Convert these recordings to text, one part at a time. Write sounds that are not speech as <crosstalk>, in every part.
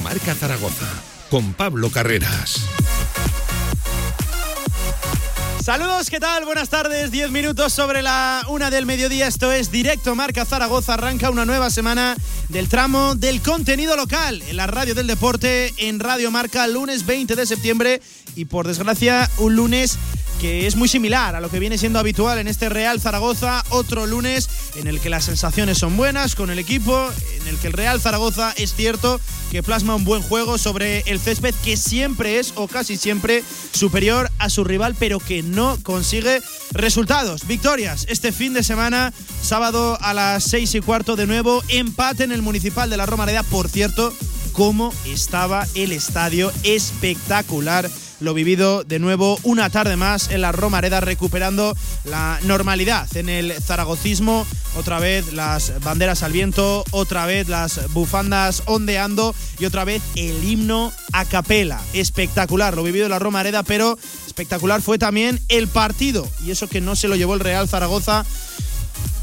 Marca Zaragoza con Pablo Carreras. Saludos, ¿qué tal? Buenas tardes, 10 minutos sobre la una del mediodía. Esto es Directo Marca Zaragoza. Arranca una nueva semana del tramo del contenido local en la radio del deporte en Radio Marca, lunes 20 de septiembre. Y por desgracia, un lunes que es muy similar a lo que viene siendo habitual en este Real Zaragoza. Otro lunes en el que las sensaciones son buenas con el equipo, en el que el Real Zaragoza es cierto que plasma un buen juego sobre el césped que siempre es o casi siempre superior a su rival, pero que no consigue resultados. Victorias este fin de semana, sábado a las seis y cuarto de nuevo, empate en el Municipal de la Romareda. Por cierto, cómo estaba el estadio espectacular lo vivido de nuevo una tarde más en la Romareda recuperando la normalidad en el zaragocismo, otra vez las banderas al viento, otra vez las bufandas ondeando y otra vez el himno a capela. Espectacular lo vivido en la Romareda, pero espectacular fue también el partido y eso que no se lo llevó el Real Zaragoza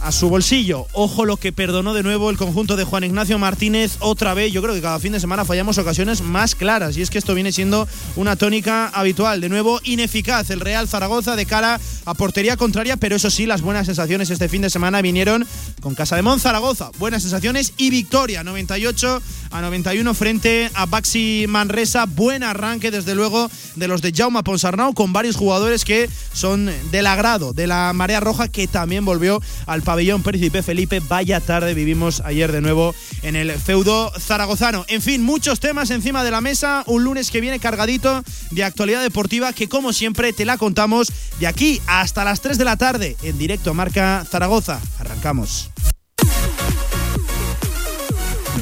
a su bolsillo. Ojo lo que perdonó de nuevo el conjunto de Juan Ignacio Martínez otra vez. Yo creo que cada fin de semana fallamos ocasiones más claras y es que esto viene siendo una tónica habitual. De nuevo, ineficaz el Real Zaragoza de cara a portería contraria, pero eso sí, las buenas sensaciones este fin de semana vinieron con Casa de Mon Zaragoza. Buenas sensaciones y victoria 98 a 91 frente a Baxi Manresa. Buen arranque desde luego de los de Jaume Ponsarnau con varios jugadores que son del agrado de la Marea Roja que también volvió al pabellón Príncipe Felipe. Vaya tarde vivimos ayer de nuevo en el feudo zaragozano. En fin, muchos temas encima de la mesa. Un lunes que viene cargadito de actualidad deportiva que como siempre te la contamos de aquí hasta las 3 de la tarde en directo Marca Zaragoza. Arrancamos.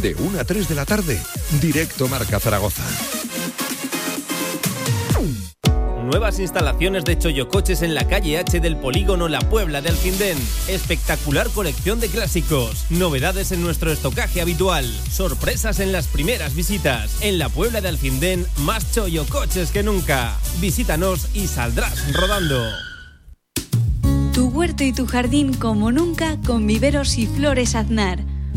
De 1 a 3 de la tarde, directo Marca Zaragoza. Nuevas instalaciones de Choyocoches en la calle H del polígono La Puebla de Alfindén. Espectacular colección de clásicos. Novedades en nuestro estocaje habitual. Sorpresas en las primeras visitas. En la Puebla de Alfindén, más Choyocoches que nunca. Visítanos y saldrás rodando. Tu huerto y tu jardín como nunca con viveros y flores Aznar.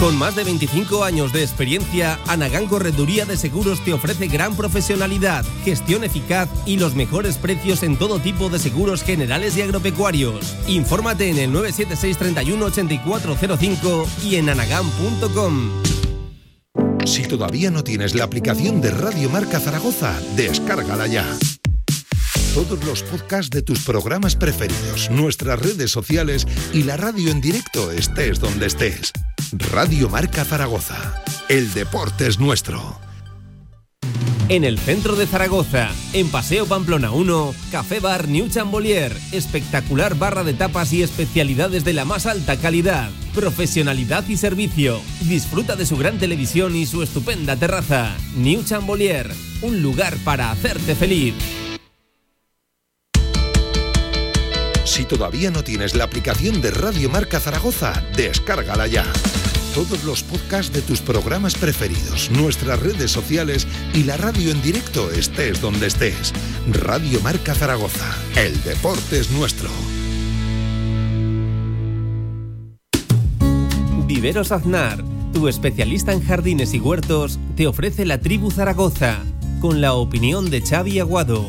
Con más de 25 años de experiencia, Anagán Correduría de Seguros te ofrece gran profesionalidad, gestión eficaz y los mejores precios en todo tipo de seguros generales y agropecuarios. Infórmate en el 976 31 8405 y en anagán.com. Si todavía no tienes la aplicación de Radio Marca Zaragoza, descárgala ya. Todos los podcasts de tus programas preferidos, nuestras redes sociales y la radio en directo estés donde estés. Radio Marca Zaragoza. El deporte es nuestro. En el centro de Zaragoza, en Paseo Pamplona 1, Café Bar New Chambolier, espectacular barra de tapas y especialidades de la más alta calidad, profesionalidad y servicio. Disfruta de su gran televisión y su estupenda terraza. New Chambolier, un lugar para hacerte feliz. Si todavía no tienes la aplicación de Radio Marca Zaragoza, descárgala ya. Todos los podcasts de tus programas preferidos, nuestras redes sociales y la radio en directo estés donde estés. Radio Marca Zaragoza. El deporte es nuestro. Viveros Aznar, tu especialista en jardines y huertos, te ofrece la tribu Zaragoza, con la opinión de Xavi Aguado.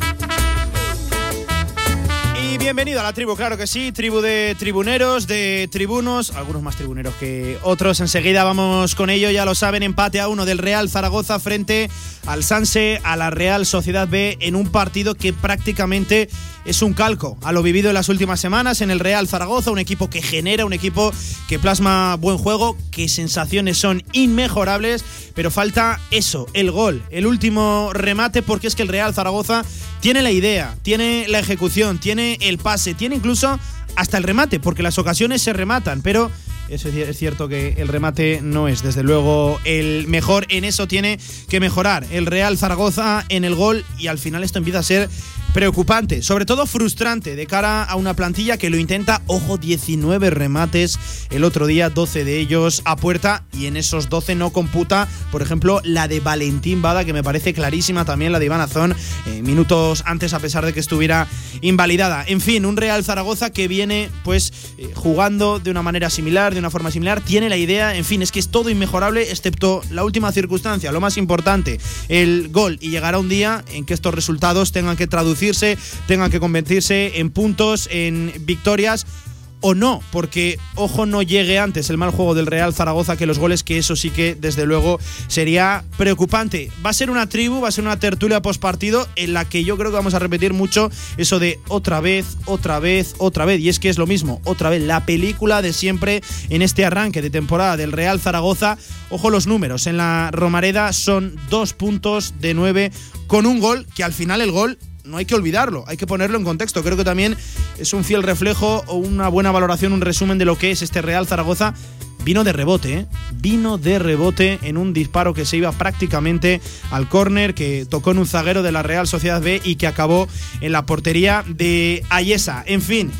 Bienvenido a la tribu, claro que sí, tribu de tribuneros, de tribunos, algunos más tribuneros que otros. Enseguida vamos con ello, ya lo saben, empate a uno del Real Zaragoza frente al Sanse, a la Real Sociedad B, en un partido que prácticamente es un calco a lo vivido en las últimas semanas en el Real Zaragoza, un equipo que genera, un equipo que plasma buen juego, que sensaciones son inmejorables, pero falta eso, el gol, el último remate, porque es que el Real Zaragoza tiene la idea, tiene la ejecución, tiene el pase, tiene incluso hasta el remate, porque las ocasiones se rematan, pero es cierto que el remate no es desde luego el mejor, en eso tiene que mejorar el Real Zaragoza en el gol y al final esto empieza a ser preocupante, sobre todo frustrante de cara a una plantilla que lo intenta, ojo, 19 remates el otro día, 12 de ellos a puerta y en esos 12 no computa, por ejemplo, la de Valentín Bada, que me parece clarísima también la de Iván Azón, eh, minutos antes a pesar de que estuviera invalidada. En fin, un Real Zaragoza que viene pues eh, jugando de una manera similar, de una forma similar, tiene la idea, en fin, es que es todo inmejorable excepto la última circunstancia, lo más importante, el gol. Y llegará un día en que estos resultados tengan que traducir tengan que convertirse en puntos, en victorias o no, porque ojo no llegue antes el mal juego del Real Zaragoza que los goles, que eso sí que desde luego sería preocupante. Va a ser una tribu, va a ser una tertulia post partido en la que yo creo que vamos a repetir mucho eso de otra vez, otra vez, otra vez. Y es que es lo mismo, otra vez, la película de siempre en este arranque de temporada del Real Zaragoza. Ojo los números, en la Romareda son dos puntos de nueve con un gol, que al final el gol no hay que olvidarlo, hay que ponerlo en contexto. Creo que también es un fiel reflejo o una buena valoración, un resumen de lo que es este Real Zaragoza. Vino de rebote, ¿eh? vino de rebote en un disparo que se iba prácticamente al córner, que tocó en un zaguero de la Real Sociedad B y que acabó en la portería de Ayesa. En fin,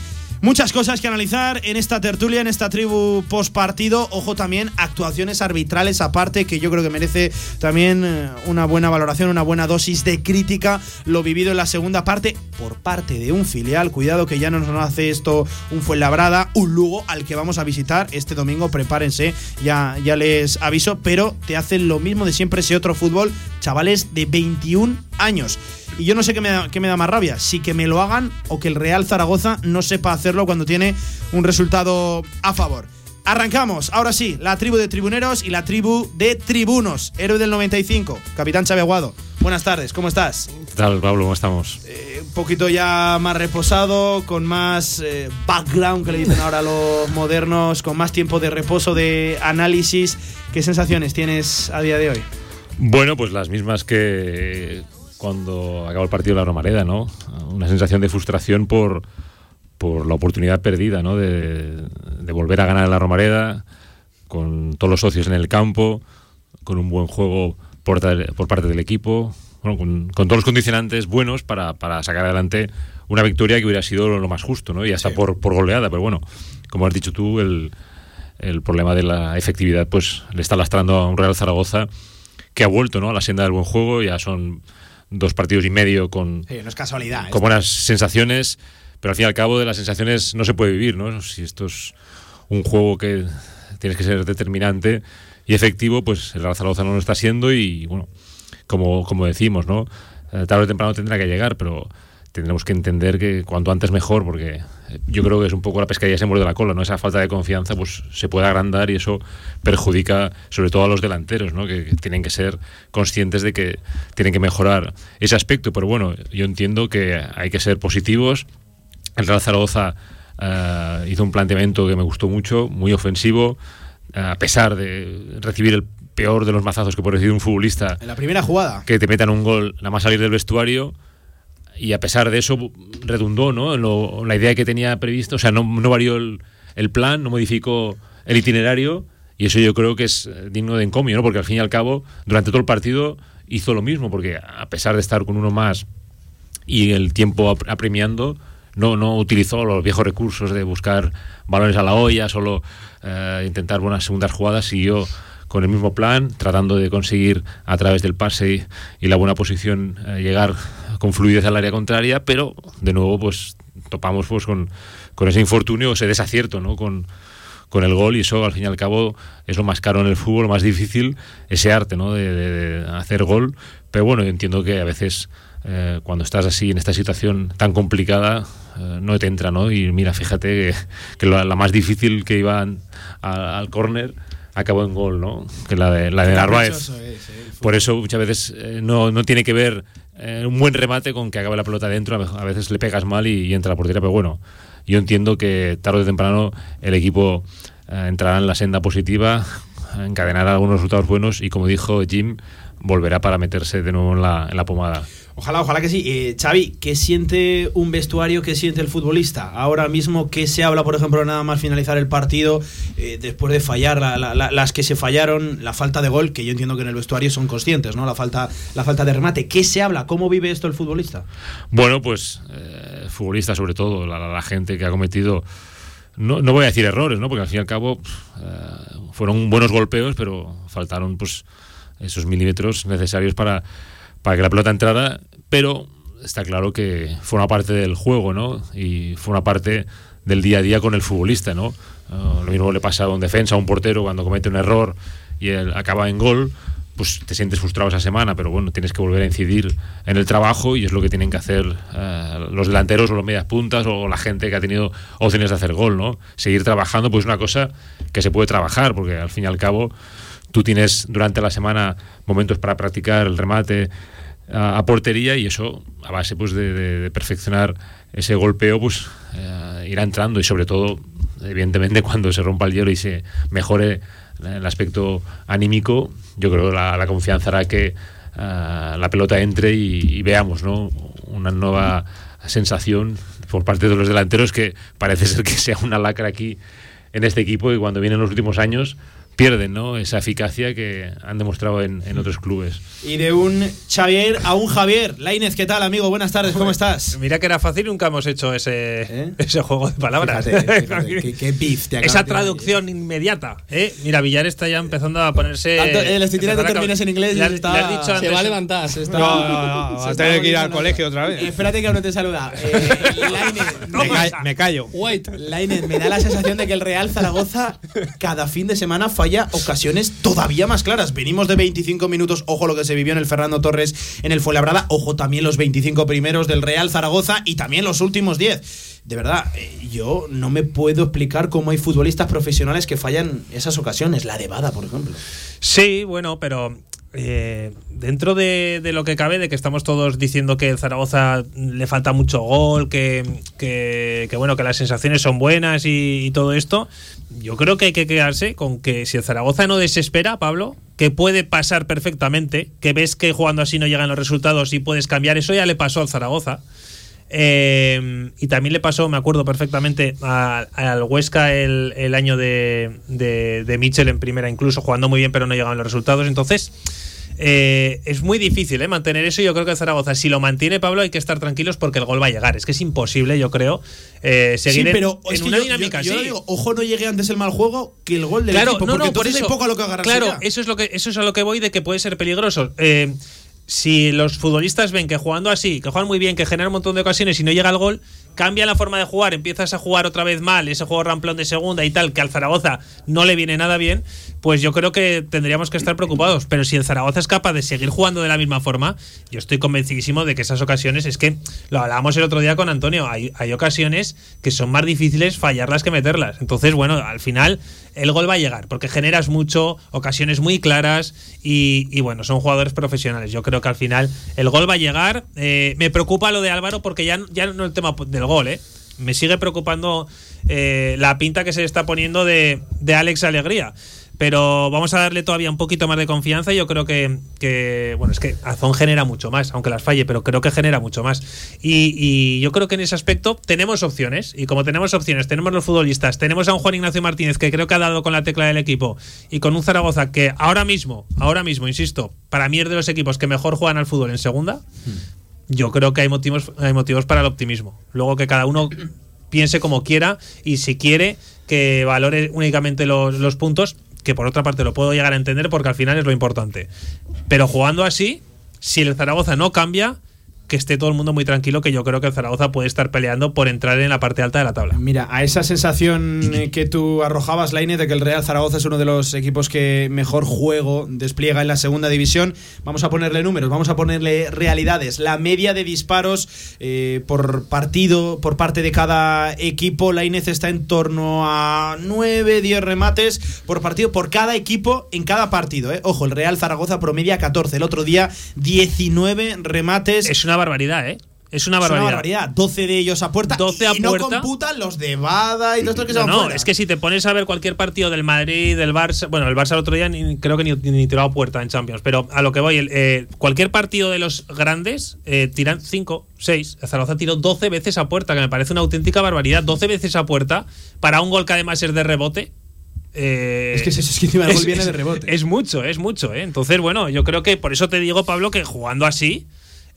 Muchas cosas que analizar en esta tertulia, en esta tribu post partido. Ojo también, actuaciones arbitrales aparte, que yo creo que merece también eh, una buena valoración, una buena dosis de crítica. Lo vivido en la segunda parte por parte de un filial. Cuidado que ya no nos hace esto un Fuenlabrada, un Lugo al que vamos a visitar este domingo. Prepárense, ya, ya les aviso, pero te hacen lo mismo de siempre ese otro fútbol. Chavales de 21 años. Y yo no sé qué me, da, qué me da más rabia, si que me lo hagan o que el Real Zaragoza no sepa hacerlo cuando tiene un resultado a favor. Arrancamos, ahora sí, la tribu de tribuneros y la tribu de tribunos. Héroe del 95, capitán Chávez Aguado. Buenas tardes, ¿cómo estás? ¿Qué tal, Pablo? ¿Cómo estamos? Eh, un poquito ya más reposado, con más eh, background, que le dicen ahora los modernos, con más tiempo de reposo, de análisis. ¿Qué sensaciones tienes a día de hoy? Bueno, pues las mismas que cuando acabó el partido de la Romareda, ¿no? Una sensación de frustración por, por la oportunidad perdida, ¿no? De, volver a ganar en la Romareda, con todos los socios en el campo, con un buen juego por, por parte del equipo, con, todos los condicionantes buenos para, sacar adelante una victoria que hubiera sido lo más justo, ¿no? Y hasta por, por goleada, pero bueno, como has dicho tú, el, el problema de la efectividad pues le está lastrando a un Real Zaragoza que ha vuelto ¿no? a la senda del buen juego, ya son dos partidos y medio con, no es casualidad, con buenas sensaciones, pero al fin y al cabo de las sensaciones no se puede vivir, ¿no? Si esto es un juego que tienes que ser determinante y efectivo, pues el Real Zaragoza no lo está siendo y bueno, como, como decimos, ¿no? Eh, tarde o temprano tendrá que llegar, pero tendremos que entender que cuanto antes mejor, porque eh, yo creo que es un poco la pescadilla se muerde la cola, ¿no? Esa falta de confianza pues se puede agrandar y eso perjudica sobre todo a los delanteros, ¿no? Que, tienen que ser conscientes de que tienen que mejorar ese aspecto, pero bueno, yo entiendo que hay que ser positivos. El Real Zaragoza eh, hizo un planteamiento que me gustó mucho, muy ofensivo, a pesar de recibir el peor de los mazazos que puede recibir un futbolista. En la primera jugada. Que te metan un gol nada más salir del vestuario y a pesar de eso redundó ¿no? en, la idea que tenía previsto, o sea, no, no varió el, plan, no modificó el itinerario y eso yo creo que es eh, digno de encomio, ¿no? porque al fin y al cabo, durante todo el partido hizo lo mismo, porque a pesar de estar con uno más y el tiempo apremiando, no, no utilizó los viejos recursos de buscar balones a la olla, solo eh, intentar buenas segundas jugadas, siguió con el mismo plan, tratando de conseguir a través del pase y, la buena posición eh, llegar con fluidez al área contraria, pero de nuevo pues topamos pues con, con ese infortunio, ese desacierto, ¿no? Con, con el gol y eso al fin y al cabo es lo más caro en el fútbol, lo más difícil, ese arte ¿no? de, hacer gol. Pero bueno, entiendo que a veces eh, cuando estás así en esta situación tan complicada, eh, no te entra, ¿no? Y mira, fíjate que, la, más difícil que iba al córner acabó en gol, ¿no? Que la de, la de Narváez. Por eso muchas veces no, no, tiene que ver un buen remate con que acabe la pelota dentro. A veces le pegas mal y, entra la portería, pero bueno, yo entiendo que tarde o temprano el equipo entrará en la senda positiva, <laughs> encadenará algunos resultados buenos y como dijo Jim, volverá para meterse de nuevo en la, en la pomada. Ojalá, ojalá que sí. Eh, Xavi, ¿qué siente un vestuario? ¿Qué siente el futbolista? Ahora mismo, ¿qué se habla, por ejemplo, nada más finalizar el partido, eh, después de fallar las que se fallaron, la falta de gol, que yo entiendo que en el vestuario son conscientes, ¿no? La falta, la falta de remate. ¿Qué se habla? ¿Cómo vive esto el futbolista? Bueno, pues eh, futbolista sobre todo, la, gente que ha cometido... No, voy a decir errores, ¿no? Porque al fin y al cabo eh, fueron buenos golpeos, pero faltaron pues esos milímetros necesarios para para que la pelota entrara, pero está claro que una parte del juego, ¿no? Y una parte del día a día con el futbolista, ¿no? Ah, lo mismo le pasa a un defensa, a un portero cuando comete un error y él acaba en gol, pues te sientes frustrado esa semana, pero bueno, tienes que volver a incidir en el trabajo y es lo que tienen que hacer ah, los delanteros o los medias puntas o la gente que ha tenido opciones de hacer gol, ¿no? Seguir trabajando, pues es una cosa que se puede trabajar, porque al fin y al cabo tú tienes durante la semana momentos para practicar el remate a, portería y eso a base pues de, perfeccionar ese golpeo pues eh, irá entrando y sobre todo evidentemente <laughs> cuando se rompa el hielo y se mejore el aspecto anímico yo creo la, confianza hará que eh, la pelota entre y, veamos ¿no? una nueva sensación por parte de los delanteros que parece ser que sea una lacra aquí en este equipo y cuando vienen los últimos años pierden ¿no? esa eficacia que han demostrado en, otros clubes. Y de un Xavier a un Javier. Lainez, ¿qué tal, amigo? Buenas tardes, ¿cómo estás? Mira que era fácil, nunca hemos hecho ese, ¿Eh? ese juego de palabras. <laughs> Esa traducción inmediata. ¿eh? Mira, Villar está ya empezando a ponerse. Eh, le estoy tirando términos en inglés. Le, está... dicho Se va a levantar. Se está... No, no, no. Va a tener que ir al colegio otra vez. espérate que aún no te saluda. <laughs> me, me, callo. Wait. Lainez, me da la sensación de que el Real Zaragoza cada fin de semana falla ocasiones todavía más claras. Venimos de 25 minutos, ojo lo que se vivió en el Fernando Torres en el Fuenlabrada, ojo también los 25 primeros del Real Zaragoza y también los últimos 10. De verdad, eh, yo no me puedo explicar cómo hay futbolistas profesionales que fallan esas ocasiones, la de Bada, por ejemplo. Sí, bueno, pero eh, dentro de, lo que cabe, de que estamos todos diciendo que el Zaragoza le falta mucho gol, que, bueno, que las sensaciones son buenas y, todo esto, yo creo que hay que quedarse con que si el Zaragoza no desespera, Pablo, que puede pasar perfectamente, que ves que jugando así no llegan los resultados y puedes cambiar, eso ya le pasó al Zaragoza. Eh, y también le pasó, me acuerdo perfectamente, al Huesca el, año de, de, de Mitchell en primera, incluso jugando muy bien, pero no llegaban los resultados. Entonces, eh, es muy difícil ¿eh? mantener eso. Yo creo que Zaragoza, si lo mantiene Pablo, hay que estar tranquilos porque el gol va a llegar. Es que es imposible, yo creo, eh, seguir pero en, una dinámica yo, digo, ojo, no llegue antes el mal juego que el gol del claro, equipo, no, porque no, por eso, poco a lo que agarrarse Claro, eso es lo que eso es a lo que voy de que puede ser peligroso. Eh, si los futbolistas ven que jugando así, que juegan muy bien, que generan un montón de ocasiones y no llega el gol, cambia la forma de jugar, empiezas a jugar otra vez mal, ese juego ramplón de segunda y tal, que al Zaragoza no le viene nada bien, pues yo creo que tendríamos que estar preocupados. Pero si el Zaragoza es capaz de seguir jugando de la misma forma, yo estoy convencidísimo de que esas ocasiones, es que lo hablábamos el otro día con Antonio, hay, ocasiones que son más difíciles fallarlas que meterlas. Entonces, bueno, al final el gol va a llegar, porque generas mucho, ocasiones muy claras y, bueno, son jugadores profesionales. Yo creo que al final el gol va a llegar. Eh, me preocupa lo de Álvaro porque ya, ya no el tema del gol, ¿eh? Me sigue preocupando eh, la pinta que se está poniendo de, de Alex Alegría pero vamos a darle todavía un poquito más de confianza. Yo creo que, bueno, es que Azón genera mucho más, aunque las falle, pero creo que genera mucho más. Y, yo creo que en ese aspecto tenemos opciones. Y como tenemos opciones, tenemos los futbolistas, tenemos a un Juan Ignacio Martínez que creo que ha dado con la tecla del equipo y con un Zaragoza que ahora mismo, ahora mismo, insisto, para mí es de los equipos que mejor juegan al fútbol en segunda. Hmm. Yo creo que hay motivos, hay motivos para el optimismo. Luego que cada uno piense como quiera y si quiere que valore únicamente los, los puntos, que por otra parte lo puedo llegar a entender porque al final es lo importante. Pero jugando así, si el Zaragoza no cambia, que esté todo el mundo muy tranquilo, que yo creo que el Zaragoza puede estar peleando por entrar en la parte alta de la tabla. Mira, a esa sensación <clears throat> eh, que tú arrojabas, Laine, de que el Real Zaragoza es uno de los equipos que mejor juego despliega en la segunda división, vamos a ponerle números, vamos a ponerle realidades. La media de disparos eh, por partido, por parte de cada equipo, Lainez está en torno a 9, 10 remates por partido, por cada equipo en cada partido. eh. Ojo, el Real Zaragoza promedia 14, el otro día 19 remates. Es una barbaridad, ¿eh? Es una Es barbaridad. una barbaridad. 12 de ellos a puerta. 12 a y no puerta. computan los de Bada y todos estos que se No, van no, fuera. es que si te pones a ver cualquier partido del Madrid, del Barça, bueno, el Barça el otro día ni- creo que ni, ni tirado a puerta en Champions, pero a lo que voy, el, eh, cualquier partido de los grandes eh, tiran 5, 6. El Zaragoza tiró 12 veces a puerta, que me parece una auténtica barbaridad. 12 veces a puerta para un gol que además es de rebote. eh, Es que es es que encima el gol viene de rebote. Es mucho, es mucho. ¿eh? Entonces, bueno, yo creo que por eso te digo, Pablo, que jugando así,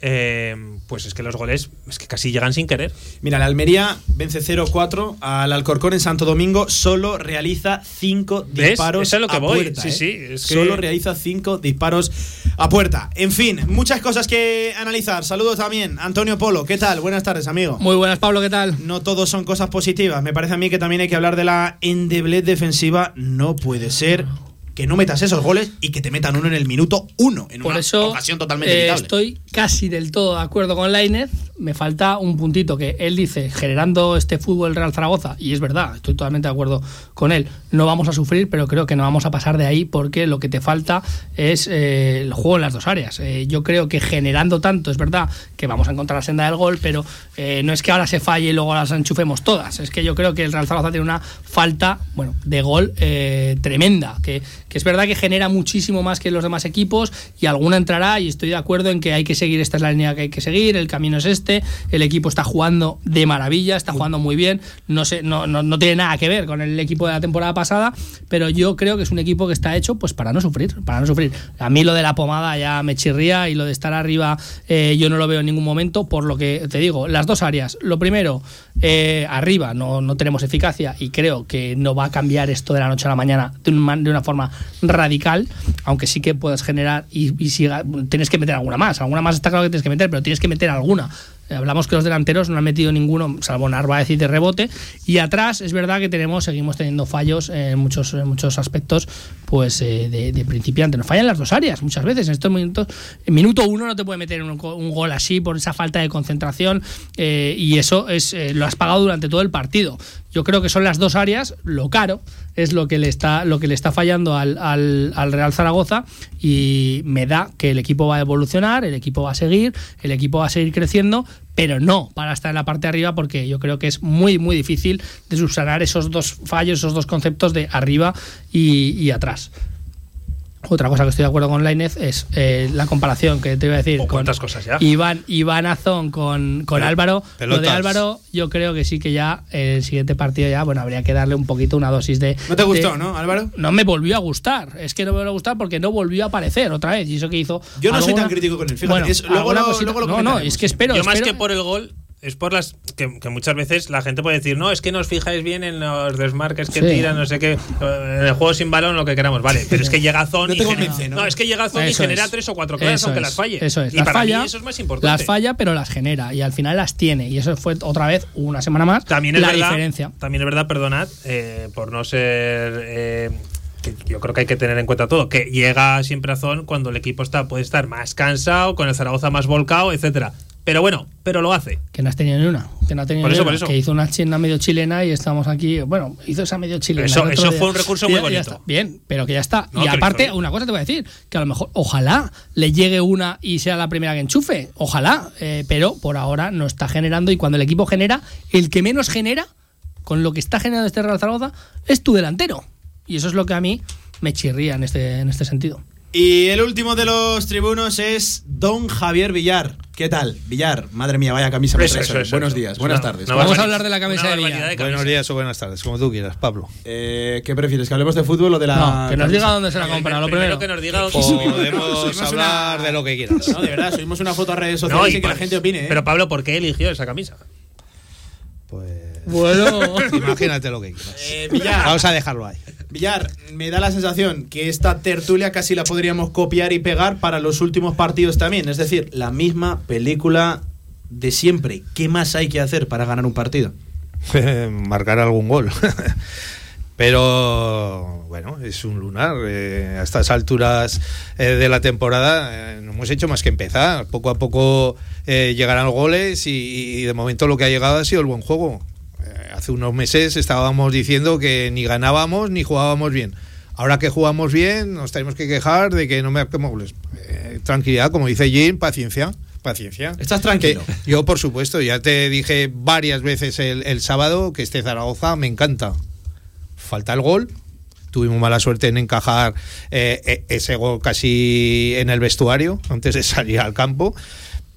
eh, pues es que los goles es que casi llegan sin querer. Mira, la Almería vence 0-4 al Alcorcón en Santo Domingo, solo realiza 5 ¿Ves? disparos Eso es lo que a voy. puerta. Sí, ¿eh? sí, es que- Solo realiza 5 disparos a puerta. En fin, muchas cosas que analizar. Saludos también, Antonio Polo. ¿Qué tal? Buenas tardes, amigo. Muy buenas, Pablo, ¿qué tal? No todos son cosas positivas. Me parece a mí que también hay que hablar de la endeblez defensiva. No puede ser que no metas esos goles y que te metan uno en el minuto uno, en Por una eso ocasión totalmente eh, evitable. estoy casi del todo de acuerdo con Lainez. Me falta un puntito que él dice, generando este fútbol Real Zaragoza, y es verdad, estoy totalmente de acuerdo con él. No vamos a sufrir, pero creo que no vamos a pasar de ahí porque lo que te falta es eh, el juego en las dos áreas. Eh, yo creo que generando tanto, es verdad que vamos a encontrar la senda del gol, pero eh, no es que ahora se falle y luego las enchufemos todas. Es que yo creo que el Real Zaragoza tiene una falta bueno, de gol tremenda, que, es verdad que genera muchísimo más que los demás equipos y alguna entrará y estoy de acuerdo en que hay que seguir, esta es la línea que hay que seguir, el camino es este, el equipo está jugando de maravilla, está jugando muy bien, no, sé, no, no, no tiene nada que ver con el equipo de la temporada pasada, pero yo creo que es un equipo que está hecho pues para no sufrir, para no sufrir. A mí lo de la pomada ya me chirría y lo de estar arriba eh, yo no lo veo en ningún momento, por lo que te digo, las dos áreas. Lo primero, eh, arriba no, no tenemos eficacia y creo que no va a cambiar esto de la noche a la mañana de, de una forma radical, aunque sí que puedes generar y, y siga- tienes que meter alguna más. Alguna más está claro que tienes que meter, pero tienes que meter alguna. Hablamos que los delanteros no han metido ninguno, salvo Narváez y de rebote. Y atrás es verdad que tenemos, seguimos teniendo fallos en muchos, en muchos aspectos, pues eh, de, de principiante. Nos fallan las dos áreas muchas veces. En estos minutos, en minuto uno no te puede meter un, un gol así por esa falta de concentración. eh, y eso es eh, lo has pagado durante todo el partido. Yo creo que son las dos áreas, lo caro es lo que le está, lo que le está fallando al, al- al Real Zaragoza y me da que el equipo va a evolucionar, el equipo va a seguir, el equipo va a seguir creciendo, pero no para estar en la parte de arriba porque yo creo que es muy, muy difícil de subsanar esos dos fallos, esos dos conceptos de arriba y, y atrás. Otra cosa que estoy de acuerdo con Lainez es eh, la comparación que te iba a decir Oh, con cuántas cosas ya. Iván, Iván Azón con, con Álvaro. Lo de. Álvaro, yo creo que sí que ya el siguiente partido ya, bueno, habría que darle un poquito una dosis de. ¿No te gustó, de- no, Álvaro? No me volvió a gustar. Es que no me volvió a gustar porque no volvió a aparecer otra vez. Y eso que hizo. Yo no soy tan crítico con él, fíjate, Bueno, es- luego lo- cosita- luego lo No, no, es que espero. Yo más espero- que por el gol, es por las que, que muchas veces la gente puede decir, no, es que no os fijáis bien en los desmarques que Sí. tiran, no sé qué, en el juego sin balón, lo que queramos, vale, pero es que llega <laughs> Zon No y te genera- convence, ¿no? no, es que llega Zon y genera es. tres o cuatro claras, Eso aunque es, las falle. Eso es. Y las para falla, mí eso es más importante. Las falla, pero las genera. Y al final las tiene. Y eso fue otra vez, una semana más, También es la verdad, diferencia. También es verdad, perdonad, eh, por no ser. eh, yo creo que hay que tener en cuenta todo, que llega siempre a Zon cuando el equipo está puede estar más cansado, con el Zaragoza más volcado, etcétera. Pero bueno, pero lo hace. Que no has tenido ni una. Que no ha tenido Por ni una, por eso. Que hizo una china medio chilena y estamos aquí. Bueno, hizo esa medio chilena. Eso- fue un recurso Y muy ya- ya bonito. está. Bien, pero que ya está. No, y aparte, una cosa te voy a decir: que a lo mejor, ojalá le llegue una y sea la primera que enchufe. Ojalá. eh, pero por ahora no está generando. Y cuando el equipo genera, el que menos genera, con lo que está generando este Real Zaragoza, es tu delantero. Y eso es lo que a mí me chirría en este, en este sentido. Y el último de los tribunos es Don Javier Villar. ¿Qué tal? Villar, madre mía, vaya camisa. Eso, Buenos eso. días, buenas tardes. una Vamos a hablar de la camisa de Villar. de camisa. Buenos días o buenas tardes, como tú quieras, Pablo. Eh, ¿Qué prefieres? ¿Que hablemos de fútbol o de la.? No, que nos diga dónde se la compra, lo primero. que nos diga <laughs> Podemos <laughs> hablar una- de lo que quieras. No, de verdad, subimos una foto a redes No, sociales y, y que la gente opine. ¿eh? Pero Pablo, ¿por qué eligió esa camisa? Pues. Bueno. <laughs> Imagínate lo que quieras. Eh, Villar. Vamos a dejarlo ahí. Villar, me da la sensación que esta tertulia casi la podríamos copiar y pegar para los últimos partidos también. Es decir, la misma película de siempre. ¿Qué más hay que hacer para ganar un partido? <laughs> Marcar algún gol. <laughs> Pero bueno, es un lunar. Eh, a estas alturas eh, de la temporada eh, no hemos hecho más que empezar. Poco a poco eh, llegarán goles y, y de momento lo que ha llegado ha sido el buen juego. Eh, hace unos meses estábamos diciendo que ni ganábamos ni jugábamos bien. Ahora que jugamos bien, nos tenemos que quejar de que no marquemos goles. Eh, tranquilidad, como dice Jim, paciencia. Paciencia. ¿Estás tranquilo? Que yo, por supuesto, ya te dije varias veces el, el sábado que este Zaragoza me encanta. Falta el gol. Tuvimos mala suerte en encajar eh, eh, ese gol casi en el vestuario antes de salir al campo.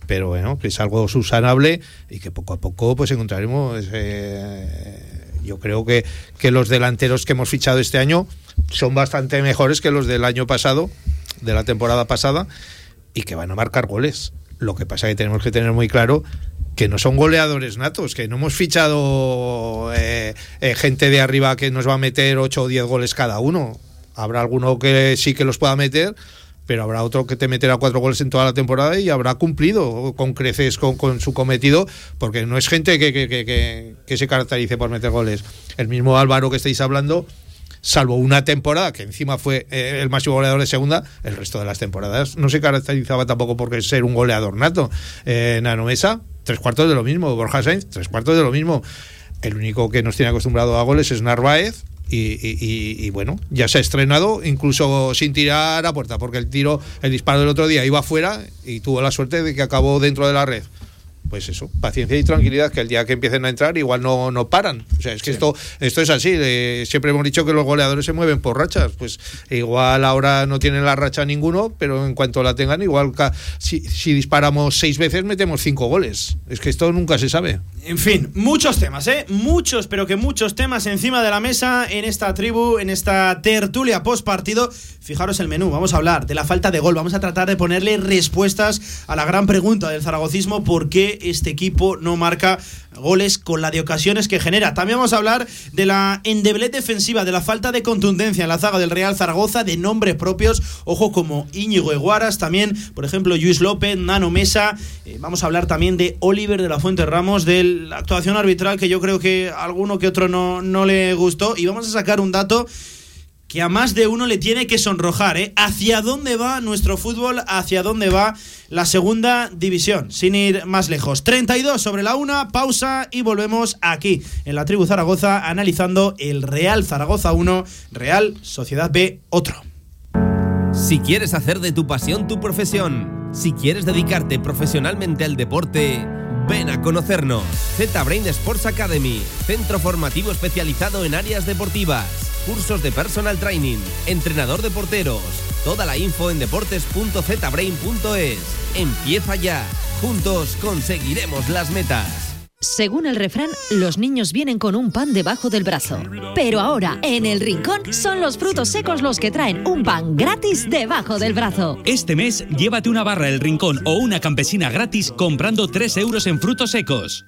Pero bueno, que es algo subsanable y que poco a poco pues encontraremos. eh, yo creo que, que los delanteros que hemos fichado este año son bastante mejores que los del año pasado, de la temporada pasada, y que van a marcar goles. Lo que pasa es que tenemos que tener muy claro que no son goleadores natos, que no hemos fichado eh, eh, gente de arriba que nos va a meter 8 o 10 goles cada uno. Habrá alguno que sí que los pueda meter, pero habrá otro que te meterá cuatro goles en toda la temporada y habrá cumplido con creces con, su cometido, porque no es gente que, se caracterice por meter goles. El mismo Álvaro que estáis hablando, salvo una temporada, que encima fue eh, el máximo goleador de segunda, el resto de las temporadas no se caracterizaba tampoco por ser un goleador nato. Eh, Nano Mesa, tres cuartos de lo mismo. Borja Sainz, tres cuartos de lo mismo. El único que nos tiene acostumbrado a goles es Narváez. Y, y- y- bueno, ya se ha estrenado incluso sin tirar a puerta, porque el tiro, el disparo del otro día iba afuera y tuvo la suerte de que acabó dentro de la red pues eso, paciencia y tranquilidad, que el día que empiecen a entrar igual no, no paran. O sea, es que esto, esto es así. eh, siempre hemos dicho que los goleadores se mueven por rachas. Pues igual ahora no tienen la racha ninguno, pero en cuanto la tengan, igual si, si disparamos seis veces, metemos cinco goles. Es que esto nunca se sabe. En fin, muchos temas, ¿eh? Muchos, pero que muchos temas encima de la mesa en esta tribu, en esta tertulia post partido. Fijaros el menú, vamos a hablar de la falta de gol, vamos a tratar de ponerle respuestas a la gran pregunta del zaragocismo, ¿por qué este equipo no marca goles con la de ocasiones que genera? También vamos a hablar de la endeblez defensiva, de la falta de contundencia en la zaga del Real Zaragoza, de nombres propios, ojo como Íñigo Eguaras, también, por ejemplo, Luis López, Nano Mesa, Eh, vamos a hablar también de Oliver de la Fuente Ramos, de la actuación arbitral que yo creo que a alguno que otro no, no le gustó, y vamos a sacar un dato que a más de uno le tiene que sonrojar, ¿eh? ¿Hacia dónde va nuestro fútbol? ¿Hacia dónde va la segunda división? Sin ir más lejos. 32 sobre la una, pausa y volvemos aquí, en la tribu Zaragoza, analizando el Real Zaragoza 1, Real Sociedad B otro. Si quieres hacer de tu pasión tu profesión, si quieres dedicarte profesionalmente al deporte, ven a conocernos. Z-Brain Sports Academy, centro formativo especializado en áreas deportivas, cursos de personal training, entrenador de porteros. Toda la info en deportes.zbrain.es. Empieza ya. Juntos conseguiremos las metas. Según el refrán, los niños vienen con un pan debajo del brazo. Pero ahora, en el rincón, son los frutos secos los que traen un pan gratis debajo del brazo. Este mes, llévate una barra El Rincón o una campesina gratis comprando 3 euros en frutos secos.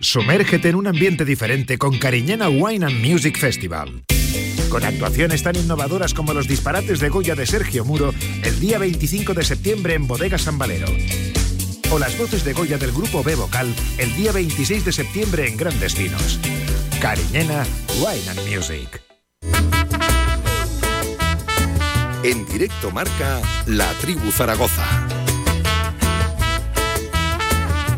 Sumérgete en un ambiente diferente con Cariñena Wine and Music Festival. Con actuaciones tan innovadoras como los disparates de Goya de Sergio Muro el día 25 de septiembre en Bodega San Valero. O las voces de Goya del grupo B Vocal el día 26 de septiembre en Grandes Vinos. Cariñena Wine and Music. En directo marca La Tribu Zaragoza.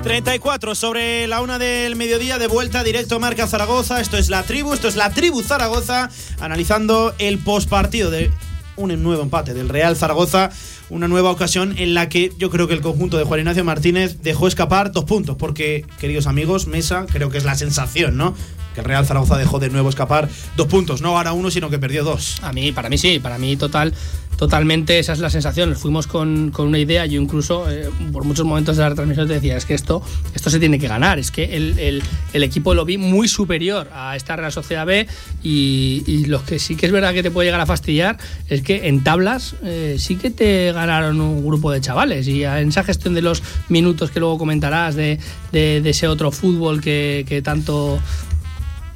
34 sobre la una del mediodía de vuelta directo Marca Zaragoza. Esto es la tribu, esto es la tribu Zaragoza, analizando el postpartido de un nuevo empate del Real Zaragoza, una nueva ocasión en la que yo creo que el conjunto de Juan Ignacio Martínez dejó escapar dos puntos, porque, queridos amigos, Mesa, creo que es la sensación, ¿no? Que el Real Zaragoza dejó de nuevo escapar dos puntos. No gana uno, sino que perdió dos. A mí, para mí sí, para mí total, totalmente esa es la sensación. Fuimos con, con una idea, yo incluso eh, por muchos momentos de la retransmisión te decía, es que esto, esto se tiene que ganar, es que el, el- equipo lo vi muy superior a esta Real Sociedad B y, y lo que sí que es verdad que te puede llegar a fastidiar es que en tablas eh, sí que te ganaron un grupo de chavales y en esa gestión de los minutos que luego comentarás de, de- ese otro fútbol que tanto...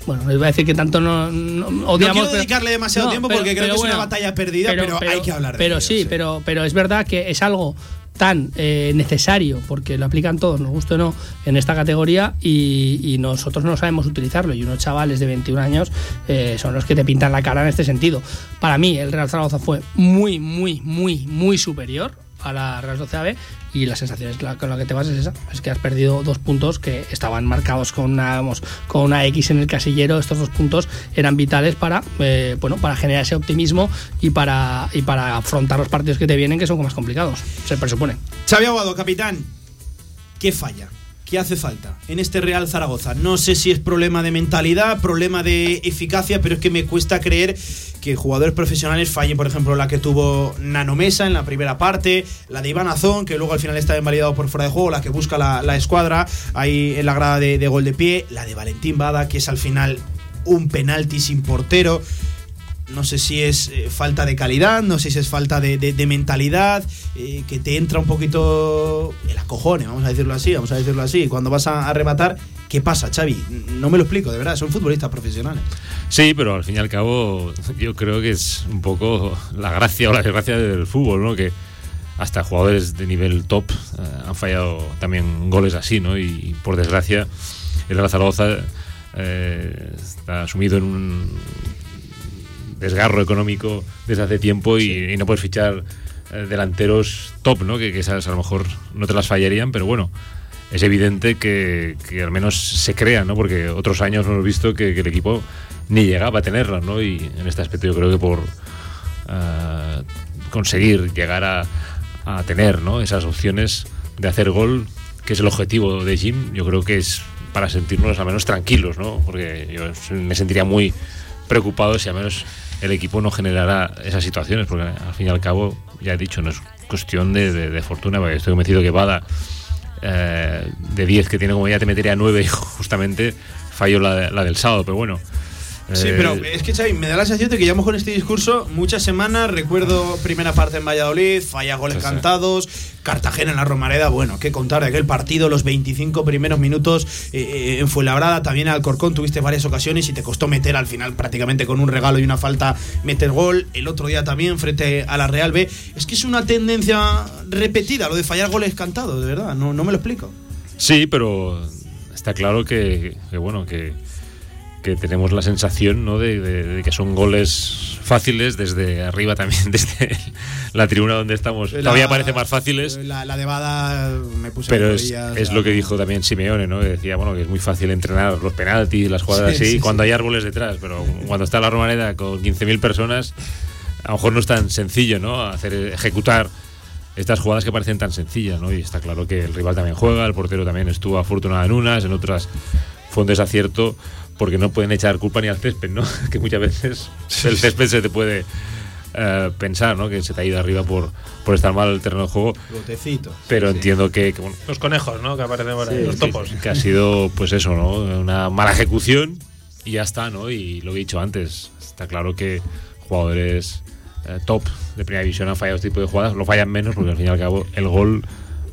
Bueno, iba a decir que tanto no, no- odiamos. no quiero dedicarle demasiado No, tiempo pero- porque creo pero que es una batalla perdida, pero, hay que hablar de Pero ello, sí, Pero, pero es verdad que es algo tan eh, necesario, porque lo aplican todos, nos guste o no, en esta categoría y, y nosotros no sabemos utilizarlo. Y unos chavales de 21 años eh, son los que te pintan la cara en este sentido. Para mí, el Real Zaragoza fue muy, muy, muy, muy superior a la Real Sociedad B y la sensación con la que te vas es esa, es que has perdido dos puntos que estaban marcados con una, vamos, con una X en el casillero, estos dos puntos eran vitales para, eh, bueno, para generar ese optimismo y para, y para afrontar los partidos que te vienen que son más complicados, se presupone. Xavi Aguado, capitán, ¿qué falla? ¿Qué hace falta en este Real Zaragoza? No sé si es problema de mentalidad, problema de eficacia, pero es que me cuesta creer que jugadores profesionales fallen, por ejemplo, la que tuvo Nanomesa en la primera parte, la de Iván Azón, que luego al final está invalidado por fuera de juego, la que busca la, la escuadra ahí en la grada de, de gol de pie, la de Valentín Bada, que es al final un penalti sin portero. No sé si es eh, falta de calidad, no sé si es falta de, de- mentalidad, eh, que te entra un poquito el acojone, vamos a decirlo así, vamos a decirlo así. Cuando vas a, a rematar, ¿qué pasa, Xavi? No me lo explico, de verdad, son futbolistas profesionales. Sí, pero al fin y al cabo yo creo que es un poco la gracia o la desgracia del fútbol, ¿no? Que hasta jugadores de nivel top eh, han fallado también goles así, ¿no? Y por desgracia el Zaragoza está sumido en un desgarro económico desde hace tiempo y, y no puedes fichar eh, delanteros top, ¿no? Que, que esas a lo mejor no te las fallarían, pero bueno, es evidente que, que al menos se crea, ¿no? Porque otros años hemos visto que, que el equipo ni llegaba a tenerlas, ¿no? Y en este aspecto yo creo que por ah, conseguir llegar a, a tener, ¿no? Esas opciones de hacer gol, que es el objetivo de Jim, yo creo que es para sentirnos al menos tranquilos, ¿no? Porque yo me sentiría muy preocupado si al menos el equipo no generara esas situaciones, porque al fin y al cabo, ya he dicho, no es cuestión de, fortuna, porque estoy convencido que Bada, eh, de 10 que tiene como ya te metería 9 y <laughs> justamente falló la del sábado, pero bueno. Sí, eh, pero es que Xavi, me da la sensación de que llevamos con este discurso muchas semanas. Recuerdo primera parte en Valladolid, falla goles Sí, sí. cantados, Cartagena en la Romareda. Bueno, qué contar de aquel partido, los 25 primeros minutos eh, eh, en Fuenlabrada. También al Corcón tuviste varias ocasiones y te costó meter al final prácticamente con un regalo y una falta meter gol. El otro día también frente a la Real B. Es que es una tendencia repetida lo de fallar goles cantados, de verdad. No, no me lo explico. Sí, pero está claro que, que, bueno, que, que tenemos la sensación ¿no? de, de- de que son goles fáciles desde arriba también, <laughs> desde la tribuna donde estamos. La- Todavía parece más fáciles. La, la de Bada me puse Pero es, rodillas, es lo que dijo también Simeone, ¿no? Que Decía, bueno, que es muy fácil entrenar los penaltis, las jugadas Sí, así, sí, cuando sí. hay árboles detrás, pero cuando está la Romareda con 15.000 personas, a lo mejor no es tan sencillo, ¿no? Hacer, ejecutar estas jugadas que parecen tan sencillas, ¿no? Y está claro que el rival también juega, el portero también estuvo afortunado en unas, en otras fue un desacierto, porque no pueden echar culpa ni al césped, ¿no? <laughs> Que muchas veces el césped se te puede eh, pensar, ¿no? Que se te ha ido arriba por, por estar mal el terreno de juego. Botecito. Pero entiendo que, que, bueno, Los conejos, ¿no? Que aparecen por ahí, Sí, los topos. Que, ha sido, pues eso, ¿no? Una mala ejecución y ya está, ¿no? Y lo que he dicho antes, está claro que jugadores eh, top de primera división han fallado este tipo de jugadas, lo fallan menos porque al fin y al cabo el gol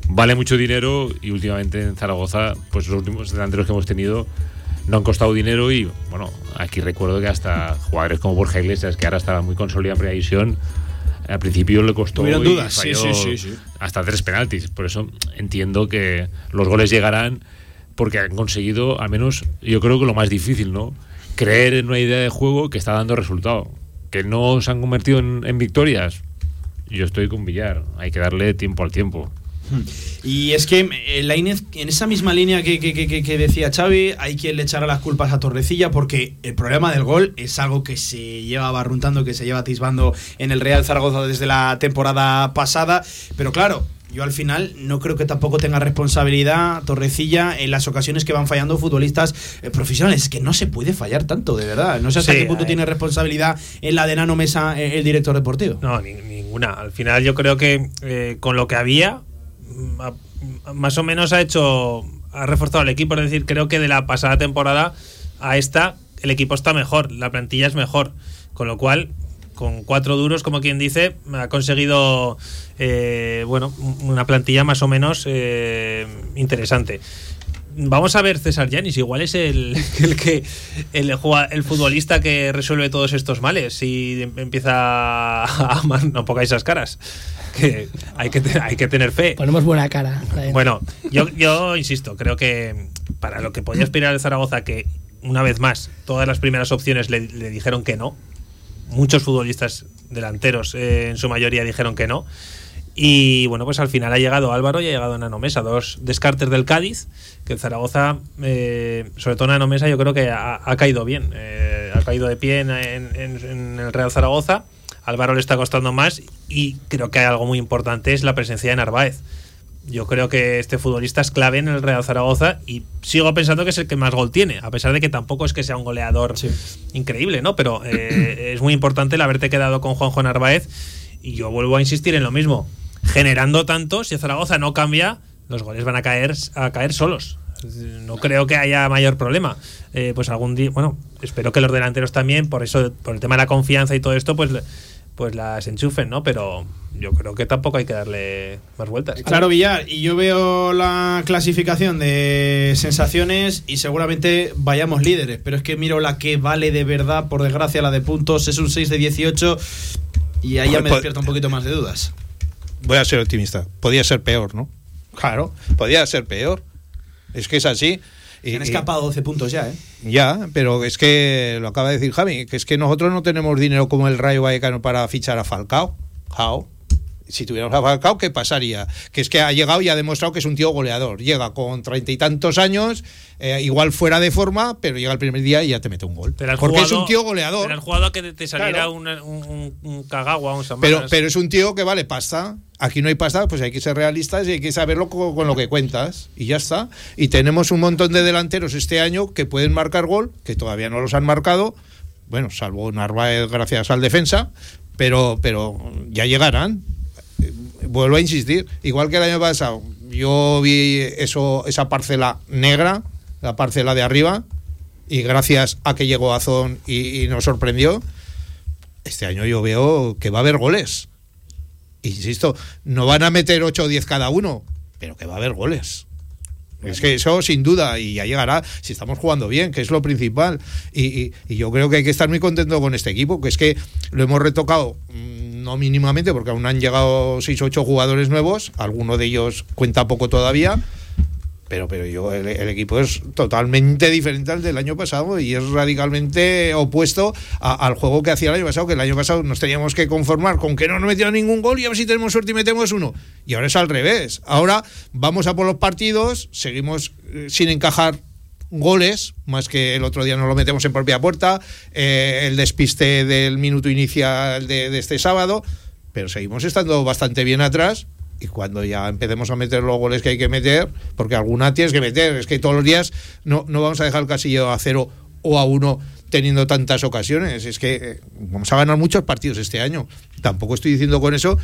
vale mucho dinero y últimamente en Zaragoza, pues los últimos delanteros que hemos tenido no han costado dinero y bueno, aquí recuerdo que hasta jugadores como Borja Iglesias, que ahora estaba muy consolidado en primera división, al principio le costó Tuvieron dudas, sí. hasta tres penaltis. Por eso entiendo que los goles llegarán porque han conseguido, al menos yo creo que lo más difícil, ¿no? Creer en una idea de juego que está dando resultado. Que no se han convertido en, en victorias. Yo estoy con Villar. Hay que darle tiempo al tiempo. Y es que eh, Lainez, en esa misma línea que, que- que- que decía Xavi, hay quien le echará las culpas a Torrecilla porque el problema del gol es algo que se lleva barruntando, que se lleva atisbando en el Real Zaragoza desde la temporada pasada. Pero claro, yo al final no creo que tampoco tenga responsabilidad Torrecilla en las ocasiones que van fallando futbolistas eh, profesionales. Es que no se puede fallar tanto, de verdad. No sé hasta Sí, qué punto hay- tiene responsabilidad en la de Nano Mesa eh, el director deportivo. No, ni- ninguna. Al final yo creo que eh, con lo que había, más o menos ha hecho, ha reforzado el equipo. Es decir, creo que de la pasada temporada a esta, el equipo está mejor, la plantilla es mejor. Con lo cual, con cuatro duros, como quien dice, ha conseguido, eh, bueno, una plantilla más o menos eh, interesante. Vamos a ver César Yanis, igual es el, <laughs> el que el, el futbolista que resuelve todos estos males y empieza a amar, no pongáis esas caras, que hay que, hay que tener fe. Ponemos buena cara. Bueno, yo, yo insisto, creo que para lo que podía aspirar el Zaragoza, que una vez más todas las primeras opciones le, le dijeron que no, muchos futbolistas delanteros eh, en su mayoría dijeron que no. Y bueno, pues al final ha llegado Álvaro y ha llegado Nano Mesa, dos descartes del Cádiz, que el Zaragoza, eh, sobre todo Nano Mesa, yo creo que ha, ha caído bien, eh, ha caído de pie en, en- en- en el Real Zaragoza. Álvaro le está costando más y creo que hay algo muy importante, es la presencia de Narváez. Yo creo que este futbolista es clave en el Real Zaragoza y sigo pensando que es el que más gol tiene, a pesar de que tampoco es que sea un goleador increíble, ¿no? Pero eh, es muy importante el haberte quedado con Juanjo Narváez y yo vuelvo a insistir en lo mismo. Generando tanto, si Zaragoza no cambia, los goles van a caer, a caer solos. No creo que haya mayor problema. Eh, pues algún día, bueno, espero que los delanteros también, por eso, por el tema de la confianza y todo esto, pues, pues las enchufen, ¿no? Pero yo creo que tampoco hay que darle más vueltas. Claro, Villar, y yo veo la clasificación de sensaciones y seguramente vayamos líderes, pero es que miro la que vale de verdad, por desgracia, la de puntos, es un 6 de 18 y ahí ya me despierta un poquito más de dudas. Voy a ser optimista. Podía ser peor, ¿no? Claro, podía ser peor. Es que es así. Y- han escapado 12 puntos ya, ¿eh? Ya, pero es que lo acaba de decir Javi, que es que nosotros no tenemos dinero como el Rayo Vallecano para fichar a Falcao. Jao. Si tuviéramos a Falcao, ¿qué pasaría? Que es que ha llegado y ha demostrado que es un tío goleador. Llega con treinta y tantos años, eh, igual fuera de forma, pero llega el primer día y ya te mete un gol. Porque es un tío goleador. Pero has jugado a que te- te saliera Claro. un, un, un, un cagagua, un Pero, Samaras. pero es un tío que vale pasta. Aquí no hay pasta, pues hay que ser realistas y hay que saberlo co- con, lo que cuentas. Y ya está. Y tenemos un montón de delanteros este año que pueden marcar gol, que todavía no los han marcado. Bueno, salvo Narváez gracias al defensa. Pero, pero ya llegarán. Vuelvo a insistir. Igual que el año pasado, yo vi eso, esa parcela negra, la parcela de arriba. Y gracias a que llegó Azón y- nos sorprendió, este año yo veo que va a haber goles. Insisto, no van a meter 8 o 10 cada uno, pero que va a haber goles. Es que eso sin duda, y ya llegará si estamos jugando bien, que es lo principal. Y yo creo que hay que estar muy contento con este equipo, que es que lo hemos retocado, mm, no mínimamente, porque aún han llegado 6 o 8 jugadores nuevos, alguno de ellos cuenta poco todavía, pero, pero yo, el, equipo es totalmente diferente al del año pasado y es radicalmente opuesto al juego que hacía el año pasado, que el año pasado nos teníamos que conformar con que no nos metieron ningún gol y a ver si tenemos suerte y metemos uno. Y ahora es al revés. Ahora vamos a por los partidos, seguimos eh, sin encajar goles, más que el otro día nos lo metemos en propia puerta, eh, el despiste del minuto inicial de, este sábado, pero seguimos estando bastante bien atrás y cuando ya empecemos a meter los goles que hay que meter, porque alguna tienes que meter, es que todos los días no, no vamos a dejar el casillo a cero o a uno teniendo tantas ocasiones, es que eh, vamos a ganar muchos partidos este año. Tampoco estoy diciendo con eso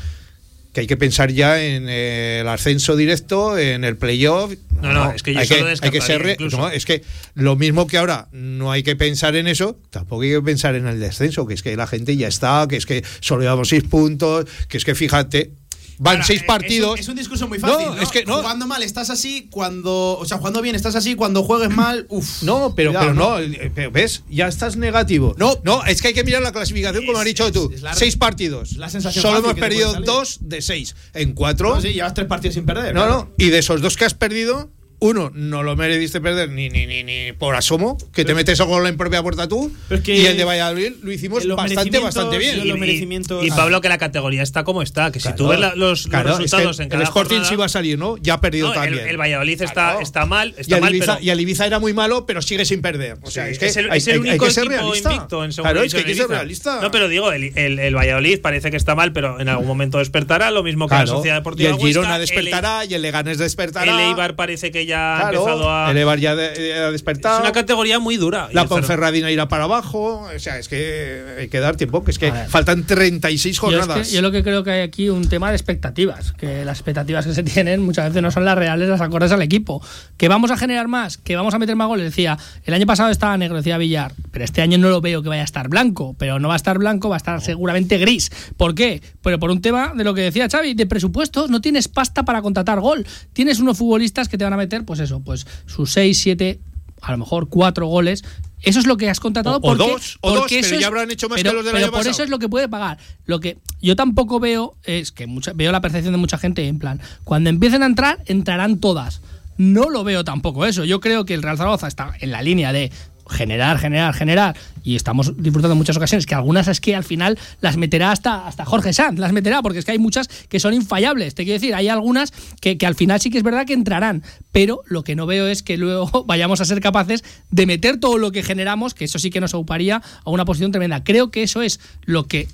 que hay que pensar ya en eh, el ascenso directo, en el playoff. No, no, es que yo hay eso que, hay que ser no, es que lo mismo que ahora no hay que pensar en eso, tampoco hay que pensar en el descenso, que es que la gente ya está, que es que solo llevamos seis puntos, que es que fíjate, van Ahora, seis eh, partidos. Es un, es un discurso muy fácil. No, No, es que no. Jugando mal estás así, cuando. O sea, jugando bien estás así, cuando juegues mal, uff. No, pero, pero no, eh, ves, ya estás negativo. No, no, es que hay que mirar la clasificación como has dicho tú. la- seis partidos. la sensación Solo hemos perdido dos de seis. En cuatro. Sí, llevas tres partidos sin perder. No, no. Y de esos dos que has perdido, uno, no lo mereciste perder ni, ni, ni, ni por asomo, que te metes a gol en propia puerta tú. Pero es que y el de Valladolid lo hicimos bastante, bastante bien. y merecimientos- Y Pablo, que la categoría está como está, que si tú ves la- los, los Claro, es que resultados en el cada Sporting jornada- sí iba a salir, ¿no? Ya ha perdido No, el, también. el Valladolid está, Claro. está mal, y, está el mal, Ibiza, pero y el Ibiza era muy malo, pero sigue sin perder. O sea, Sí, es que es el, hay, es el único hay que ser equipo realista. invicto en segunda Claro, es que hay que ser realista. No, pero digo, el, el, el Valladolid parece que está mal, pero en algún momento despertará, lo mismo que la Claro, Sociedad y Deportiva el Huesca, Girona el- despertará y el Leganés despertará. El Eibar parece que ya ha empezado a. El Eibar ya de- ha despertado. Es una categoría muy dura. La Ponferradina irá para abajo. O sea, es que hay que dar tiempo, que es que A faltan 36 Yo, es jornadas. que- yo lo que creo que hay aquí un tema de expectativas, que las expectativas que se tienen muchas veces no son las reales, las acordes al equipo. Que vamos a generar más, que vamos a meter más goles. Decía, el año pasado estaba negro, decía Villar, pero este año no lo veo que vaya a estar blanco, pero no va a estar blanco, va a estar seguramente gris. ¿Por qué? Pero por un tema de lo que decía Xavi, de presupuestos, no tienes pasta para contratar gol. Tienes unos futbolistas que te van a meter, pues eso, pues sus 6, 7, a lo mejor 4 goles. Eso es lo que has contratado O- o porque, dos, o dos, pero ya habrán hecho más pero- que los del pero año por pasado. eso es lo que puede pagar. Lo que yo tampoco veo es que mucha- veo la percepción de mucha gente en plan, cuando empiecen a entrar, entrarán todas. No lo veo tampoco eso. Yo creo que el Real Zaragoza está en la línea de generar, generar, generar y estamos disfrutando muchas ocasiones que algunas es que al final las meterá hasta, hasta Jorge Sanz, las meterá porque es que hay muchas que son infallables. Te quiero decir, hay algunas que, que al final sí que es verdad que entrarán, pero lo que no veo es que luego <laughs> vayamos a ser capaces de meter todo lo que generamos, que eso sí que nos ocuparía a una posición tremenda. Creo que eso es lo que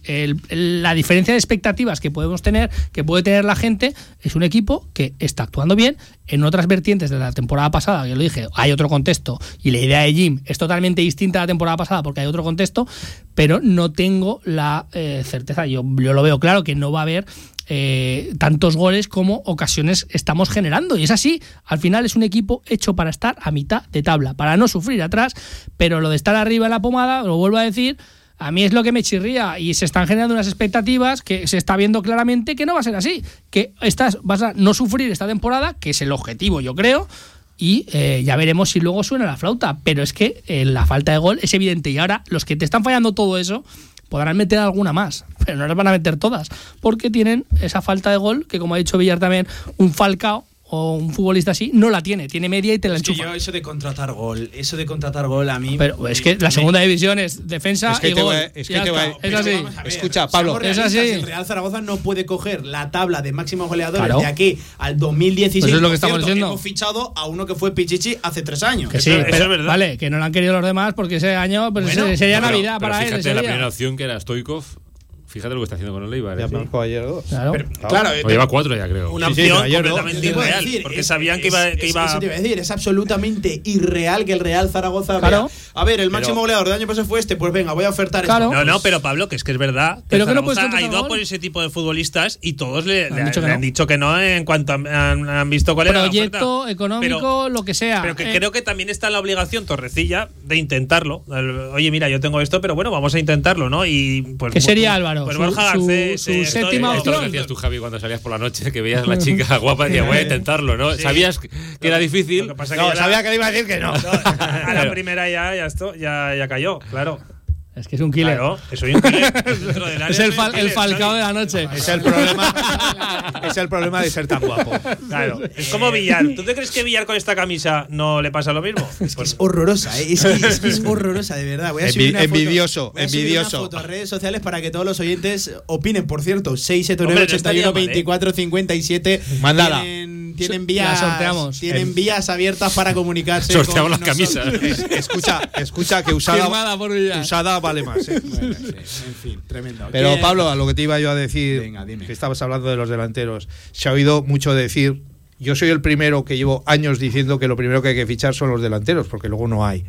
la diferencia de expectativas que podemos tener, que puede tener la gente, es un equipo que está actuando bien. En otras vertientes de la temporada pasada, que lo dije, hay otro contexto y la idea de Jim es totalmente distinta a la temporada pasada porque hay otro contexto, pero no tengo la eh, certeza. Yo, yo lo veo claro que no va a haber eh, tantos goles como ocasiones estamos generando. Y es así, al final es un equipo hecho para estar a mitad de tabla, para no sufrir atrás, pero lo de estar arriba en la pomada, lo vuelvo a decir, a mí es lo que me chirría y se están generando unas expectativas que se está viendo claramente que no va a ser así, que estás, vas a no sufrir esta temporada, que es el objetivo yo creo, y eh, ya veremos si luego suena la flauta, pero es que eh, la falta de gol es evidente. Y ahora los que te están fallando todo eso podrán meter alguna más, <laughs> pero no las van a meter todas, porque tienen esa falta de gol que como ha dicho Villar también, un Falcao o un futbolista así no la tiene, tiene media y te la Es que enchufa. yo eso de contratar gol, eso de contratar gol a mí. Pero es que la segunda división es defensa Es que y te gol. es que te voy a- está, pero es así. Ver, Escucha, Pablo, es así. El Real Zaragoza no puede coger la tabla de máximos goleadores Claro. de aquí al 2016. Pues es lo que estamos cierto, diciendo. Hemos fichado a uno que fue Pichichi hace tres años. Que sí, Eso- eso pero- es verdad. vale, que no lo han querido los demás porque ese año pues, Bueno, ese- sería Pero- Navidad pero para él. fíjate, la primera opción que era Stoikov. Fíjate lo que está haciendo con el Eibar. Ya ¿eh? marcó ayer dos. Claro. Pero, claro, O lleva cuatro ya, creo. Una Sí, sí, opción completamente irreal. decir, porque es- sabían que es- iba. Que es- iba eso te iba a decir, es absolutamente irreal que el Real Zaragoza Claro. vea, A ver, el máximo goleador del año pasado fue este, pues venga, voy a ofertar Claro. esto. No, no, pero Pablo, que es que es verdad. Que Pero que no puedes ha ido por ese tipo de futbolistas y todos le, Han le- dicho que le no. han dicho que no en cuanto han, han- han visto cuál era la Proyecto oferta. económico, Pero- lo que sea. Pero que Eh, creo que también está la obligación Torrecilla de intentarlo. Oye, mira, yo tengo esto, pero bueno, vamos a intentarlo, ¿no? Y pues ¿Qué sería, pues- Pues Su- Borja su- Garcés, su eh, estoy- séptima Esto es lo que hacías tú, Javi, cuando salías por la noche, que veías a la chica <laughs> guapa y decías, voy a intentarlo, ¿no? Sí. Sabías que era difícil. Lo que pasa No, que sabía que le iba a decir que no. a la primera ya, ya, esto, ya, ya cayó, claro. Es que es un killer. Claro, que soy un killer. <laughs> Dentro del área es el, fal- el killer, falcao Xavi. de la noche. Es el problema. es el problema de ser tan guapo. Claro, <laughs> es como Villar. ¿Tú te crees que Villar con esta camisa no le pasa lo mismo? Es que es horrorosa, ¿eh? es, que, es que es <laughs> horrorosa, de verdad. Voy a Envi- subir una foto- envidioso, voy a subir envidioso. Una foto a redes sociales para que todos los oyentes opinen. Por cierto, Hombre, 679 no estaría 81 mal, ¿eh? 24 57 Mándala. Tienen, tienen La vías, sorteamos. tienen En- vías abiertas para comunicarse. <laughs> Sorteamos las nosotros. camisas. <laughs> Es- escucha, escucha que usada, por usada vale más. ¿eh? <laughs> Bueno, sí, en fin, tremendo. Pero ¿Qué- Pablo, a lo que te iba yo a decir, Venga, dime. que estabas hablando de los delanteros, se ha oído mucho decir, yo soy el primero que llevo años diciendo que lo primero que hay que fichar son los delanteros, porque luego no hay.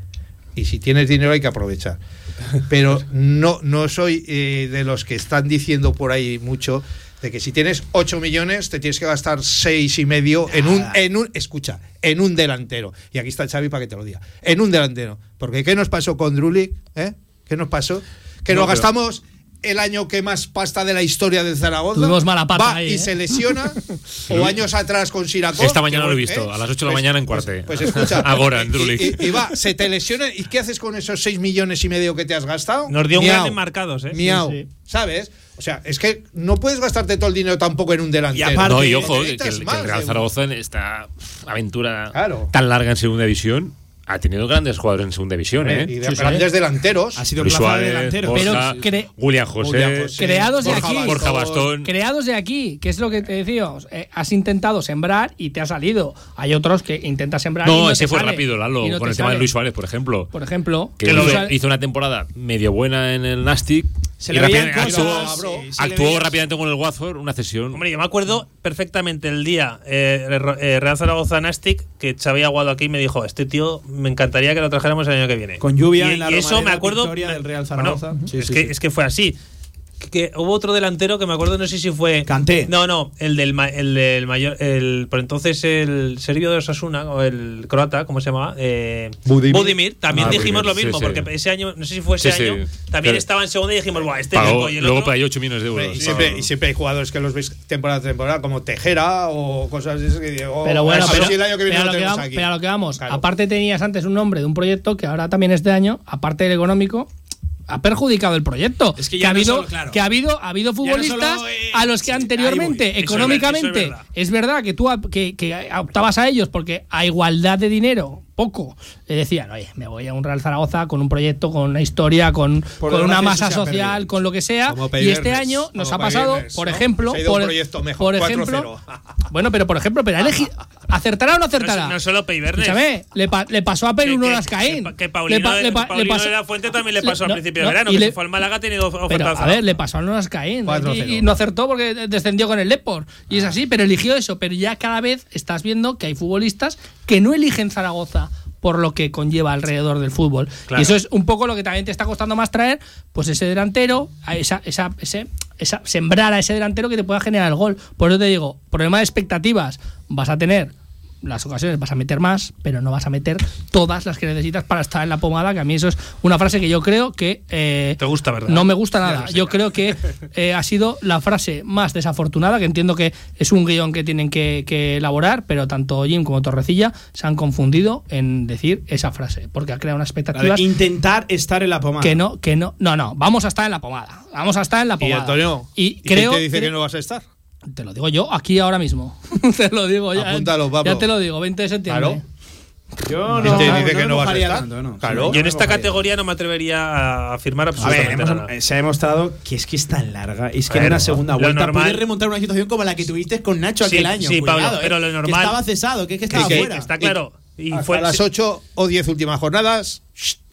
Y si tienes dinero hay que aprovechar. Pero no, no soy eh, de los que están diciendo por ahí mucho de que si tienes 8 millones te tienes que gastar seis y medio en un, en un, escucha, en un delantero. Y aquí está Xavi para que te lo diga. En un delantero. Porque ¿qué nos pasó con Drulik? ¿Eh? ¿Qué nos pasó? Que No, nos pero- gastamos el año que más pasta de la historia del Zaragoza. Tuvimos mala pata va ahí, y ¿eh? se lesiona. <laughs> o años atrás con Siracoz. Esta mañana que lo he visto, ¿eh? a las 8 de la Pues- mañana en pues- cuarte. Pues, escucha. <laughs> Ahora, en y- Drulik. Y, y va, se te lesiona. ¿Y qué haces con esos 6 millones y medio que te has gastado? Nos dio un gran enmarcados, ¿eh? Miau. Sí, sí. ¿Sabes? O sea, es que no puedes gastarte todo el dinero tampoco en un delantero. Y aparte- No, y ojo, que, necesitas el, que el Real de- Zaragoza en esta aventura Claro. tan larga en segunda división ha tenido grandes jugadores en segunda división, ¿eh? Y de grandes delanteros. Ha sido Luis de Suárez, delantero. Borja, Pero cre- William José, William José, Creados de Borja aquí. Bastón. Borja Bastón. Creados de aquí, que es lo que te decíamos. eh, has intentado sembrar y te ha salido. Hay otros que intentas sembrar y No, no ese te fue sale. rápido, Lalo, no con el tema de. Luis Suárez, por ejemplo. Por ejemplo, Que que Suárez- hizo una temporada medio buena en el Nastic. Se y le veían cosas, actuó, sí, se le actuó rápidamente con el Watford, una cesión. Hombre, yo me acuerdo perfectamente el día eh, eh, Real Zaragoza Nastic que Xavi Aguado aquí me dijo, este tío me encantaría que lo trajéramos el año que viene. Con lluvia y, en la y eso me acuerdo victoria del Real Bueno, Zaragoza. Sí, es, sí, que, sí. es que fue así. Que, hubo otro delantero que me acuerdo, no sé si fue. Kanté. No, no, el del, el del mayor. El, por entonces el serbio de Osasuna, o el croata, ¿cómo se llamaba? Eh, Budimir. También Ah, dijimos Budimir, lo mismo, sí, sí. porque ese año, no sé si fue ese Sí, sí. año, también Pero- estaba en segunda y dijimos, Buah, este Pagó- loco", y el luego pagó 8 millones de euros. Y siempre, y siempre hay jugadores que los ves temporada a temporada, como Tejera o cosas de esas que digo, Pero bueno, pero, el año que viene pero lo lo que tenemos vamos, aquí. pero a lo que vamos. Claro. Aparte tenías antes un nombre de un proyecto que ahora también este año, aparte del económico, ha perjudicado el proyecto. Es que que, ya ha no habido, solo, claro. que ha habido, ha habido futbolistas a los que anteriormente, voy. Eso es económicamente, verdad, es verdad. es verdad que tú que, que optabas a ellos porque a igualdad de dinero, poco, le decían, oye, me voy a un Real Zaragoza con un proyecto, con una historia, con, una masa social, perdido. con lo que sea. Y este año nos ha pasado, por ¿no? ejemplo, ido por, un proyecto mejor, por 4-0. ejemplo, <laughs> bueno, pero por ejemplo, pero ¿acertará o no acertará? No, no solo le, pa- le pasó a Perú Que- Uno que-. Que, que Paulino, le, pa- le pa- le Paulino pasó- de la Fuente <laughs> también le pasó no, al principio no, de verano, y que le- se fue al Málaga ha tenido Pero, ofertas. a ver, le pasó a Unas Caín 4-0. y, y no acertó porque descendió con el Depor. Y es así, pero eligió eso. Pero ya cada vez estás viendo que hay futbolistas que no eligen Zaragoza por lo que conlleva alrededor del fútbol. Claro. Y eso es un poco lo que también te está costando más traer, pues ese delantero, esa, esa, ese, esa, sembrar a ese delantero que te pueda generar el gol. Por eso te digo, problema de expectativas vas a tener las ocasiones vas a meter más, pero no vas a meter todas las que necesitas para estar en la pomada, que a mí eso es una frase que yo creo que... eh, Te gusta, ¿verdad? No me gusta nada. Yo creo que eh, ha sido la frase más desafortunada, que entiendo que es un guion que tienen que, que elaborar, pero tanto Jim como Torrecilla se han confundido en decir esa frase, porque ha creado unas expectativas intentar estar en la pomada. que no, que no, no, no, vamos a estar en la pomada, vamos a estar en la Y pomada. Antonio, y ¿y quién creo te dice que no vas a estar? Te lo digo yo aquí ahora mismo. <laughs> te lo digo ya. Apúntalo, Pablo. Ya te lo digo, 20 de septiembre. Claro. Yo ¿Quién no, te no, dice no que me no vas a estar? tanto, no. Claro. Yo en esta categoría no me atrevería a afirmar A ver, absolutamente hemos- nada. eh, se ha demostrado que es que es tan larga. Es que en Bueno, una segunda lo vuelta normal- puedes remontar una situación como la que tuviste con Nacho Sí, aquel año. sí, Cuidado, Pablo, eh, pero lo que normal- estaba cesado, que es que estaba que- fuera. Está claro. Y Hasta fue las 8 o 10 últimas jornadas.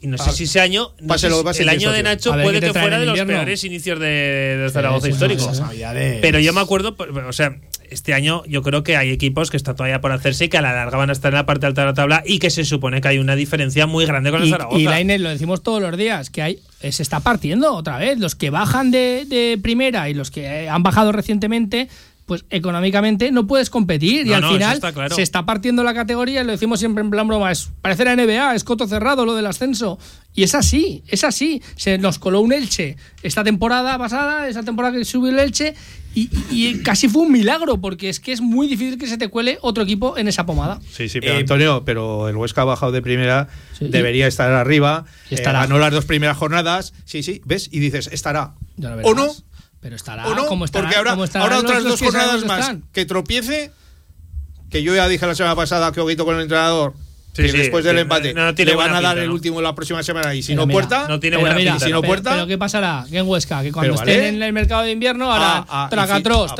Y no sé si ese año, no sé lo el año de. Nacho ver, puede ¿qué te que fuera de los invierno? peores inicios de, de Zaragoza sí, Navidades. Pero yo me acuerdo, o sea, este año yo creo que hay equipos que están todavía por hacerse y que a la larga van a estar en la parte alta de la tabla y que se supone que hay una diferencia muy grande con el Y, Zaragoza. y Lainez, lo decimos todos los días, que hay eh, se está partiendo otra vez. Los que bajan de, de primera y los que eh, han bajado recientemente, pues económicamente no puedes competir. y al no, final está claro. se está partiendo la categoría, y lo decimos siempre en plan broma, es, parece la NBA, es coto cerrado lo del ascenso. Y es así, es así. Se nos coló un Elche esta temporada pasada, esa temporada que subió el Elche, y, casi fue un milagro, porque es que es muy difícil que se te cuele otro equipo en esa pomada. Sí, sí, pero Eh, Antonio, pero el Huesca ha bajado de primera, Sí. debería estar arriba, Y eh, estará. ganó las dos primeras jornadas, sí, sí, ¿ves? Y dices, estará. Ya lo ¿O no? Pero estará ¿O no? como estará, Porque ahora, estarán ahora otras los dos jornadas más están. que tropiece, que yo ya dije la semana pasada que ojito con el entrenador, Sí, que sí, después del empate no- no tiene le van buena a dar pinta, el ¿no? último la próxima semana y si Pero no mira, puerta, no tiene buena mira, pinta. si no pero- puerta- Pero ¿qué pasará? Que en Huesca, que cuando Pero vale. estén en el mercado de invierno, ahora Ah, ah, fin, ah, vale, tragatros,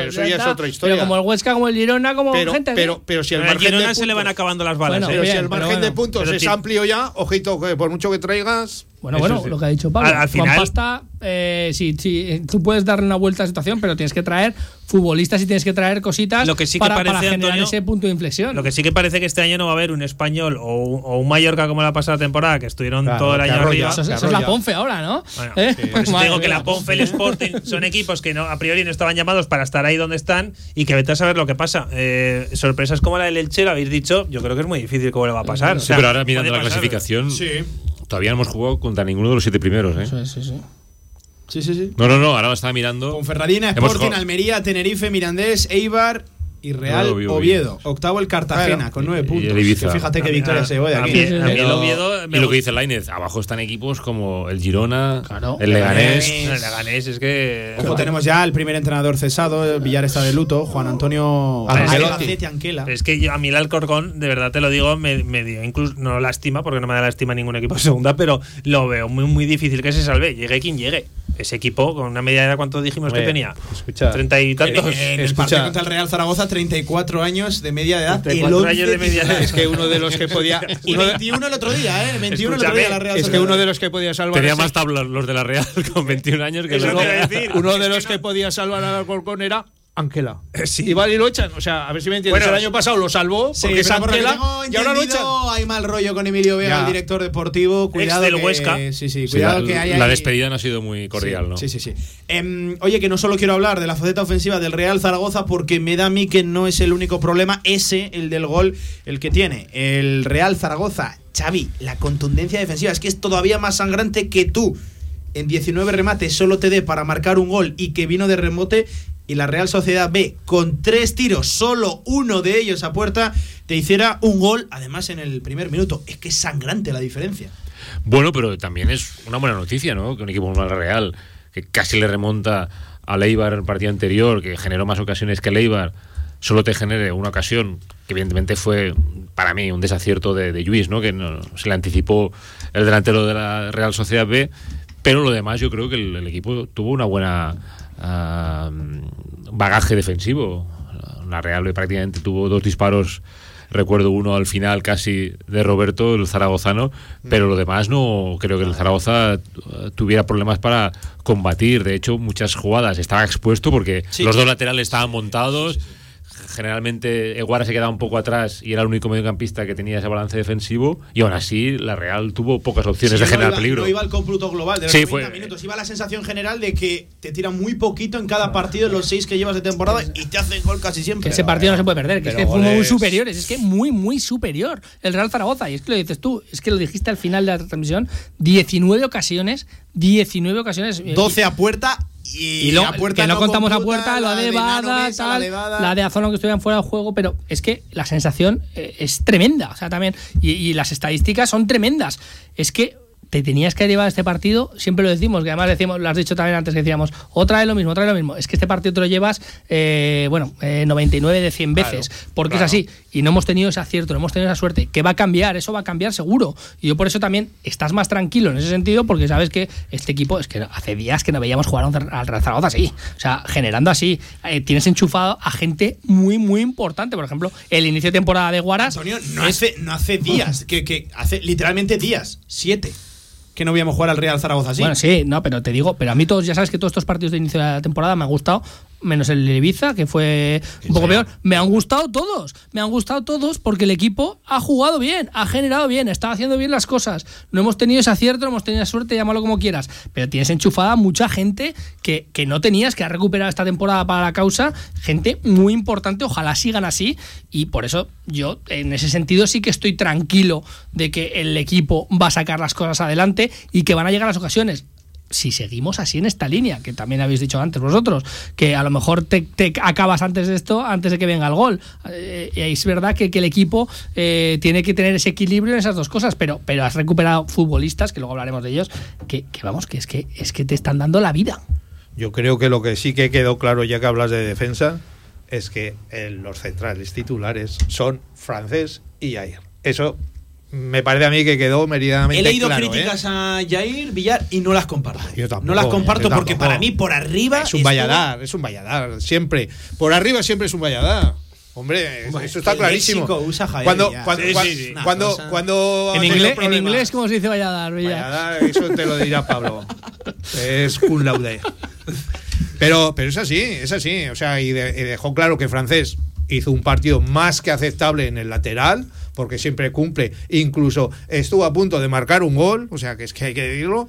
pero eso pero- ya es otra historia. Pero como el Huesca, como el Girona, como pero, gente. pero, pero si el margen Girona de se le van puntos- acabando las balas. Bueno, ¿eh? pero si bien, el pero margen de bueno. puntos Pero es amplio ya, ojito que por mucho que traigas, Bueno, Eso bueno, sí. lo que ha dicho Pablo. Al- al Juan final- Pasta, eh, sí, sí, tú puedes darle una vuelta a la situación, pero tienes que traer futbolistas y tienes que traer cositas Lo que sí que para, parece, para generar Antonio, ese punto de inflexión. Lo que sí que parece que este año no va a haber un español o un, o un Mallorca como la pasada temporada, que estuvieron Claro, todo el año arrolla. arriba. eso, es- que eso es la. Ponfe ahora, ¿no? Bueno, ¿Eh? sí, por eso te Madre digo que la. Ponfe y el Sporting son equipos que no, a priori no estaban llamados para estar ahí donde están y que vete a saber lo que pasa. Eh, sorpresas como la del Elche, lo habéis dicho, yo creo que es muy difícil cómo le va a pasar. O Sí, sea, pero ahora mirando la pasar. clasificación, todavía no hemos jugado contra ninguno de los siete primeros. ¿eh? Sí, sí, sí. Sí, sí, sí. No, no, no, ahora lo estaba mirando. Ponferradina, Hemos Sporting, jugado- Almería, Tenerife, Mirandés, Eibar y Real Oviedo. Oviedo. Octavo el Cartagena Claro. con nueve Y puntos. el Ibiza. Que fíjate qué victoria a- se llevó de a mí- ¿eh? a mí el Oviedo me y lo que dice Lainez, abajo están equipos como el Girona, el Leganés. El Leganés es que. Ojo, tenemos ya el primer entrenador cesado, el Villar está de luto, Juan Antonio Ancelotti. Albacete Anquela. Es que yo- a mí el Alcorcón, de verdad te lo digo, me, me dio incluso no lástima, porque no me da lástima ningún equipo de segunda, pero lo veo muy, muy difícil que se salve. Llegue quien llegue. Ese equipo, con una media edad, ¿cuánto dijimos que tenía? escucha. Treinta y tantos. En el Escucha. partido contra el Real Zaragoza, 34 años de media edad. 34 el años de media <laughs> edad. Es que uno de los que podía. <laughs> Y uno de- 21 el otro día, ¿eh? 21 el otro día la Real es que uno de los que podía salvar. Tenía más tablas los de la Real con 21 años que Eso los. Uno de los que podía salvar al Alcorcón era Anquela. Y vale, y lo echan. O sea, a ver si me entiendes. Bueno, el año pasado lo salvó Sí, porque es por tengo y ahora lo echan. Hay mal rollo con Emilio Vega, Ya. el director deportivo. Cuidado del que- Huesca. Sí, sí, Sí, cuidado la, que hay la despedida no ha sido muy cordial, sí, ¿no? Sí, sí, sí. Em, oye, que no solo quiero hablar de la faceta ofensiva del Real Zaragoza, porque me da a mí que no es el único problema, ese, el del gol, el que tiene. El Real Zaragoza, Xavi, la contundencia defensiva es que es todavía más sangrante que tú. En 19 remates solo te dé para marcar un gol y que vino de remote. Y la Real Sociedad B, con tres tiros, solo uno de ellos a puerta, te hiciera un gol, además en el primer minuto. Es que es sangrante la diferencia. Bueno, pero también es una buena noticia, ¿no? Que un equipo como el Real, que casi le remonta a Leibar en el partido anterior, que generó más ocasiones que Leibar, solo te genere una ocasión, que evidentemente fue para mí un desacierto de, de Lluís, ¿no? Que no- se le anticipó el delantero de la Real Sociedad B, pero lo demás yo creo que el, el equipo tuvo una buena bagaje defensivo. La Real prácticamente tuvo dos disparos recuerdo uno al final casi de Roberto, el zaragozano, pero lo demás no creo que el Zaragoza eh, tuviera problemas para combatir. De hecho, muchas jugadas estaba expuesto porque Sí. los dos laterales estaban montados. Generalmente Eguara se quedaba un poco atrás y era el único mediocampista que tenía ese balance defensivo y aún así la Real tuvo pocas opciones Sí, de no generar iba- peligro. No iba al cómputo global de los Sí, 90 fue- minutos. Iba la sensación general de que te tiran muy poquito en cada partido en los seis que llevas de temporada y te hacen gol casi siempre. Que ese partido no se puede perder, que es que fue muy goles- superiores, es que muy, muy superior el Real Zaragoza. Y es que lo dices tú, es que lo dijiste al final de la transmisión, 19 ocasiones, 19 ocasiones. eh, 12 a puerta y, y lo, a puerta que no, contamos a computa, puerta, la de Nano Bada, tal, la de la de Azono que estuvieran fuera de juego, pero es que la sensación eh, es tremenda, o sea, también, y, y las estadísticas son tremendas. Es que te tenías que llevar este partido, siempre lo decimos, que además decimos, lo has dicho también antes que decíamos, otra vez lo mismo, otra vez lo mismo. Es que este partido te lo llevas, eh, bueno, eh, 99 de 100 veces, porque claro. es así. Y no hemos tenido ese acierto, no hemos tenido esa suerte. Que va a cambiar, eso va a cambiar seguro. Y yo por eso también estás más tranquilo en ese sentido, porque sabes que este equipo, es que hace días que no veíamos jugar al Zaragoza así. O sea, generando así. Eh, tienes enchufado a gente muy, muy importante. Por ejemplo, el inicio de temporada de Guaras. Antonio, no hace, no hace días, que, que hace literalmente días, siete, que no veíamos jugar al Real Zaragoza así. Bueno, sí, no, pero te digo, pero a mí todos, ya sabes que todos estos partidos de inicio de la temporada me han gustado, menos el de Ibiza, que fue un poco peor. Me han gustado todos, me han gustado todos porque el equipo ha jugado bien, ha generado bien, está haciendo bien las cosas. No hemos tenido ese acierto, no hemos tenido suerte, llámalo como quieras, pero tienes enchufada mucha gente que, que no tenías, que ha recuperado esta temporada para la causa, gente muy importante, ojalá sigan así, y por eso yo en ese sentido sí que estoy tranquilo de que el equipo va a sacar las cosas adelante y que van a llegar las ocasiones si seguimos así en esta línea, que también habéis dicho antes vosotros, que a lo mejor te, acabas antes de esto, antes de que venga el gol. Eh, es verdad que, el equipo eh, tiene que tener ese equilibrio en esas dos cosas, pero, pero has recuperado futbolistas, que luego hablaremos de ellos, que, vamos, que es que es que te están dando la vida. Yo creo que lo que sí que quedó claro, ya que hablas de defensa, es que eh, los centrales titulares son francés y Jair. Eso me parece a mí que quedó meridamente He leído claro, críticas ¿eh? a Jair Villar y no las comparto. Yo tampoco, no las comparto yo porque tampoco. para mí por arriba Es un estuvo- valladar, es un valladar, siempre. Por arriba siempre es un valladar. Hombre, Hombre, eso está clarísimo. usa Jair cuando, cuando, Sí, sí, cuando, cosa- cuando En inglés, en inglés, ¿cómo se dice Valladar? Valladar, eso te lo dirá Pablo. <laughs> Es cum laude. Pero, pero es así, es así. O sea, y, de- y dejó claro que francés hizo un partido más que aceptable en el lateral, porque siempre cumple. Incluso estuvo a punto de marcar un gol, o sea, que es que hay que decirlo.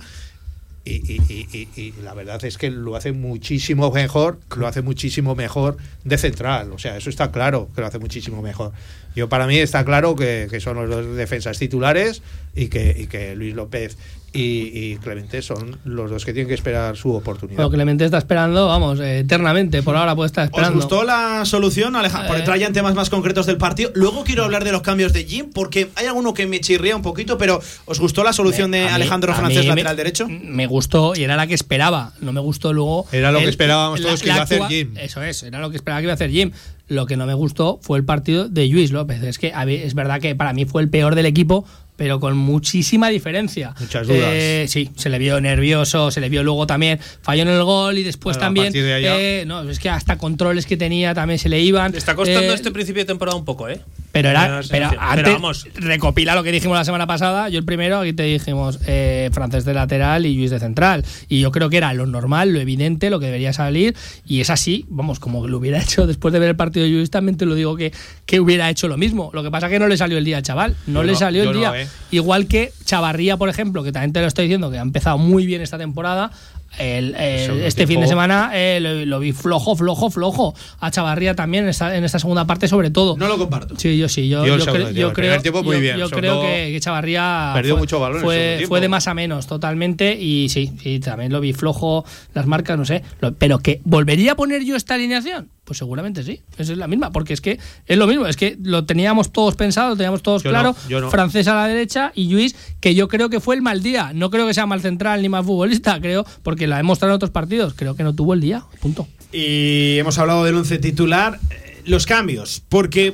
Y, y- y- la verdad es que lo hace muchísimo mejor, lo hace muchísimo mejor de central. O sea, eso está claro que lo hace muchísimo mejor. Yo para mí está claro que, son los dos defensas titulares y que, que Luis López y, y Clemente son los dos que tienen que esperar su oportunidad. Lo Clemente está esperando, vamos, eh, eternamente. Por ahora puede estar ¿Os esperando. gustó la solución, Alejandro? Por Eh. entrar ya en temas más concretos del partido. Luego quiero hablar de los cambios de Jim, porque hay alguno que me chirría un poquito, pero ¿os gustó la solución de mí- Alejandro Francés, me- lateral derecho? Me gustó y era la que esperaba. No me gustó luego. Era lo que esperábamos la- todos que la iba a hacer Jim. Eso es, era lo que esperaba que iba a hacer Jim. Lo que no me gustó fue el partido de Luis López. Es que es verdad que para mí fue el peor del equipo, pero con muchísima diferencia. Muchas dudas. Eh, sí, se le vio nervioso, se le vio luego también falló en el gol y después también. de allá- eh, no, es que hasta controles que tenía también se le iban. Te está costando Eh, este principio de temporada un poco, ¿eh? pero era, pero antes, Pero vamos. recopila lo que dijimos la semana pasada. Yo el primero, aquí te dijimos eh, francés de lateral y Luis de central. Y yo creo que era lo normal, lo evidente, lo que debería salir. Y es así, vamos, como lo hubiera <laughs> hecho después de ver el partido de Luis, también te lo digo que, que hubiera hecho lo mismo. Lo que pasa que no le salió el día al chaval. No Yo le no, salió el no, día. eh. Igual que Chavarría, por ejemplo, que también te lo estoy diciendo, que ha empezado muy bien esta temporada. El- el- Segundo este fin de semana eh, lo, lo vi flojo, flojo, flojo. A Chavarría también en esta, en esta segunda parte, sobre todo. No lo comparto. Sí, yo sí, yo, Yo segundo creo, primer tiempo muy yo- bien, yo sobre creo todo que, que Chavarría perdió fue, mucho segundo fue, de más a menos totalmente y sí, sí, también lo vi flojo, las marcas, no sé, Lo- pero que volvería a poner yo esta alineación, pues seguramente sí, esa es la misma, porque es que es lo mismo, es que lo teníamos todos pensado, lo teníamos todos Yo claro, no, yo no. francés a la derecha y Luis, que yo creo que fue el mal día, no creo que sea mal central ni mal futbolista, <laughs> creo, porque la he mostrado en otros partidos, creo que no tuvo el día, punto. Y hemos hablado del once titular. Eh, Los cambios, porque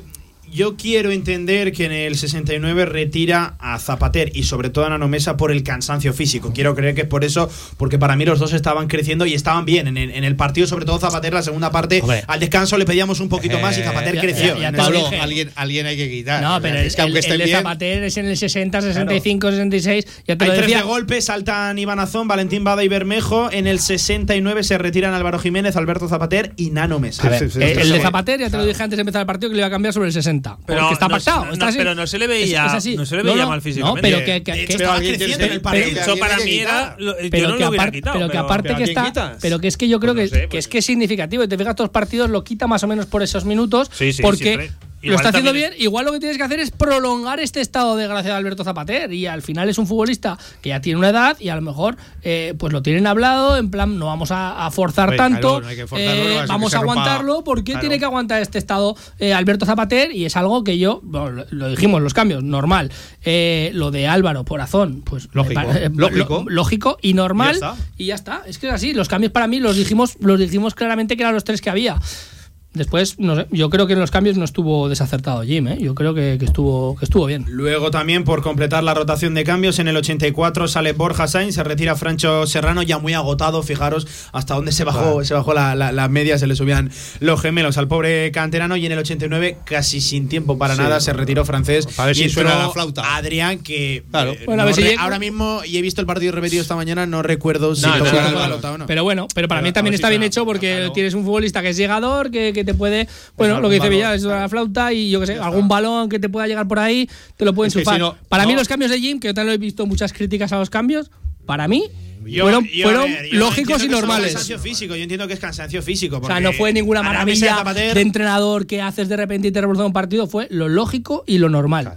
yo quiero entender que en el 69 retira a Zapater y sobre todo a Nano Mesa por el cansancio físico. Quiero creer que es por eso, porque para mí los dos estaban creciendo y estaban bien en el, en el partido, sobre todo Zapater, la segunda parte. Hombre. al descanso le pedíamos un poquito más y Zapater ya- creció. ya- ya Pablo, alguien, alguien hay que quitar. No, pero el, es que aunque el- el de bien, Zapater es en el 60, 65, 66, ya te Hay lo tres decía. de golpe, saltan Iván Azón, Valentín Bada y Bermejo. En el 69 se retiran Álvaro Jiménez, Alberto Zapater y Nano Mesa. A ver, Sí, sí, sí, el, el de. Zapater, ya te lo dije antes de empezar el partido, que le iba a cambiar sobre el 60. Pero porque está no pactado. está así. pero no se le veía- Es- es así. no se le veía mal No, físicamente. pero que, que- De que- hecho, pero estaba alguien creciendo tiene- en el pero- partido. Eso para mí era. quitar. lo- Yo pero no que lo hubiera aparte, quitado. pero que aparte pero ¿a que está, quitas? pero que es que yo creo Pues que, no sé, que es pues- que es significativo. Y te fijas todos los partidos lo quita más o menos por esos minutos, Sí, sí, porque siempre. Lo está haciendo bien. Igual lo que tienes que hacer es prolongar este estado de gracia de Alberto Zapater y al final es un futbolista que ya tiene una edad y a lo mejor eh, pues lo tienen hablado en plan no vamos a, a forzar tanto, claro, no hay que forzarlo, eh, vamos a aguantarlo porque Claro. tiene que aguantar este estado eh, Alberto Zapater y es algo que yo bueno, lo, dijimos los cambios normal lo de Álvaro Porazón pues Lógico, lógico. lógico y normal Y ya está. y ya está es que es así los cambios para mí los dijimos los dijimos claramente que eran los tres que había Después, no sé, yo creo que en los cambios no estuvo desacertado Jim, ¿eh? Yo creo que, que estuvo, que estuvo bien. Luego también por completar la rotación de cambios en el 84 sale Borja Sainz, se retira Francho Serrano ya muy agotado, fijaros hasta dónde se bajó, se bajó la, la- la media, se le subían los gemelos al pobre canterano y en el 89 casi sin tiempo para Sí. nada se retiró francés Para ver y si suena la flauta. Adrián que Claro. eh, Bueno, a no ver si re- llega- ahora mismo y he visto el partido repetido esta mañana no recuerdo si No, tocó no, la flauta o no. Pero bueno, pero para Pero mí también a está si bien hecho porque tienes un futbolista que es llegador, que, que te puede, bueno, lo que dice Villar, es una flauta y yo que sé, algún balón que te pueda llegar por ahí, te lo pueden enchufar. si no- para mí los cambios de Jim, que yo también lo he visto muchas críticas a los cambios, para mí Yo- fueron, yo, fueron ver, yo lógicos y normales. cansancio físico, yo entiendo que es cansancio físico. O sea, no fue ninguna maravilla de entrenador que haces de repente y te revoluciona un partido, fue lo lógico y lo normal.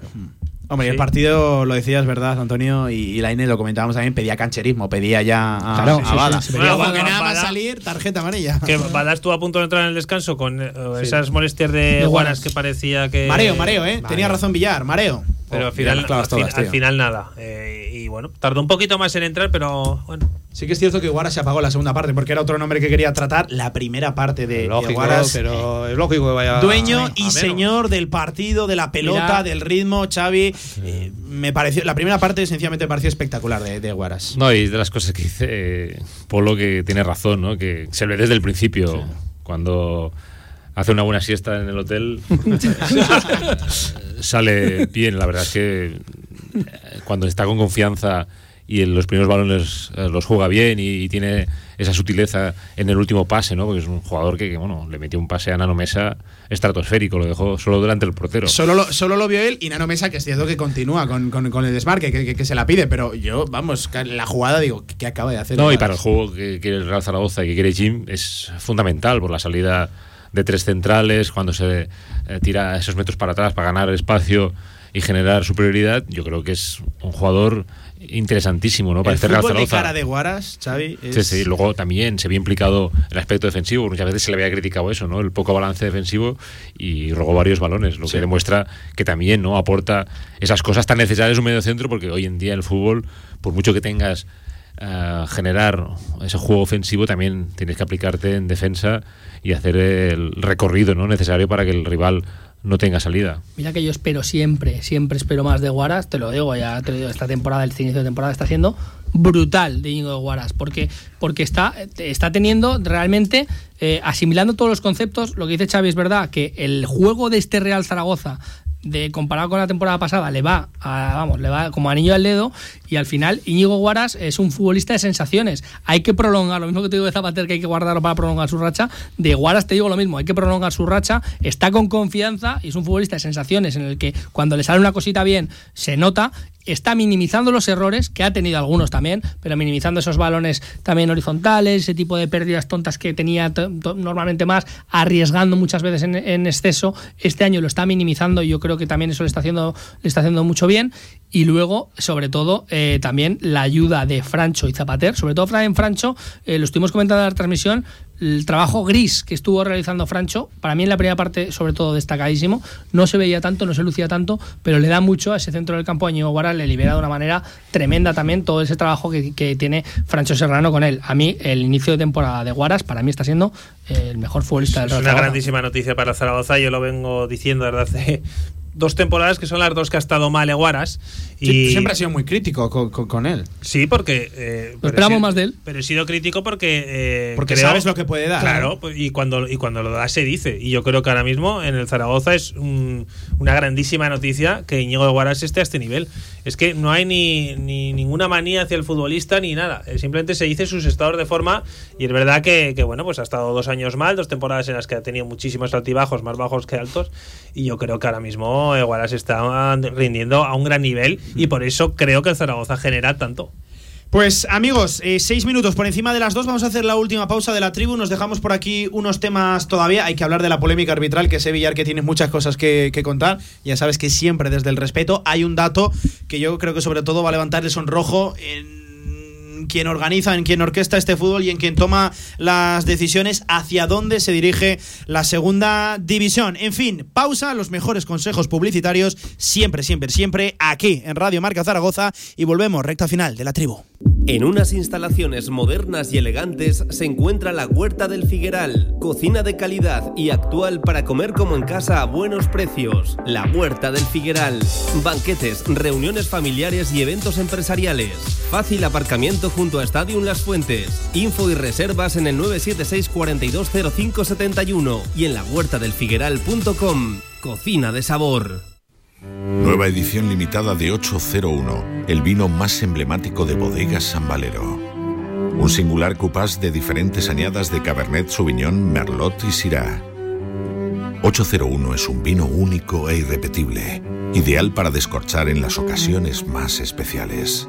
Hombre, y el partido, lo decías, ¿verdad, Antonio? Y, y la Ine lo comentábamos también, pedía cancherismo, pedía ya a, Claro, a sí, sí, pedía a porque Bada. nada más salir, tarjeta amarilla. Que Bada estuvo a punto de entrar en el descanso con eh, esas molestias de, De Guaras Guaras. que parecía que. Mareo, mareo, ¿eh? Tenía razón Villar, mareo. Pero al Oh, final, al, fin- todas, al final nada. Eh, y bueno, tardó un poquito más en entrar, pero bueno. Sí que es cierto que Guaras se apagó la segunda parte, porque era otro nombre que quería tratar. La primera parte de, Lógico, Guaras. pero es lógico que vaya. Dueño a y señor del partido, de la pelota, Mira. del ritmo, Xavi. eh, me pareció, la primera parte sencillamente me pareció espectacular de, de Guaras. No, y de las cosas que dice eh, Polo que tiene razón, ¿no? Que se ve desde el principio. Cuando hace una buena siesta en el hotel, <laughs> sale bien. La verdad es que eh, cuando está con confianza y en los primeros balones eh, los juega bien y, y tiene esa sutileza en el último pase, ¿no? Porque es un jugador que, que, bueno, le metió un pase a Nano Mesa estratosférico, lo dejó solo delante del portero. Solo lo, solo lo vio él y Nano Mesa, que es cierto que continúa con, con- con el desmarque, que, que- que se la pide, pero yo, vamos, la jugada, digo, ¿qué acaba de hacer? No, y para el juego que quiere el Real Zaragoza y que quiere Jim es fundamental por la salida de tres centrales, cuando se eh, tira esos metros para atrás para ganar espacio y generar superioridad, yo creo que es un jugador interesantísimo, ¿no? Para el fútbol de cara de Guaras, Xavi. Sí, es- sí, luego también se vio implicado en el aspecto defensivo. Muchas veces se le había criticado eso, ¿no? El poco balance defensivo y robó varios balones, lo que demuestra que también no aporta esas cosas tan necesarias en un medio centro, porque hoy en día el fútbol, por mucho que tengas eh, generar ese juego ofensivo, también tienes que aplicarte en defensa y hacer el recorrido ¿no? necesario para que el rival no tenga salida. Mira que yo espero siempre, siempre espero más de Guaras, te lo digo, ya te lo digo, esta temporada, el inicio de temporada está siendo brutal de Íñigo de Guaras, porque, porque está, está teniendo realmente, eh, asimilando todos los conceptos, lo que dice Xavi es verdad, que el juego de este Real Zaragoza de comparado con la temporada pasada le va a, vamos le va como anillo al dedo y al final Íñigo Guaras es un futbolista de sensaciones. Hay que prolongar lo mismo que te digo de Zapater que hay que guardarlo para prolongar su racha. De Guaras te digo lo mismo hay que prolongar su racha está con confianza y es un futbolista de sensaciones en el que cuando le sale una cosita bien se nota está minimizando los errores, que ha tenido algunos también, pero minimizando esos balones también horizontales, ese tipo de pérdidas tontas que tenía normalmente más, arriesgando muchas veces en, en exceso. Este año lo está minimizando y yo creo que también eso le está haciendo, le está haciendo mucho bien. Y luego, sobre todo, eh, también la ayuda de Francho y Zapater, sobre todo en Francho, eh, lo estuvimos comentando en la transmisión, el trabajo gris que estuvo realizando Francho, para mí en la primera parte, sobre todo, destacadísimo. No se veía tanto, no se lucía tanto, pero le da mucho a ese centro del campo a Ñigo Guara, le libera de una manera tremenda también todo ese trabajo que, que tiene Francho Serrano con él. A mí, el inicio de temporada de Guaras, para mí está siendo eh, el mejor futbolista del Es una grandísima noticia para Zaragoza. Yo lo vengo diciendo desde hace <laughs> dos temporadas que son las dos que ha estado mal Eguaras. Sí, Y tú siempre has sido muy crítico con, con- con él. Sí, porque. eh, pero esperamos sido- más de él. Pero he sido crítico porque. eh, Porque creo- sabes lo que puede dar. Claro, y cuando, y cuando lo da se dice. Y yo creo que ahora mismo en el Zaragoza es un- una grandísima noticia que Íñigo de Guaras esté a este nivel. Es que no hay ni, ni ninguna manía hacia el futbolista ni nada. Eh, Simplemente se dice sus estados de forma. Y es verdad que, que, bueno, pues ha estado dos años mal, dos temporadas en las que ha tenido muchísimos altibajos, más bajos que altos. Y yo creo que ahora mismo Guaras está rindiendo a un gran nivel. Y por eso creo que el Zaragoza genera tanto. Pues amigos, eh, seis minutos por encima de las dos. Vamos a hacer la última pausa de la tribu. Nos dejamos por aquí unos temas todavía. Hay que hablar de la polémica arbitral, que sé, Villar, que tienes muchas cosas que, que contar. Ya sabes que siempre desde el respeto hay un dato que yo creo que sobre todo va a levantar el sonrojo en quien organiza, en quien orquesta este fútbol y en quien toma las decisiones hacia dónde se dirige la segunda división. En fin, pausa, los mejores consejos publicitarios, siempre, siempre, siempre aquí en Radio Marca Zaragoza y volvemos, recta final de la tribu. En unas instalaciones modernas y elegantes se encuentra la Huerta del Figueral, cocina de calidad y actual para comer como en casa a buenos precios. La Huerta del Figueral, banquetes, reuniones familiares y eventos empresariales. Fácil aparcamiento junto a Stadium Las Fuentes. Info y reservas en el 976 420571 y en la huertadelfigueral.com. Cocina de sabor. Nueva edición limitada de 801, el vino más emblemático de Bodegas San Valero. Un singular cupás de diferentes añadas de Cabernet Sauvignon, Merlot y Syrah. 801 es un vino único e irrepetible, ideal para descorchar en las ocasiones más especiales.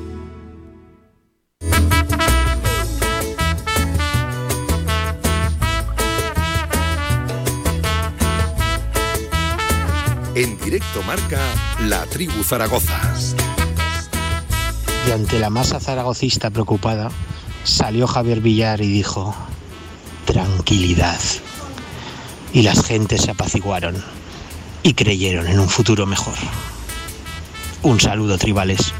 En directo marca La Tribu Zaragoza. Y ante la masa zaragocista preocupada, salió Javier Villar y dijo, tranquilidad. Y las gentes se apaciguaron y creyeron en un futuro mejor. Un saludo, tribales.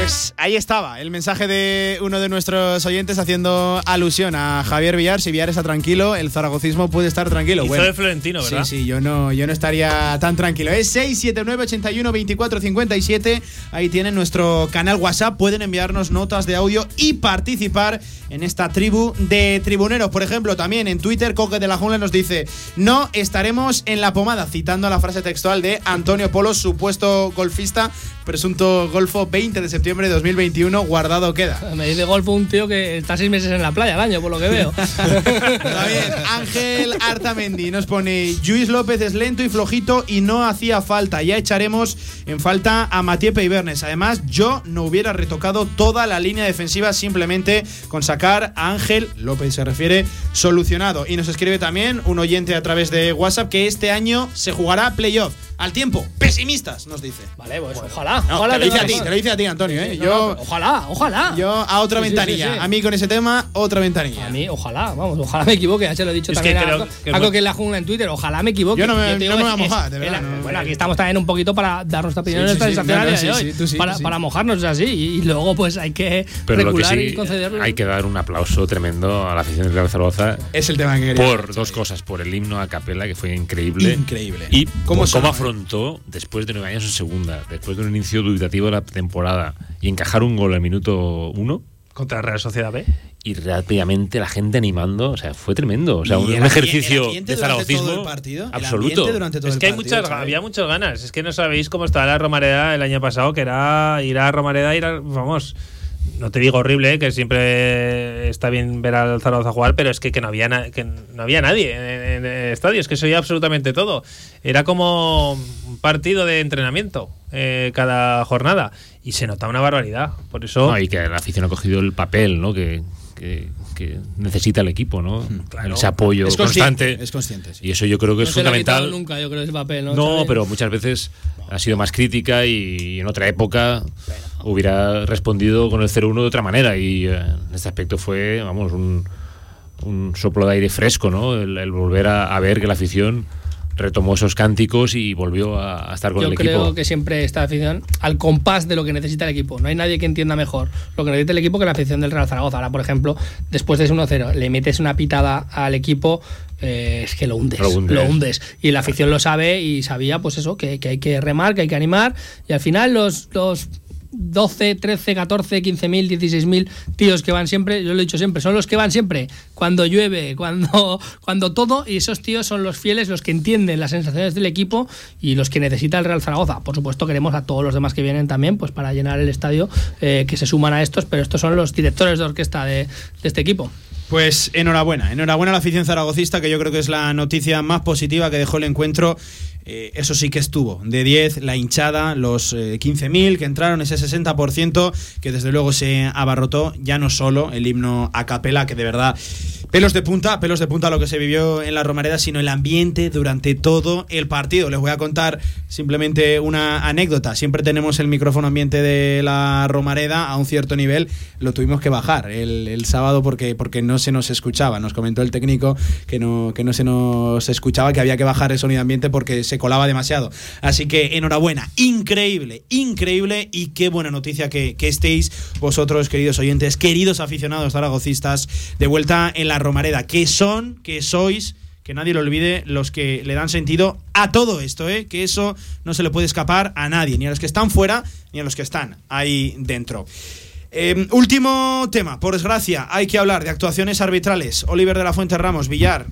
Pues ahí estaba el mensaje de uno de nuestros oyentes haciendo alusión a Javier Villar. Si Villar está tranquilo, el zaragocismo puede estar tranquilo. Hizo de Florentino, ¿verdad? Sí, sí, yo no, yo no estaría tan tranquilo. Es 679 81 24 57. Ahí tienen nuestro canal WhatsApp. Pueden enviarnos notas de audio y participar en esta tribu de tribuneros. Por ejemplo, también en Twitter, Coque de la Jungla nos dice: No estaremos en la pomada, citando la frase textual de Antonio Polo, supuesto golfista, presunto golfo 20 de septiembre septiembre de 2021 guardado queda. <laughs> Me dice golf un tío que está seis meses en la playa al año, por lo que veo. <laughs> Bien. Ángel Artamendi nos pone: Luis López es lento y flojito y no hacía falta. Ya echaremos en falta a Matiepe y Bernes. Además, yo no hubiera retocado toda la línea defensiva simplemente con sacar a Ángel López, se refiere, solucionado. Y nos escribe también un oyente a través de WhatsApp que este año se jugará playoff. Al tiempo, pesimistas, nos dice. Vale, pues ojalá. No, ojalá te, lo dice a ti, te lo dice a ti, Antonio. ¿Eh? Sí, sí, no, yo, no, ojalá, ojalá. yo a otra Sí, sí, sí, ventanilla. sí. A mí con ese tema, otra ventanilla. A mí, ojalá, vamos, ojalá me equivoque, ya se lo he dicho Es también que a, creo a que- algo que en la jungla en Twitter, ojalá me equivoque. Yo no me- te digo, no me es- voy a es- mojar, de es verdad, la- no- bueno, aquí estamos también un poquito para dar nuestra opinión Sí, en esta sí, sí, sensación no, no, de sí, hoy, sí, tú sí, para, para mojarnos así y, y luego pues hay que Pero lo que recular y sí concederlo. hay que dar un aplauso tremendo a la afición del Real Zaragoza Es el tema que quería. por dos cosas, por el himno a capela que fue increíble, Increíble. y ¿Cómo afrontó después de nueve años en segunda, después de un inicio dubitativo de la temporada y encajar un gol al minuto uno Contra Real Sociedad B. y rápidamente la gente animando, o sea, fue tremendo, o sea, un, el un ambi- el ejercicio de durante todo zaragocismo el partido, el absoluto. ambiente durante todo Es el que hay partido, muchas, había muchas ganas. Es que no sabéis cómo estaba la Romareda el año pasado, que era ir a Romareda, ir a, vamos, no te digo horrible, ¿eh? que siempre está bien ver al Zaragoza jugar, pero es que, que no había na- que no había nadie en, en el estadio, es que se oía absolutamente todo. Era como un partido de entrenamiento eh, cada jornada y se notaba una barbaridad. Por eso No, y que la afición ha cogido el papel, ¿no? Que, que- que necesita el equipo, ¿no? claro. Ese apoyo Es consciente, constante. es consciente, sí. Y eso yo creo que no es se fundamental. nunca, yo creo, ese papel, ¿no? No, pero muchas veces ha sido más crítica y en otra época hubiera respondido con el 0-1 de otra manera y eh, en este aspecto fue, vamos, un, un soplo de aire fresco, ¿no? El, el volver a, a ver que la afición retomó esos cánticos y volvió a, a estar con Yo el creo equipo. que siempre está la afición al compás de lo que necesita el equipo. No hay nadie que entienda mejor lo que necesita el equipo que la afición del Real Zaragoza. Ahora, por ejemplo, después de ese 1-0, le metes una pitada al equipo, eh, es que lo hundes, Lo hundes. Lo hundes. Y la afición lo sabe y sabía, pues eso, que, que hay que remar, que hay que animar. Y al final, los. los 12, 13, 14, 15 mil, 16 mil tíos que van siempre, yo lo he dicho siempre, son los que van siempre cuando llueve, <laughs> cuando, cuando todo, y esos tíos son los fieles, los que entienden las sensaciones del equipo y los que necesita el Real Zaragoza. Por supuesto, queremos a todos los demás que vienen también, pues para llenar el estadio, eh, que se suman a estos, pero estos son los directores de orquesta de, de este equipo. Pues enhorabuena, enhorabuena a la afición zaragocista, que yo creo que es la noticia más positiva que dejó el encuentro. Eh, eso sí que estuvo. De 10, la hinchada, los eh, 15.000 que entraron, ese 60% que desde luego se abarrotó, ya no solo el himno a capela, que de verdad pelos de punta, pelos de punta lo que se vivió en la Romareda, sino el ambiente durante todo el partido. Les voy a contar simplemente una anécdota. Siempre tenemos el micrófono ambiente de la Romareda a un cierto nivel, lo tuvimos que bajar el, sábado porque, porque no se nos escuchaba. Nos comentó el técnico que no, que no se nos escuchaba, que había que bajar el sonido ambiente porque se colaba demasiado. Así que enhorabuena, increíble, increíble y qué buena noticia que, que estéis vosotros, queridos oyentes, queridos aficionados zaragocistas, de vuelta en la Romareda, que son, que sois que nadie lo olvide, los que le dan sentido a todo esto, ¿eh? que eso no se le puede escapar a nadie, ni a los que están fuera, ni a los que están ahí dentro. Eh, último tema, por desgracia, hay que hablar de actuaciones arbitrales. Oliver de la Fuente Ramos, Villar,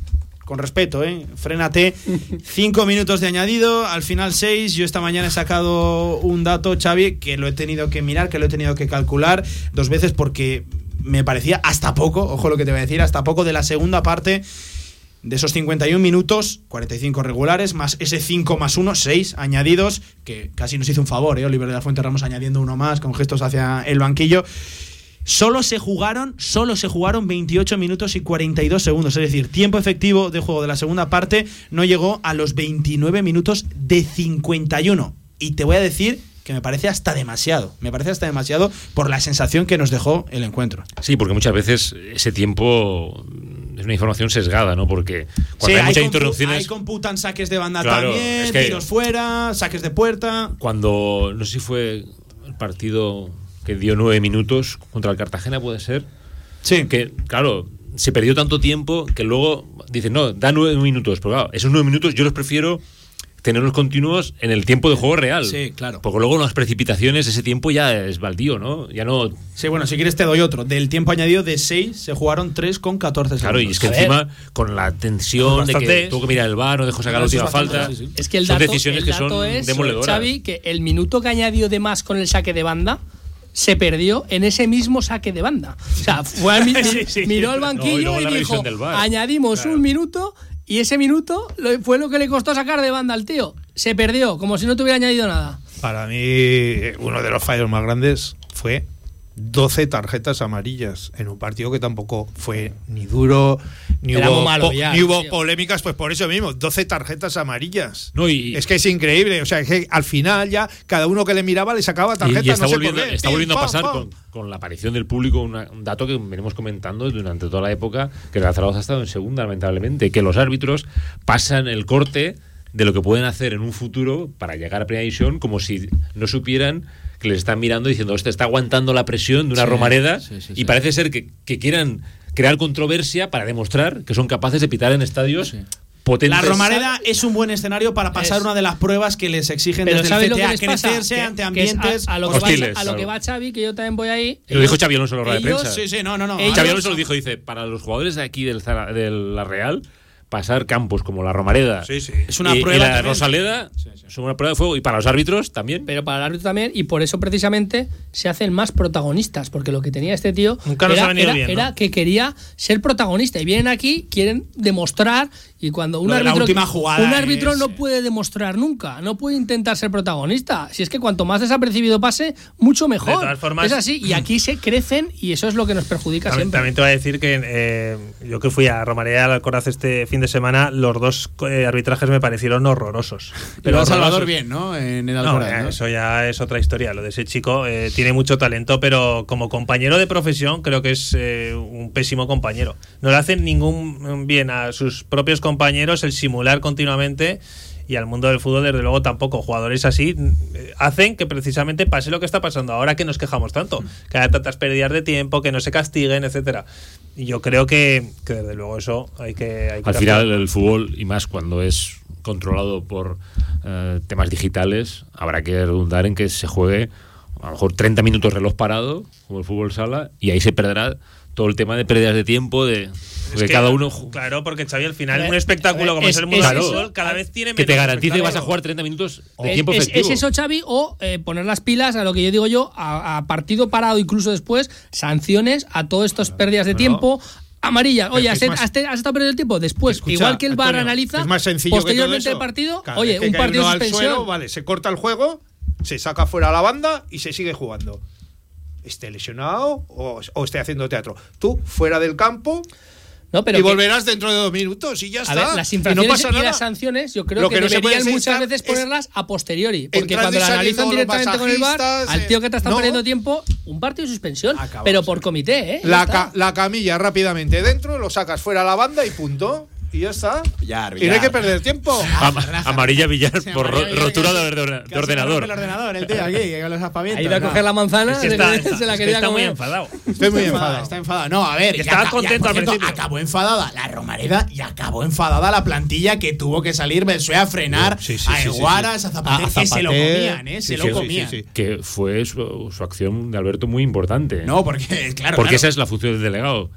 con respeto, ¿eh? Frénate. <laughs> Cinco minutos de añadido, al final seis. Yo esta mañana he sacado un dato, Xavi, que lo he tenido que mirar, que lo he tenido que calcular dos veces porque me parecía hasta poco, ojo lo que te voy a decir, hasta poco de la segunda parte. De esos 51 minutos, 45 regulares, más ese 5 más 1, 6 añadidos, que casi nos hizo un favor, ¿eh? Oliver de la Fuente Ramos añadiendo uno más con gestos hacia el banquillo. Solo se jugaron, solo se jugaron 28 minutos y 42 segundos, es decir, tiempo efectivo de juego de la segunda parte no llegó a los 29 minutos de 51. Y te voy a decir que me parece hasta demasiado, me parece hasta demasiado por la sensación que nos dejó el encuentro. Sí, porque muchas veces ese tiempo es una información sesgada, ¿no? Porque cuando Sí, hay muchas interrupciones. ahí computan saques de banda Claro, también, es que- tiros fuera, saques de puerta. Cuando, no sé si fue el partido que dio nueve minutos contra el Cartagena, puede ser. Sí. Que, claro, se perdió tanto tiempo que luego dicen, no, da nueve minutos. Pero claro, esos nueve minutos yo los prefiero tenerlos continuos en el tiempo de juego real. Sí, claro. Porque luego en las precipitaciones ese tiempo ya es baldío, ¿no? Ya no. Sí, bueno, si quieres te doy otro. Del tiempo añadido de 6 se jugaron 3 con 14 segundos. Claro, y es que A ver. encima con la tensión de que tuvo que mirar el bar, no dejó sacar la última falta. sí, sí. Es que el son dato, decisiones el que dato son es, demoledoras. Xavi, que el minuto que ha añadido de más con el saque de banda se perdió en ese mismo saque de banda. O sea, fue mi- <laughs> Sí, sí. miró al No, y banquillo luego y, la dijo, añadimos Claro. un minuto y ese minuto fue lo que le costó sacar de banda al tío. Se perdió, como si no tuviera añadido nada. Para mí, eh, uno de los fallos más grandes fue 12 tarjetas amarillas en un partido que tampoco fue ni duro, ni Era hubo, malo ya, ni hubo polémicas, pues por eso mismo, 12 tarjetas amarillas. No, y, Es que es increíble, o sea, es que al final ya cada uno que le miraba le sacaba y- tarjeta, y está no sé volviendo, por qué. está Pim, volviendo a pasar con, con la aparición del público, una- un dato que venimos comentando durante toda la época, que el Zaragoza ha estado en segunda, lamentablemente, que los árbitros pasan el corte de lo que pueden hacer en un futuro para llegar a primera división como si no supieran que les están mirando diciendo, este está aguantando la presión de una Sí, Romareda sí, sí, y sí. parece ser que, que quieran crear controversia para demostrar que son capaces de pitar en estadios potentes. La Romareda es un buen escenario para pasar Es- una de las pruebas que les exigen Pero desde ¿sabes el lo que CTA, les crecerse ante ambientes a, a lo que va, hostiles, a lo que va Xavi, que yo también voy ahí. Lo dijo Xavi Alonso en la rueda de prensa. Sí, sí, no, no, no. Xavi Alonso lo dijo, dice, para los jugadores de aquí del, de la Real, pasar campos como la Romareda Sí, sí. Es una y, prueba y la también. Rosaleda son una prueba de fuego y para los árbitros también. Pero para el árbitro también, y por eso precisamente se hacen más protagonistas, porque lo que tenía este tío Nunca nos era, ha venido era- bien, ¿no? era que quería ser protagonista. Y vienen aquí, quieren demostrar, y cuando un árbitro, última jugada un árbitro es- no puede demostrar nunca, no puede intentar ser protagonista. Si es que cuanto más desapercibido pase, mucho mejor. De todas formas- es así, y aquí se crecen y eso es lo que nos perjudica También, siempre. también te voy a decir que eh, yo que fui a Romareda al Alcoraz este fin de semana, los dos eh, arbitrajes me parecieron horrorosos. Pero a Salvador bien, ¿no? En el Alcoraz, eh, ¿no? eso ya es otra historia. Lo de ese chico eh, tiene mucho talento, pero como compañero de profesión creo que es eh, un pésimo compañero. No le hacen ningún bien a sus propios compañeros el simular continuamente y al mundo del fútbol desde luego tampoco. Jugadores así eh, hacen que precisamente pase lo que está pasando ahora que nos quejamos tanto, que haya tantas pérdidas de tiempo, que no se castiguen, etcétera. Y yo creo que, que desde luego eso hay que... Hay que Al cambiar. final el fútbol, y más cuando es controlado por eh, temas digitales, habrá que redundar en que se juegue a lo mejor 30 minutos reloj parado, como el fútbol sala, y ahí se perderá todo el tema de pérdidas de tiempo, de Es de que, cada uno Claro, porque Xavi, al final, Eh, un espectáculo como es- es, el mundo del fútbol, cada vez tiene que te menos garantice que vas a jugar 30 minutos de Es- tiempo es, efectivo. es eso, Xavi, o eh, poner las pilas a lo que yo digo yo, a, a partido parado incluso después, sanciones a todas estas pérdidas de tiempo. Amarilla, oye, has, más- estado perdiendo el tiempo. Después, Escucha, igual que el VAR Antonio, analiza, es más sencillo que todo posteriormente eso. el partido, Cada oye, un partido de suspensión. suelo, vale, se corta el juego, se saca fuera la banda y se sigue jugando. Esté lesionado o, o esté haciendo teatro. Tú, fuera del campo, No, pero y que- volverás dentro de dos minutos y ya A está. ver, las y no infracciones y las sanciones, yo creo Lo que, que no deberían muchas es veces ponerlas a posteriori. Porque cuando la analizan directamente con el masajistas, al tío que te está no. perdiendo tiempo, un partido de suspensión. pero por comité, ¿eh? La, ca- la camilla rápidamente dentro, lo sacas fuera a la banda y punto. Y ya está. Villar, y no hay que perder tiempo. Am- amarilla Villar por ro- amarilla rotura de, de- ordenador. el ordenador, el tío aquí, con los aspavientos. Ha ido a no. coger la manzana, Es que <laughs> se, está, se está- la es que quería está muy enfadado. Estoy muy Está enfadado. Está enfadado. No, a ver. Estaba contento por al cierto, principio. Acabó enfadada la Romareda y acabó enfadada la plantilla que tuvo que salir Belsué a frenar Sí, sí, a sí, sí, Eguaras, sí. a Zapater, A- a que se lo comían, ¿eh? Se Sí, lo sí, sí, comían. sí, sí. Que fue su, su acción de Alberto muy importante. No, porque, claro. Porque claro. esa es la función del delegado.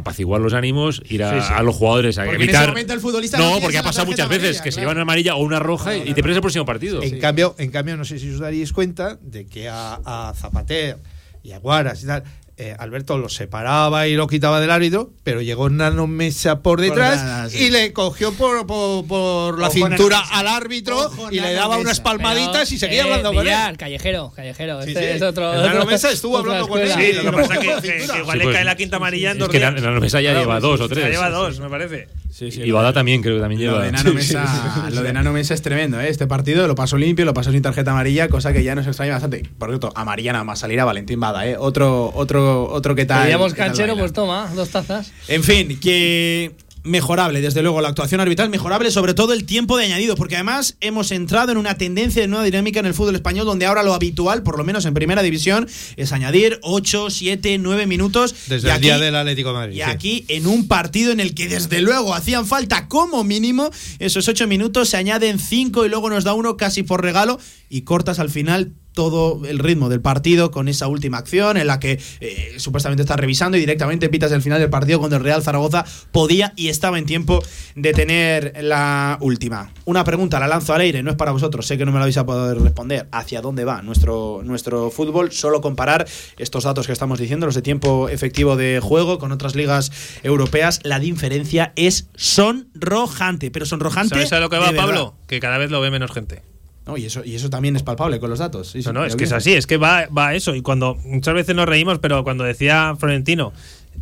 Apaciguar los ánimos, ir a, Sí, sí. a los jugadores a Porque en evitar. ese momento el futbolista no porque ha en pasado muchas veces amarilla, que se llevan una amarilla o una roja y te pierdes el próximo partido. En cambio, en cambio, no sé si os daríais cuenta de que a, a Zapater y a Guaras y tal, eh, Alberto lo separaba y lo quitaba del árbitro, pero llegó Nano Mesa por detrás sí. y le cogió por, por, por la Ojo, cintura Nano Mesa. al árbitro Ojo, y le Nano daba Mesa. unas palmaditas Pero, y seguía eh, hablando con él. Callejero, callejero. Sí, este sí. es otro. El Nano Mesa estuvo hablando con él. Sí, lo que pasa es que, que- cintura. que igual Sí, le pues, cae la quinta amarilla en Es dos que la mesa ya Claro, lleva sí, dos sí, o tres. Ya lleva dos, me parece. Sí, sí, y Bada también creo que también Lo lleva. de <laughs> Nano Sí, sí, Mesa, sí. lo de Nano Mesa es tremendo, ¿eh? Este partido lo pasó limpio, lo pasó sin tarjeta amarilla, cosa que ya nos extraña bastante. Por cierto, amarilla nada más salir a Valentín Bada, ¿eh? Otro, otro, otro que tal. Queríamos canchero, pues toma, dos tazas. En fin, que mejorable, desde luego, la actuación arbitral mejorable, sobre todo el tiempo de añadido, porque además hemos entrado en una tendencia, en una dinámica en el fútbol español donde ahora lo habitual, por lo menos en primera división, es añadir 8, 7, 9 minutos. Desde Y el aquí- día del Atlético de Madrid. Y sí. aquí, en un partido en el que desde luego hacían falta como mínimo esos ocho minutos, se añaden cinco y luego nos da uno casi por regalo y cortas al final todo el ritmo del partido con esa última acción en la que eh, supuestamente está revisando y directamente pitas el final del partido cuando el Real Zaragoza podía y estaba en tiempo de tener la última. Una pregunta, la lanzo al aire, no es para vosotros, sé que no me la vais a poder responder. ¿Hacia dónde va nuestro, nuestro fútbol? Solo comparar estos datos que estamos diciendo, los de tiempo efectivo de juego con otras ligas europeas, la diferencia es sonrojante, pero sonrojante. ¿Sabes a lo que va. Pablo? Que cada vez lo ve menos gente. No, y, eso, y eso también es palpable con los datos. Sí, sí, No, no, es que es así, es que va, va a eso. Y cuando muchas veces nos reímos, pero cuando decía Florentino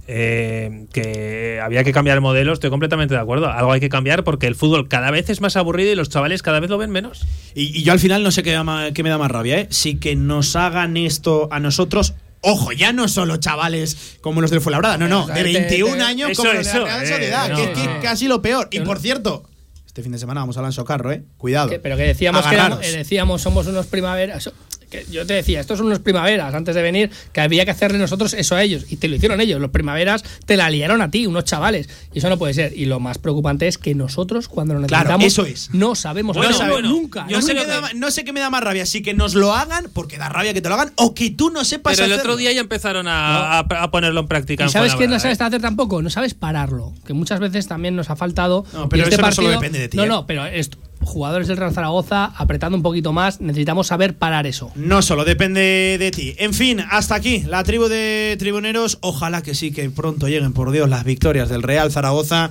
eh, que había que cambiar el modelo, estoy completamente de acuerdo. Algo hay que cambiar porque el fútbol cada vez es más aburrido y los chavales cada vez lo ven menos. Y, y yo al final no sé qué, me da más rabia, ¿eh? Si que nos hagan esto a nosotros. Ojo, ya no solo chavales como los del Fuenlabrada, no, no, de Te- te- 21 te- años eso, como los de la Real eh, Sociedad, no, que es casi lo peor. Y por cierto, este fin de semana vamos a Alonso Carro, ¿eh? Cuidado. Pero que decíamos que éramos- eh, decíamos somos unos primaveras. Que yo te decía, estos son unos primaveras antes de venir, que había que hacerle nosotros eso a ellos. Y te lo hicieron ellos. Los primaveras te la liaron a ti, unos chavales. Y eso no puede ser. Y lo más preocupante es que nosotros, cuando lo Claro, necesitamos, eso es. no sabemos Bueno, no sabemos bueno, nunca. no, sé qué me da- no sé qué me da más rabia, si que nos lo hagan, porque da rabia que te lo hagan, o que tú no sepas Pero el hacerlo. otro día ya empezaron a, a- a ponerlo en práctica. ¿Y sabes quién no sabes hacer tampoco? No sabes pararlo. Que muchas veces también nos ha faltado. No, pero este eso no solo depende de ti, No, ¿eh? no, pero esto- jugadores del Real Zaragoza apretando un poquito más. Necesitamos saber parar eso. No solo depende de ti. En fin, hasta aquí la tribu de tribuneros. Ojalá que sí, que pronto lleguen, por Dios, las victorias del Real Zaragoza.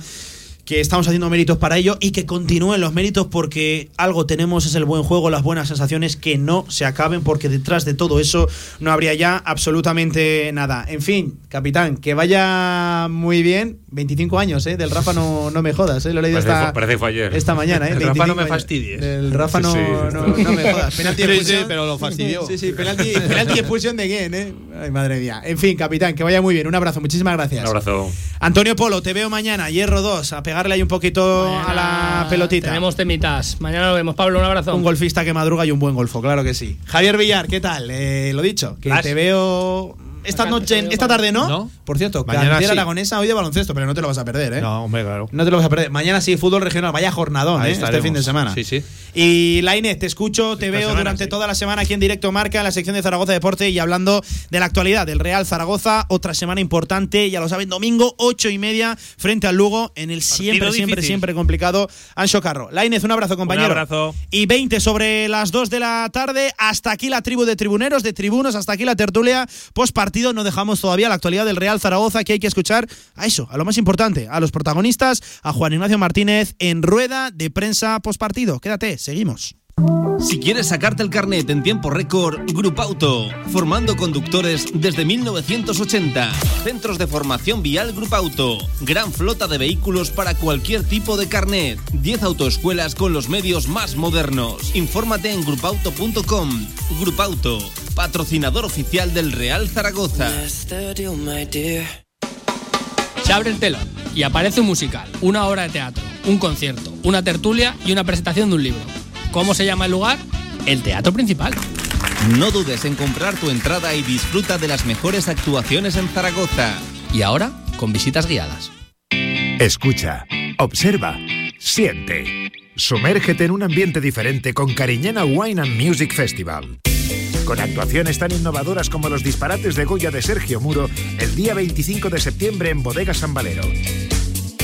Que estamos haciendo méritos para ello y que continúen los méritos porque algo tenemos es el buen juego, las buenas sensaciones, que no se acaben porque detrás de todo eso no habría ya absolutamente nada. En fin, capitán, que vaya muy bien. 25 años, ¿eh? Del Rafa no, no me jodas, ¿eh? Lo he leído Parece, esta, parece ayer. esta mañana, ¿eh? El Rafa no 25 me años. fastidies. El Rafa no, Sí, no, no me jodas. <laughs> Penalti Sí, expulsión. sí, pero lo fastidió. Sí, sí, penalti, penalti de expulsión de quién, ¿eh? Ay, madre mía. En fin, capitán, que vaya muy bien. Un abrazo, muchísimas gracias. Un abrazo. Antonio Polo, te veo mañana, Hierro 2, a pegarle ahí un poquito a la pelotita. Tenemos temitas. Mañana lo vemos. Pablo, un abrazo. Un golfista que madruga y un buen golfo, claro que sí. Javier Villar, ¿qué tal? Eh, lo dicho, que Las- te veo esta noche, esta tarde no. ¿No? Por cierto, Mañana cantera sí. aragonesa hoy de baloncesto, pero no te lo vas a perder, ¿eh? No, hombre, claro. No te lo vas a perder. Mañana sí, fútbol regional. Vaya jornadón, Ahí ¿eh? Este fin de semana. Sí, sí. Y Laine, te escucho, te Esta veo semana, durante sí. toda la semana aquí en Directo Marca, en la sección de Zaragoza Deporte y hablando de la actualidad del Real Zaragoza. Otra semana importante, ya lo saben, domingo, ocho y media, frente al Lugo, en el siempre, siempre, difícil. siempre complicado Ancho Carro. Lainez, un abrazo, compañero. abrazo. Y 20 sobre las 2 de la tarde. Hasta aquí la tribu de tribuneros, de tribunos, hasta aquí la tertulia. Post partido, no dejamos todavía la actualidad del Real Zaragoza, que hay que escuchar a eso, a lo más importante, a los protagonistas, a Juan Ignacio Martínez en rueda de prensa post partido. Quédate, seguimos. Si quieres sacarte el carnet en tiempo récord, Grupo Auto, formando conductores desde 1980. Centros de formación vial Grupo Auto, gran flota de vehículos para cualquier tipo de carnet. 10 autoescuelas con los medios más modernos. Infórmate en grupauto.com. Grupo Auto, patrocinador oficial del Real Zaragoza. Se abre el telón y aparece un musical, una obra de teatro, un concierto, una tertulia y una presentación de un libro. ¿Cómo se llama el lugar? El teatro principal. No dudes en comprar tu entrada y disfruta de las mejores actuaciones en Zaragoza. Y ahora, con visitas guiadas. Escucha, observa, siente. Sumérgete en un ambiente diferente con Cariñena Wine and Music Festival. Con actuaciones tan innovadoras como los disparates de Goya de Sergio Muro el día 25 de septiembre en Bodega San Valero.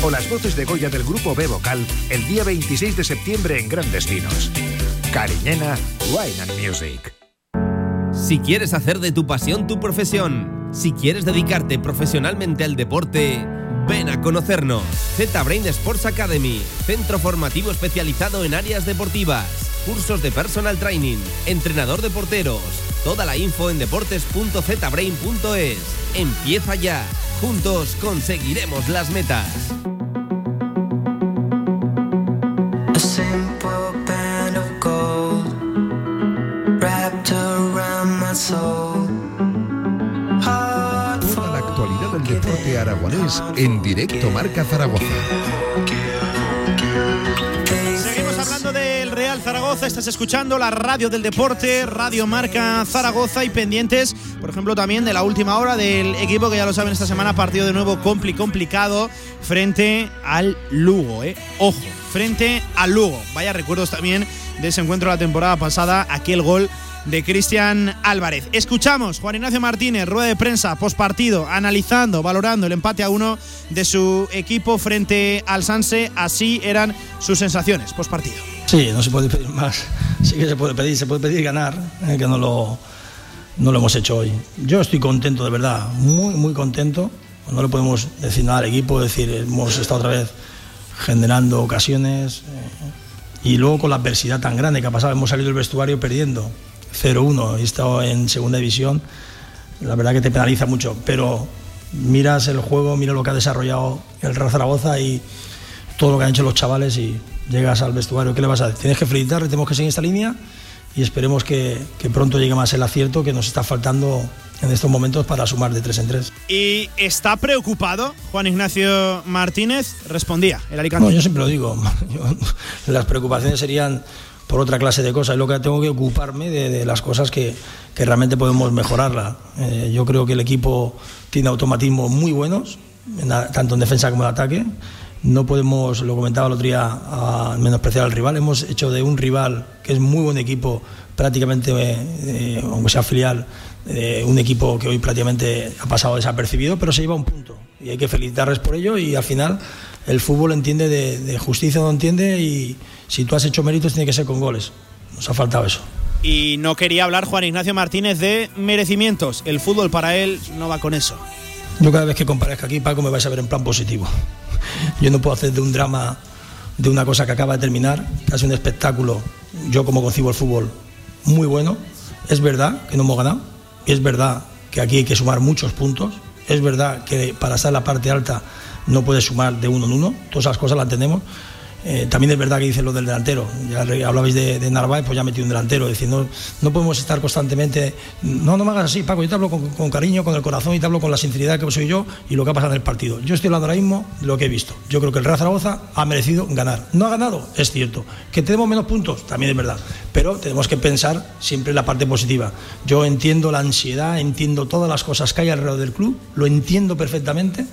O las voces de Goya del grupo B Vocal el día 26 de septiembre en Grandes Vinos. Cariñena Wine and Music. Si quieres hacer de tu pasión tu profesión, si quieres dedicarte profesionalmente al deporte, ven a conocernos. Z-Brain Sports Academy, centro formativo especializado en áreas deportivas, cursos de personal training, entrenador de porteros. Toda la info en deportes.zbrain.es. Empieza ya. Juntos conseguiremos las metas. Aragonés en directo Marca Zaragoza. Seguimos hablando del Real Zaragoza, estás escuchando la radio del deporte, Radio Marca Zaragoza y pendientes, por ejemplo, también de la última hora del equipo que ya lo saben esta semana, partido de nuevo compli complicado frente al Lugo, ¿eh? Ojo, frente al Lugo. Vaya recuerdos también de ese encuentro la temporada pasada, aquel gol de Cristian Álvarez. Escuchamos Juan Ignacio Martínez, rueda de prensa, postpartido, analizando, valorando el empate a uno de su equipo frente al Sanse. Así eran sus sensaciones postpartido. Sí, no se puede pedir más. Sí que se puede pedir, se puede pedir ganar, eh, que no lo, no lo hemos hecho hoy. Yo estoy contento, de verdad, muy, muy contento. No le podemos decir nada al equipo, decir, hemos estado otra vez generando ocasiones. eh, y luego con la adversidad tan grande que ha pasado, hemos salido del vestuario perdiendo 0-1 y he estado en segunda división. La verdad que te penaliza mucho, pero miras el juego, mira lo que ha desarrollado el Real Zaragoza y todo lo que han hecho los chavales y llegas al vestuario, ¿qué le vas a decir? Tienes que felicitar, tenemos que seguir esta línea y esperemos que, que pronto llegue más el acierto que nos está faltando en estos momentos para sumar de tres en tres. ¿Y está preocupado Juan Ignacio Martínez? Respondía el Alicante. No, yo siempre lo digo. <laughs> Yo- las preocupaciones serían por otra clase de cosas. Y lo que tengo que ocuparme de, de las cosas que, que realmente podemos mejorarla. Eh, yo creo que el equipo tiene automatismos muy buenos, tanto en defensa como en ataque. No podemos, lo comentaba el otro día, menospreciar al rival. Hemos hecho de un rival que es muy buen equipo, prácticamente, eh, eh, aunque sea filial, un equipo que hoy prácticamente ha pasado desapercibido, pero se lleva un punto. Y hay que felicitarles por ello y al final el fútbol entiende de, de justicia, no entiende y si tú has hecho méritos tiene que ser con goles. Nos ha faltado eso. Y no quería hablar Juan Ignacio Martínez de merecimientos. El fútbol para él no va con eso. Yo cada vez que comparezca aquí, Paco, me vais a ver en plan positivo. Yo no puedo hacer de un drama, de una cosa que acaba de terminar, que ha sido un espectáculo, yo como concibo el fútbol, muy bueno. Es verdad que no hemos ganado, y es verdad que aquí hay que sumar muchos puntos, es verdad que para estar en la parte alta no puedes sumar de uno en uno, todas esas cosas las entendemos. Eh, también es verdad que dice lo del delantero. Ya hablabais de, Narváez, pues ya metido un delantero. Es no podemos estar constantemente. No, no me hagas así, Paco. Yo te hablo con, con cariño, con el corazón y te hablo con la sinceridad que soy yo y lo que ha pasado en el partido. Yo estoy hablando ahora mismo de lo que he visto. Yo creo que el Real Zaragoza ha merecido ganar. No ha ganado, es cierto. Que tenemos menos puntos, también es verdad. Pero tenemos que pensar siempre en la parte positiva. Yo entiendo la ansiedad, entiendo todas las cosas que hay alrededor del club, lo entiendo perfectamente.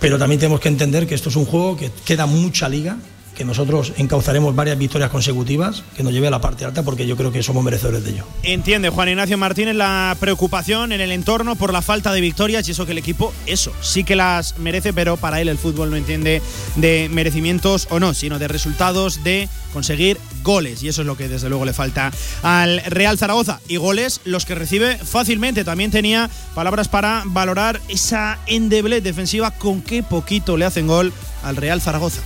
Pero también tenemos que entender que esto es un juego que queda mucha liga, que nosotros encauzaremos varias victorias consecutivas, que nos lleve a la parte alta, porque yo creo que somos merecedores de ello. Entiende Juan Ignacio Martínez la preocupación en el entorno por la falta de victorias y eso que el equipo, eso, sí que las merece, pero para él el fútbol no entiende de merecimientos o no, sino de resultados, de conseguir goles. Y eso es lo que desde luego le falta al Real Zaragoza. Y goles los que recibe fácilmente. También tenía palabras para valorar esa endeble defensiva con qué poquito le hacen gol al Real Zaragoza.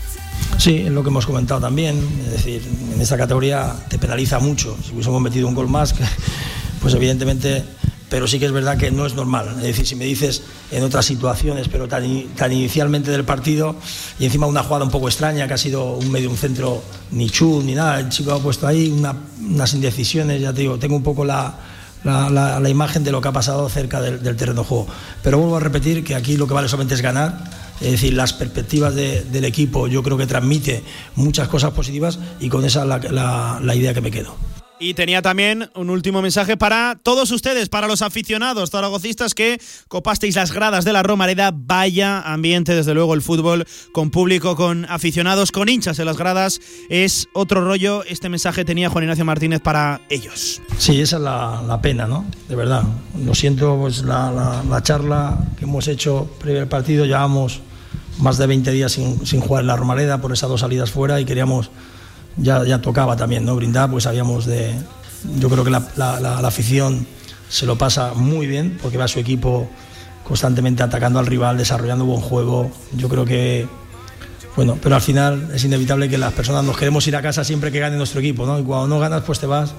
Sí, es lo que hemos comentado también. Es decir, en esta categoría te penaliza mucho. Si hubiésemos metido un gol más, <laughs> pues evidentemente. Pero sí que es verdad que no es normal. Es decir, si me dices en otras situaciones, pero tan, tan inicialmente del partido, y encima una jugada un poco extraña, que ha sido un medio, un centro, ni chut, ni nada. El chico ha puesto ahí una- unas indecisiones, ya te digo, tengo un poco la, la, imagen de lo que ha pasado cerca del, terreno de juego. Pero vuelvo a repetir que aquí lo que vale solamente es ganar. Es decir, las perspectivas de- del equipo yo creo que transmite muchas cosas positivas y con esa la- la idea que me quedo. Y tenía también un último mensaje para todos ustedes, para los aficionados zaragocistas que copasteis las gradas de la Romareda. Vaya ambiente, desde luego, el fútbol con público, con aficionados, con hinchas en las gradas. Es otro rollo. Este mensaje tenía Juan Ignacio Martínez para ellos. Sí, esa es la, pena, ¿no? De verdad. Lo siento, pues la charla que hemos hecho previo al partido, llevamos más de 20 días sin, sin jugar en la Romareda por esas dos salidas fuera y queríamos, ya, ya tocaba también, ¿no? Brindar, pues sabíamos de... Yo creo que la, la- afición se lo pasa muy bien porque va su equipo constantemente atacando al rival, desarrollando buen juego. Yo creo que bueno, pero al final es inevitable que las personas nos queremos ir a casa siempre que gane nuestro equipo, ¿no? Y cuando no ganas, pues te vas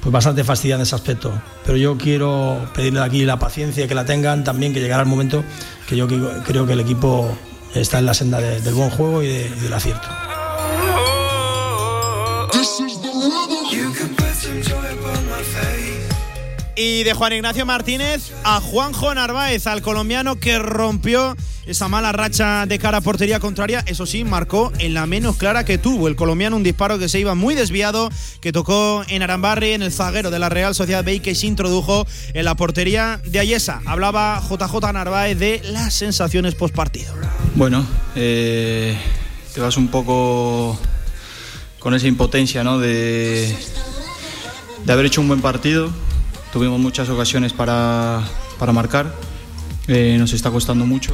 pues bastante fastidiado en ese aspecto. Pero yo quiero pedirle aquí la paciencia que la tengan, también que llegará el momento que yo creo que el equipo está en la senda de- del buen juego y, de- y del acierto. Y de Juan Ignacio Martínez a Juanjo Narváez, al colombiano que rompió esa mala racha de cara a portería contraria. Eso sí, marcó en la menos clara que tuvo el colombiano un disparo que se iba muy desviado, que tocó en Arambarri, en el zaguero de la Real Sociedad B y que se introdujo en la portería de Ayesa. Hablaba JJ Narváez de las sensaciones post partido. Bueno, eh, te vas un poco con esa impotencia, ¿no? De, de haber hecho un buen partido. Tuvimos muchas ocasiones para, para marcar. Eh, nos está costando mucho.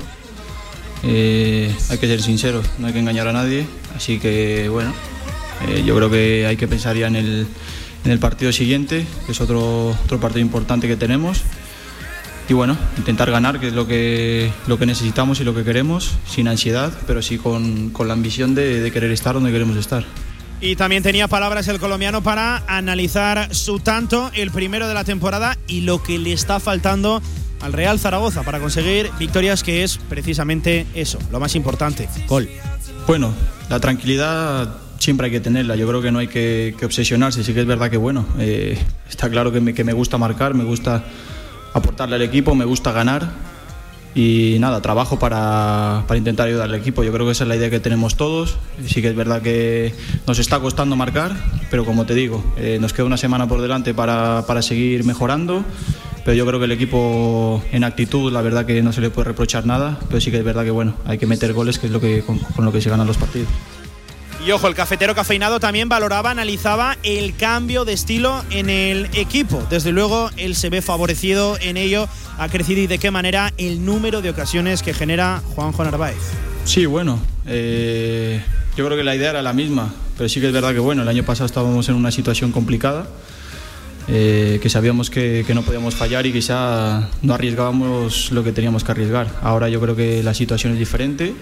Eh, hay que ser sinceros, no hay que engañar a nadie. Así que bueno, eh, yo creo que hay que pensar ya en el, en el partido siguiente, que es otro, otro partido importante que tenemos. Y bueno, intentar ganar, que es lo que, lo que necesitamos y lo que queremos, sin ansiedad, pero sí con, con la ambición de, de querer estar donde queremos estar. Y también tenía palabras el colombiano para analizar su tanto, el primero de la temporada, y lo que le está faltando al Real Zaragoza para conseguir victorias, que es precisamente eso, lo más importante, gol. Bueno, la tranquilidad siempre hay que tenerla. Yo creo que no hay que, obsesionarse. Sí que es verdad que, bueno, eh, está claro que que me gusta marcar, me gusta aportarle al equipo, me gusta ganar. Y nada, trabajo para, para intentar ayudar al equipo. Yo creo que esa es la idea que tenemos todos. Sí que es verdad que nos está costando marcar, pero como te digo, eh, nos queda una semana por delante para, para seguir mejorando. Pero yo creo que el equipo en actitud, la verdad que no se le puede reprochar nada. Pero sí que es verdad que bueno, hay que meter goles, que es lo que, con, con lo que se ganan los partidos. Y ojo, el cafetero cafeinado también valoraba, analizaba el cambio de estilo en el equipo. Desde luego, él se ve favorecido en ello. Ha crecido y de qué manera el número de ocasiones que genera Juanjo Narváez. Sí, bueno, eh, yo creo que la idea era la misma, pero sí que es verdad que bueno, el año pasado estábamos en una situación complicada, eh, que sabíamos que, que no podíamos fallar y quizá no arriesgábamos lo que teníamos que arriesgar. Ahora yo creo que la situación es diferente.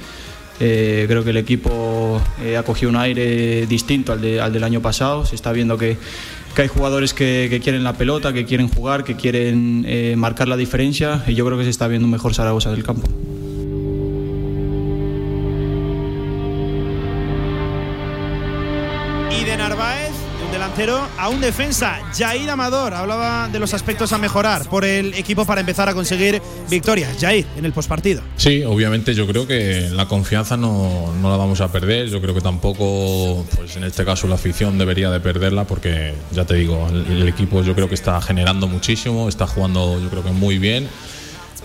Eh, creo que el equipo eh, ha cogido un aire distinto al, de- al del año pasado. Se está viendo que, hay jugadores que, que quieren la pelota, que quieren jugar, que quieren eh, marcar la diferencia y yo creo que se está viendo un mejor Zaragoza del campo. A un defensa. Jair Amador hablaba de los aspectos a mejorar por el equipo para empezar a conseguir victorias. Jair, en el postpartido. Sí, obviamente yo creo que la confianza no, no la vamos a perder. Yo creo que tampoco, pues en este caso la afición debería de perderla porque ya te digo, el equipo yo creo que está generando muchísimo, está jugando yo creo que muy bien.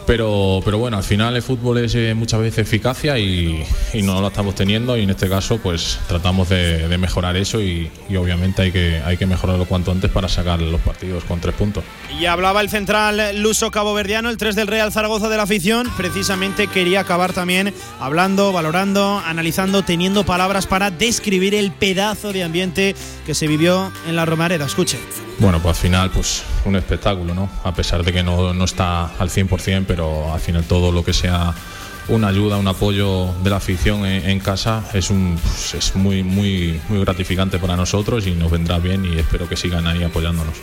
Pero, pero bueno, al final el fútbol es eh, muchas veces eficacia y, y no la estamos teniendo y en este caso pues tratamos de, de mejorar eso y, y obviamente hay que, hay que mejorarlo cuanto antes para sacar los partidos con tres puntos. Y hablaba el central luso caboverdiano, el 3 del Real Zaragoza de la afición. Precisamente quería acabar también hablando, valorando, analizando, teniendo palabras para describir el pedazo de ambiente que se vivió en la Romareda. Escuche. Bueno, pues al final, pues un espectáculo, ¿no? A pesar de que no, no está al 100%, pero al final todo lo que sea una ayuda, un apoyo de la afición en, casa es, un, pues, es muy, muy, muy gratificante para nosotros y nos vendrá bien y espero que sigan ahí apoyándonos.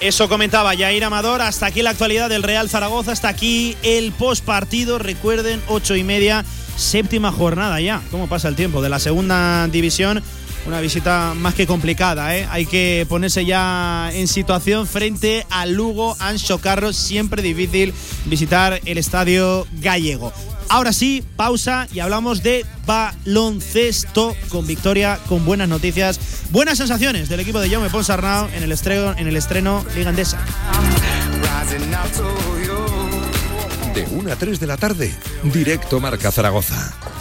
Eso comentaba Jair Amador. Hasta aquí la actualidad del Real Zaragoza. Hasta aquí el postpartido. Recuerden, ocho y media, séptima jornada ya. ¿Cómo pasa el tiempo? De la segunda división. Una visita más que complicada, ¿eh? Hay que ponerse ya en situación frente al Lugo, Ancho Carros. Siempre difícil visitar el estadio gallego. Ahora sí, pausa y hablamos de baloncesto con victoria, con buenas noticias, buenas sensaciones del equipo de Jaume Ponsarnau en el estreno, en el estreno Liga Endesa. De 1 a 3 de la tarde, directo Marca Zaragoza.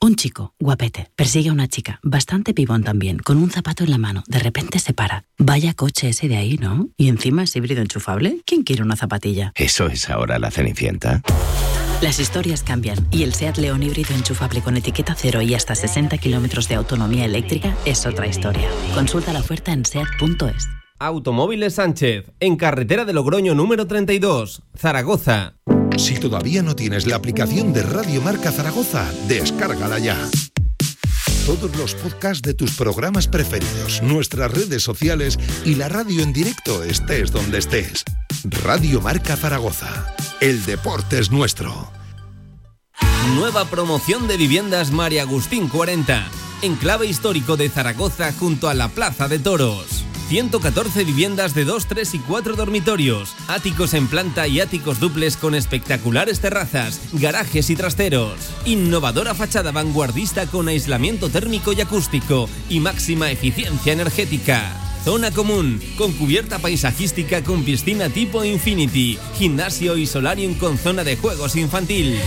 Un chico, guapete, persigue a una chica, bastante pibón también, con un zapato en la mano. De repente se para. Vaya coche ese de ahí, ¿no? Y encima es híbrido enchufable. ¿Quién quiere una zapatilla? ¿Eso es ahora la Cenicienta? Las historias cambian y el SEAT León híbrido enchufable con etiqueta cero y hasta 60 kilómetros de autonomía eléctrica es otra historia. Consulta la oferta en SEAT.es. Automóviles Sánchez, en carretera de Logroño número 32, Zaragoza. Si todavía no tienes la aplicación de Radio Marca Zaragoza, descárgala ya. Todos los podcasts de tus programas preferidos, nuestras redes sociales y la radio en directo estés donde estés. Radio Marca Zaragoza. El deporte es nuestro. Nueva promoción de viviendas María Agustín 40, enclave histórico de Zaragoza junto a la Plaza de Toros. 114 viviendas de 2, 3 y 4 dormitorios, áticos en planta y áticos duples con espectaculares terrazas, garajes y trasteros. Innovadora fachada vanguardista con aislamiento térmico y acústico y máxima eficiencia energética. Zona común, con cubierta paisajística con piscina tipo Infinity, gimnasio y solarium con zona de juegos infantil.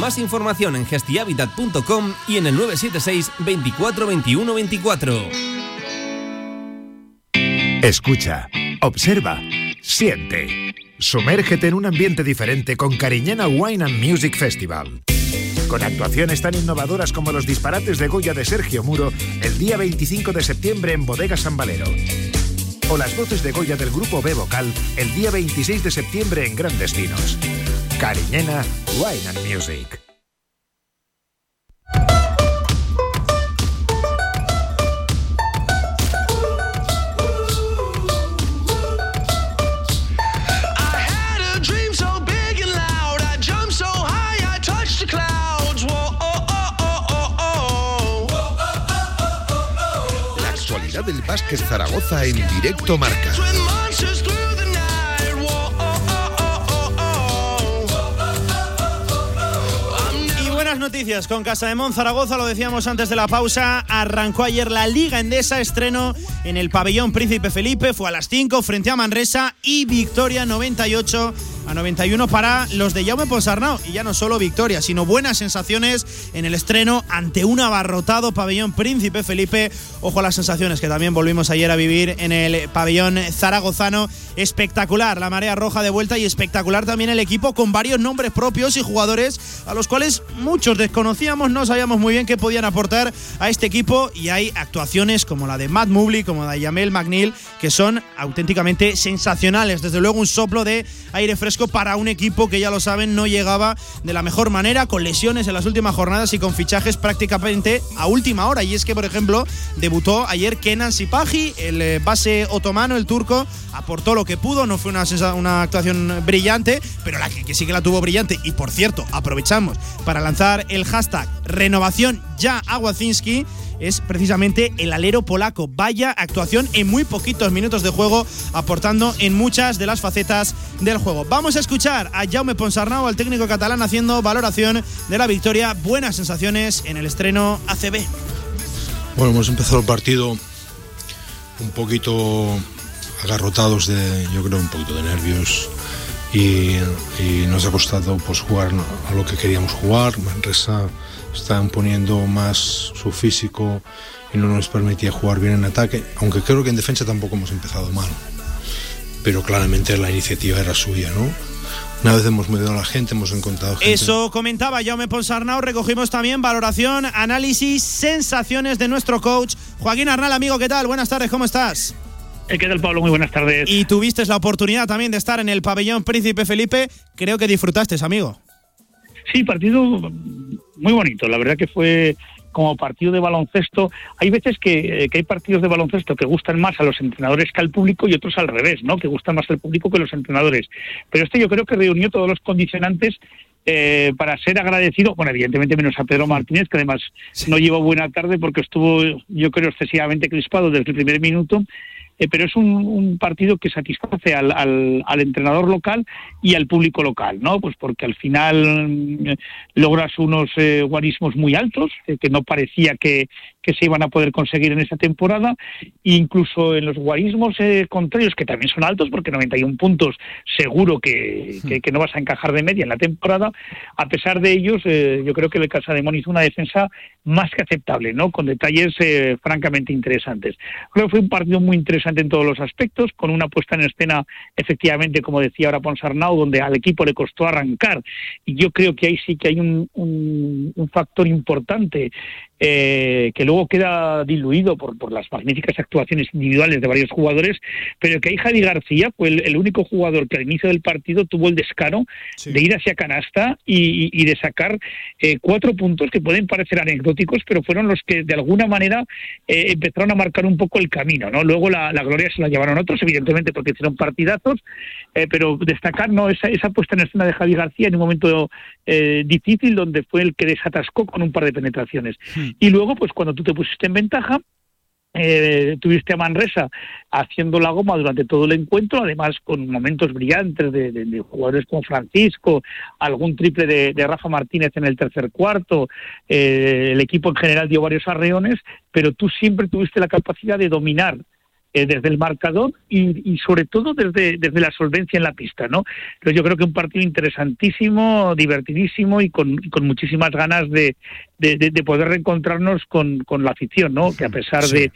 Más información en gestihabitat.com y en el 976 24 21 24. Escucha, observa, siente. Sumérgete en un ambiente diferente con Cariñena Wine and Music Festival. Con actuaciones tan innovadoras como los disparates de Goya de Sergio Muro el día 25 de septiembre en Bodega San Valero. O las voces de Goya del grupo B Vocal el día 26 de septiembre en Grandes Vinos. Cariñena Wine and Music. Del básquet Zaragoza en directo marca. Y buenas noticias con Casa de Mon Zaragoza, lo decíamos antes de la pausa, arrancó ayer la Liga Endesa, estreno en el pabellón Príncipe Felipe, fue a las 5 frente a Manresa y victoria 98 a 91 para los de Jaume Ponsarnau. Y ya no solo victoria, sino buenas sensaciones en el estreno ante un abarrotado pabellón Príncipe Felipe. Ojo a las sensaciones que también volvimos ayer a vivir en el pabellón zaragozano. Espectacular la marea roja de vuelta y espectacular también el equipo con varios nombres propios y jugadores a los cuales muchos desconocíamos, no sabíamos muy bien qué podían aportar a este equipo y hay actuaciones como la de Matt Mubley, como la de Yamel McNeil, que son auténticamente sensacionales. Desde luego un soplo de aire fresco para un equipo que ya lo saben no llegaba de la mejor manera, con lesiones en las últimas jornadas y con fichajes prácticamente a última hora. Y es que, por ejemplo, debutó ayer Kenan Sipahi, el eh, base otomano, el turco, aportó lo que pudo, no fue una, actuación brillante, pero la que, que sí que la tuvo brillante. Y por cierto, aprovechamos para lanzar el hashtag renovación ya Aguacinski es precisamente el alero polaco. Vaya actuación en muy poquitos minutos de juego, aportando en muchas de las facetas del juego. Vamos a escuchar a Jaume Ponsarnau, al técnico catalán, haciendo valoración de la victoria. Buenas sensaciones en el estreno ACB. Bueno, hemos empezado el partido un poquito agarrotados de, yo creo, un poquito de nervios y, nos ha costado pues jugar a lo que queríamos jugar. Manresa están poniendo más su físico y no nos permitía jugar bien en ataque, aunque creo que en defensa tampoco hemos empezado mal. Pero claramente la iniciativa era suya, ¿no? Una vez hemos medido a la gente, hemos encontrado gente. Eso comentaba Jaume Ponsarnau. Recogimos también valoración, análisis, sensaciones de nuestro coach. Joaquín Arnal, amigo, ¿qué tal? Buenas tardes, ¿cómo estás? ¿Qué tal, Pablo? Muy buenas tardes. Y tuviste la oportunidad también de estar en el pabellón Príncipe Felipe. Creo que disfrutaste, amigo. Sí, partido muy bonito. La verdad que fue como partido de baloncesto. Hay veces que, que hay partidos de baloncesto que gustan más a los entrenadores que al público y otros al revés, ¿no? Que gustan más al público que los entrenadores. Pero este yo creo que reunió todos los condicionantes eh, para ser agradecido, bueno, evidentemente menos a Pedro Martínez, que además no llevó buena tarde porque estuvo, yo creo, excesivamente crispado desde el primer minuto. Eh, pero es un, un partido que satisface al, al, al entrenador local y al público local, ¿no? Pues porque al final mm, logras unos eh, guarismos muy altos, eh, que no parecía que, que se iban a poder conseguir en esta temporada, incluso en los guarismos eh, contrarios, que también son altos, porque 91 puntos seguro que, que, que no vas a encajar de media en la temporada, a pesar de ellos, eh, yo creo que el Casa de Mon hizo una defensa más que aceptable, ¿no? Con detalles eh, francamente interesantes. Creo que fue un partido muy interesante en todos los aspectos, con una puesta en escena, efectivamente, como decía ahora Ponsarnau, donde al equipo le costó arrancar. Y yo creo que ahí sí que hay un, un, un factor importante eh, que luego queda diluido por, por las magníficas actuaciones individuales de varios jugadores, pero que ahí Javi García fue el, el único jugador que al inicio del partido tuvo el descaro de ir hacia canasta y, y de sacar eh, cuatro puntos que pueden parecer anecdóticos, pero fueron los que de alguna manera eh, empezaron a marcar un poco el camino. ¿no? Luego la, la gloria se la llevaron otros, evidentemente, porque hicieron partidazos, eh, pero destacar ¿no? esa, esa puesta en escena de Javi García en un momento eh, difícil donde fue el que desatascó con un par de penetraciones. Y luego, pues cuando tú te pusiste en ventaja, eh, tuviste a Manresa haciendo la goma durante todo el encuentro, además con momentos brillantes de, de- jugadores como Francisco, algún triple de, de Rafa Martínez en el tercer cuarto, eh, el equipo en general dio varios arreones, pero tú siempre tuviste la capacidad de dominar eh, desde el marcador y, y sobre todo desde, desde la solvencia en la pista, ¿no? Entonces yo creo que un partido interesantísimo, divertidísimo y con, y con muchísimas ganas de, de, de- de poder reencontrarnos con, con la afición, ¿no? Que a pesar de,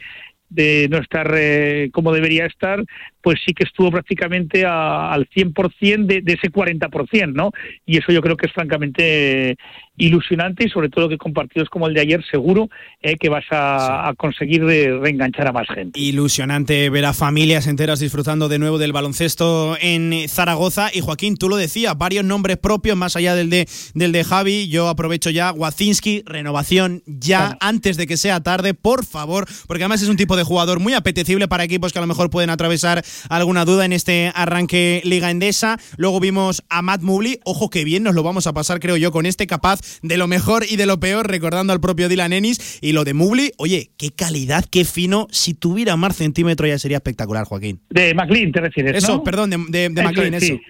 de no estar eh, como debería estar, pues sí que estuvo prácticamente a- al 100% de, de ese 40%, ¿no? Y eso yo creo que es francamente eh, ilusionante y sobre todo que con partidos como el de ayer seguro eh, que vas a, a conseguir eh, reenganchar a más gente. Ilusionante ver a familias enteras disfrutando de nuevo del baloncesto en Zaragoza. Y Joaquín, tú lo decías, varios nombres propios más allá del de, del de Javi. Yo aprovecho ya, Wacinski, renovación ya antes de que sea tarde, por favor, porque además es un tipo de jugador muy apetecible para equipos que a lo mejor pueden atravesar alguna duda en este arranque Liga Endesa. Luego vimos a Matt Mubli, ojo que bien nos lo vamos a pasar, creo yo, con este capaz de lo mejor y de lo peor, recordando al propio Dylan Ennis. Y lo de Mubli, oye, qué calidad, qué fino. Si tuviera más centímetro ya sería espectacular, Joaquín. De McLean te refieres, Eso, ¿no? perdón, de, de, de Eso McLean, eso. Sí,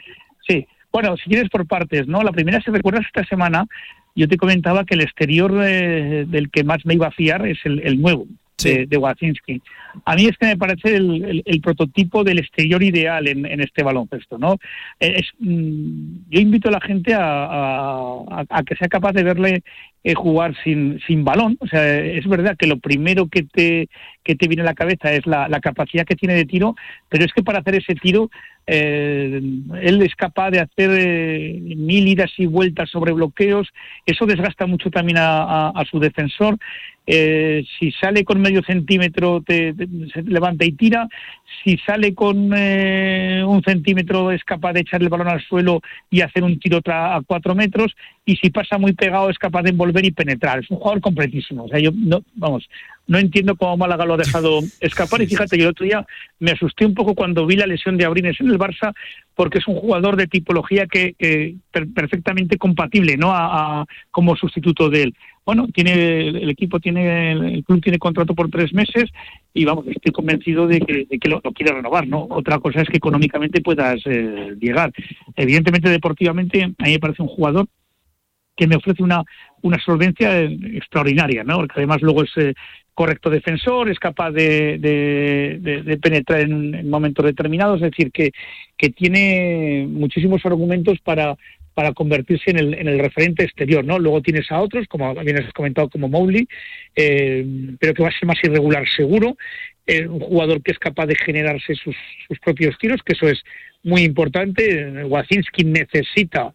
sí. Bueno, si quieres por partes, ¿no? La primera, si recuerdas esta semana, yo te comentaba que el exterior eh, del que más me iba a fiar es el, el nuevo, de, de Wacinski. A mí es que me parece el, el- prototipo del exterior ideal en, en este baloncesto, ¿no? Es, mm, yo invito a la gente a, a- a- a que sea capaz de verle eh, jugar sin, sin balón. O sea, es verdad que lo primero que te, que te viene a la cabeza es la, la capacidad que tiene de tiro, pero es que para hacer ese tiro eh, él es capaz de hacer eh, mil idas y vueltas sobre bloqueos. Eso desgasta mucho también a, su defensor. Eh, si sale con medio centímetro, te, se levanta y tira. Si sale con eh, un centímetro, es capaz de echar el balón al suelo y hacer un tiro a cuatro metros. Y si pasa muy pegado, es capaz de envolver y penetrar. Es un jugador completísimo. O sea, yo no, vamos, no entiendo cómo Málaga lo ha dejado <laughs> escapar. Y fíjate, yo el otro día me asusté un poco cuando vi la lesión de Abrines en el Barça, porque es un jugador de tipología que, que per- perfectamente compatible, ¿no? A, a- como sustituto de él. Bueno, tiene el el equipo tiene el club tiene contrato por tres meses y vamos, estoy convencido de que, de que lo, lo quiere renovar, ¿no? Otra cosa es que económicamente puedas eh, llegar. Evidentemente, deportivamente, a mí me parece un jugador que me ofrece una, una solvencia eh, extraordinaria, ¿no? Porque además luego es eh, correcto defensor, es capaz de, de- penetrar en, en momentos determinados, es decir, que, que tiene muchísimos argumentos para, para convertirse en el, en el referente exterior, ¿no? Luego tienes a otros, como bien has comentado, como Mowley, eh, pero que va a ser más irregular seguro, eh, un jugador que es capaz de generarse sus, sus propios tiros, que eso es muy importante. Wacinski necesita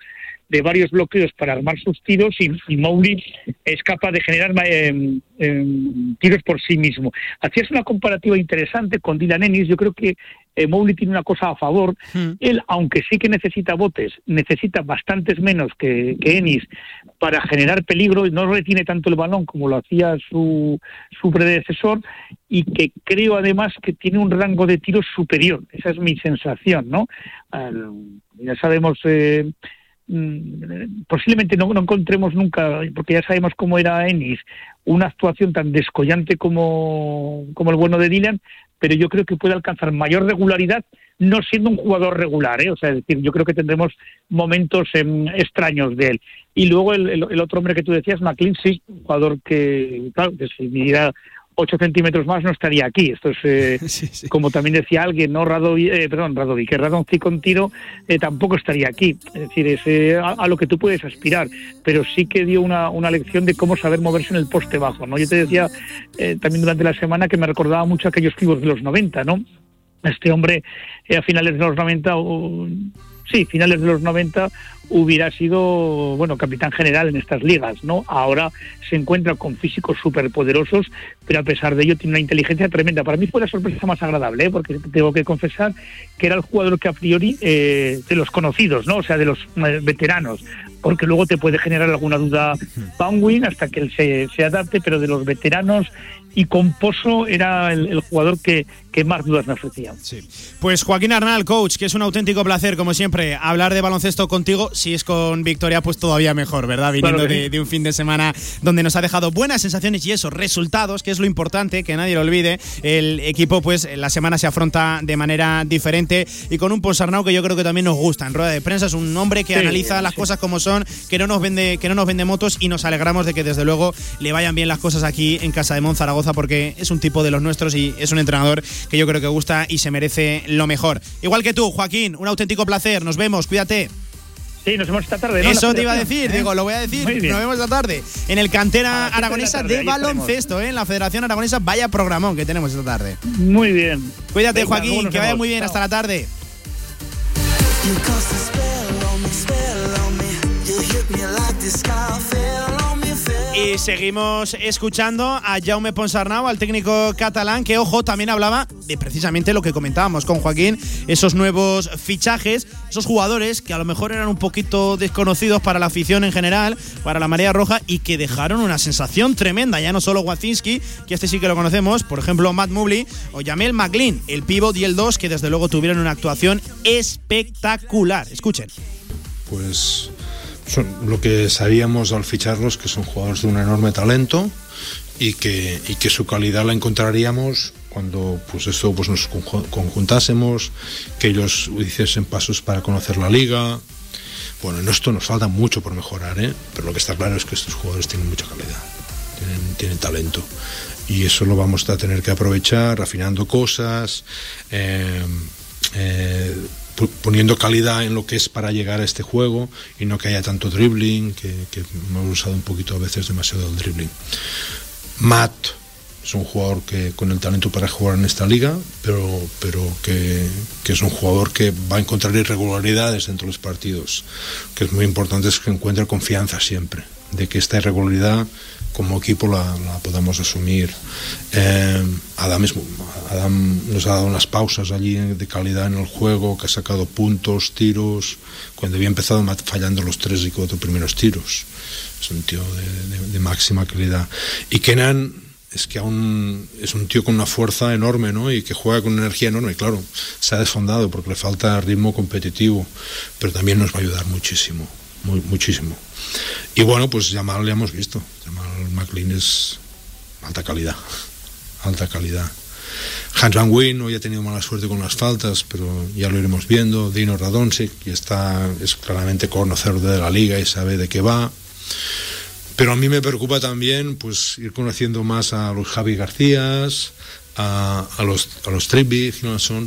de varios bloqueos para armar sus tiros y, y Mowgli es capaz de generar eh, eh, tiros por sí mismo. Hacías una comparativa interesante con Dylan Ennis. Yo creo que eh, Mowgli tiene una cosa a favor. Él, aunque sí que necesita botes, necesita bastantes menos que, que Ennis para generar peligro. No retiene tanto el balón como lo hacía su, su predecesor y que creo además que tiene un rango de tiros superior. Esa es mi sensación, ¿no? Al- ya sabemos... eh, posiblemente no, no encontremos nunca, porque ya sabemos cómo era Ennis, una actuación tan descollante como, como el bueno de Dylan, pero yo creo que puede alcanzar mayor regularidad no siendo un jugador regular, ¿eh? o sea, es decir, yo creo que tendremos momentos em, extraños de él. Y luego el, el- el otro hombre que tú decías, McLean, sí, un jugador que, claro, que midiera 8 centímetros más no estaría aquí. Esto es, eh, <laughs> como también decía alguien, ¿no? Radovi, eh, perdón, Radovi, que Radonci con tiro eh, tampoco estaría aquí. Es decir, es eh, a, a lo que tú puedes aspirar, pero sí que dio una, una lección de cómo saber moverse en el poste bajo, ¿no? Yo te decía también durante la semana que me recordaba mucho aquellos pibos de los 90, ¿no? Este hombre a finales de los 90, o- sí, finales de los 90 hubiera sido, bueno, capitán general en estas ligas, ¿no? Ahora se encuentra con físicos superpoderosos, pero a pesar de ello tiene una inteligencia tremenda. Para mí fue la sorpresa más agradable, ¿eh? porque tengo que confesar que era el jugador que a priori eh, de los conocidos, ¿no? O sea, de los eh, veteranos, porque luego te puede generar alguna duda Baldwin hasta que él se, se adapte, pero de los veteranos y con Pozo era el, el jugador que, que más dudas me ofrecía. Pues Joaquín Arnal, coach, que es un auténtico placer, como siempre, hablar de baloncesto contigo. Si es con victoria, pues todavía mejor, ¿verdad? Viniendo Claro de, sí. de un fin de semana donde nos ha dejado buenas sensaciones y eso, resultados, que es lo importante, que nadie lo olvide. El equipo, pues, la semana se afronta de manera diferente y con un Ponsarnau que yo creo que también nos gusta. En rueda de prensa es un hombre que Sí, analiza las cosas como son, que no nos vende, que no nos vende motos y nos alegramos de que desde luego le vayan bien las cosas aquí en casa de Mon Zaragoza porque es un tipo de los nuestros y es un entrenador que yo creo que gusta y se merece lo mejor. Igual que tú, Joaquín, un auténtico placer. Nos vemos, cuídate. Sí, nos vemos esta tarde. ¿no? Eso te iba a decir, ¿eh? digo, lo voy a decir. Nos vemos esta tarde en el cantera de aragonesa tarde, de, baloncesto, ¿eh? en la Federación Aragonesa. Vaya programón que tenemos esta tarde. Muy bien. Cuídate, Venga, Joaquín, que vaya vemos. muy bien. Chao. Hasta la tarde. You cast a spell on me, spell on me. You hit me like the sky fell on me, fell. Y seguimos escuchando a Jaume Ponsarnau, al técnico catalán, que, ojo, también hablaba de precisamente lo que comentábamos con Joaquín, esos nuevos fichajes, esos jugadores que a lo mejor eran un poquito desconocidos para la afición en general, para la marea roja, y que dejaron una sensación tremenda. Ya no solo Wacinski, que este sí que lo conocemos, por ejemplo, Matt Mubley o Jamel McLean, el pivot y el 2, que desde luego tuvieron una actuación espectacular. Escuchen. pues lo que sabíamos al ficharlos, que son jugadores de un enorme talento y que, y que su calidad la encontraríamos cuando pues eso pues nos conju- conjuntásemos, que ellos hiciesen pasos para conocer la liga. Bueno, en esto nos falta mucho por mejorar, ¿eh? pero lo que está claro es que estos jugadores tienen mucha calidad, tienen, talento. Y eso lo vamos a tener que aprovechar, afinando cosas, eh, eh, poniendo calidad en lo que es para llegar a este juego y no que haya tanto dribbling, que, que hemos usado un poquito a veces demasiado el dribbling. Matt es un jugador que con el talento para jugar en esta liga, pero, pero que, que es un jugador que va a encontrar irregularidades dentro de los partidos. Que es muy importante es que encuentre confianza siempre, de que esta irregularidad como equipo la, la asumir. Eh, Adam, es- Adam nos ha dado unas pausas allí de calidad en el juego, que ha sacado puntos, tiros, cuando había empezado fallando los tres y cuatro primeros tiros. Es un tío de, de- de máxima calidad. Y Kenan es que aún es un tío con una fuerza enorme, ¿no? Y que juega con una energía enorme. Claro, se ha desfondado porque le falta ritmo competitivo, pero también nos va a ayudar muchísimo, muy, muchísimo. Y bueno, pues Jamal le hemos visto. Jamal McLean es alta calidad, alta calidad. Hans Van Wyn hoy ha tenido mala suerte con las faltas, pero ya lo iremos viendo. Dino Radončić, que está, es claramente conocedor de la liga y sabe de qué va. Pero a mí me preocupa también pues ir conociendo más a los Javi Garcías, a, los a los Trippi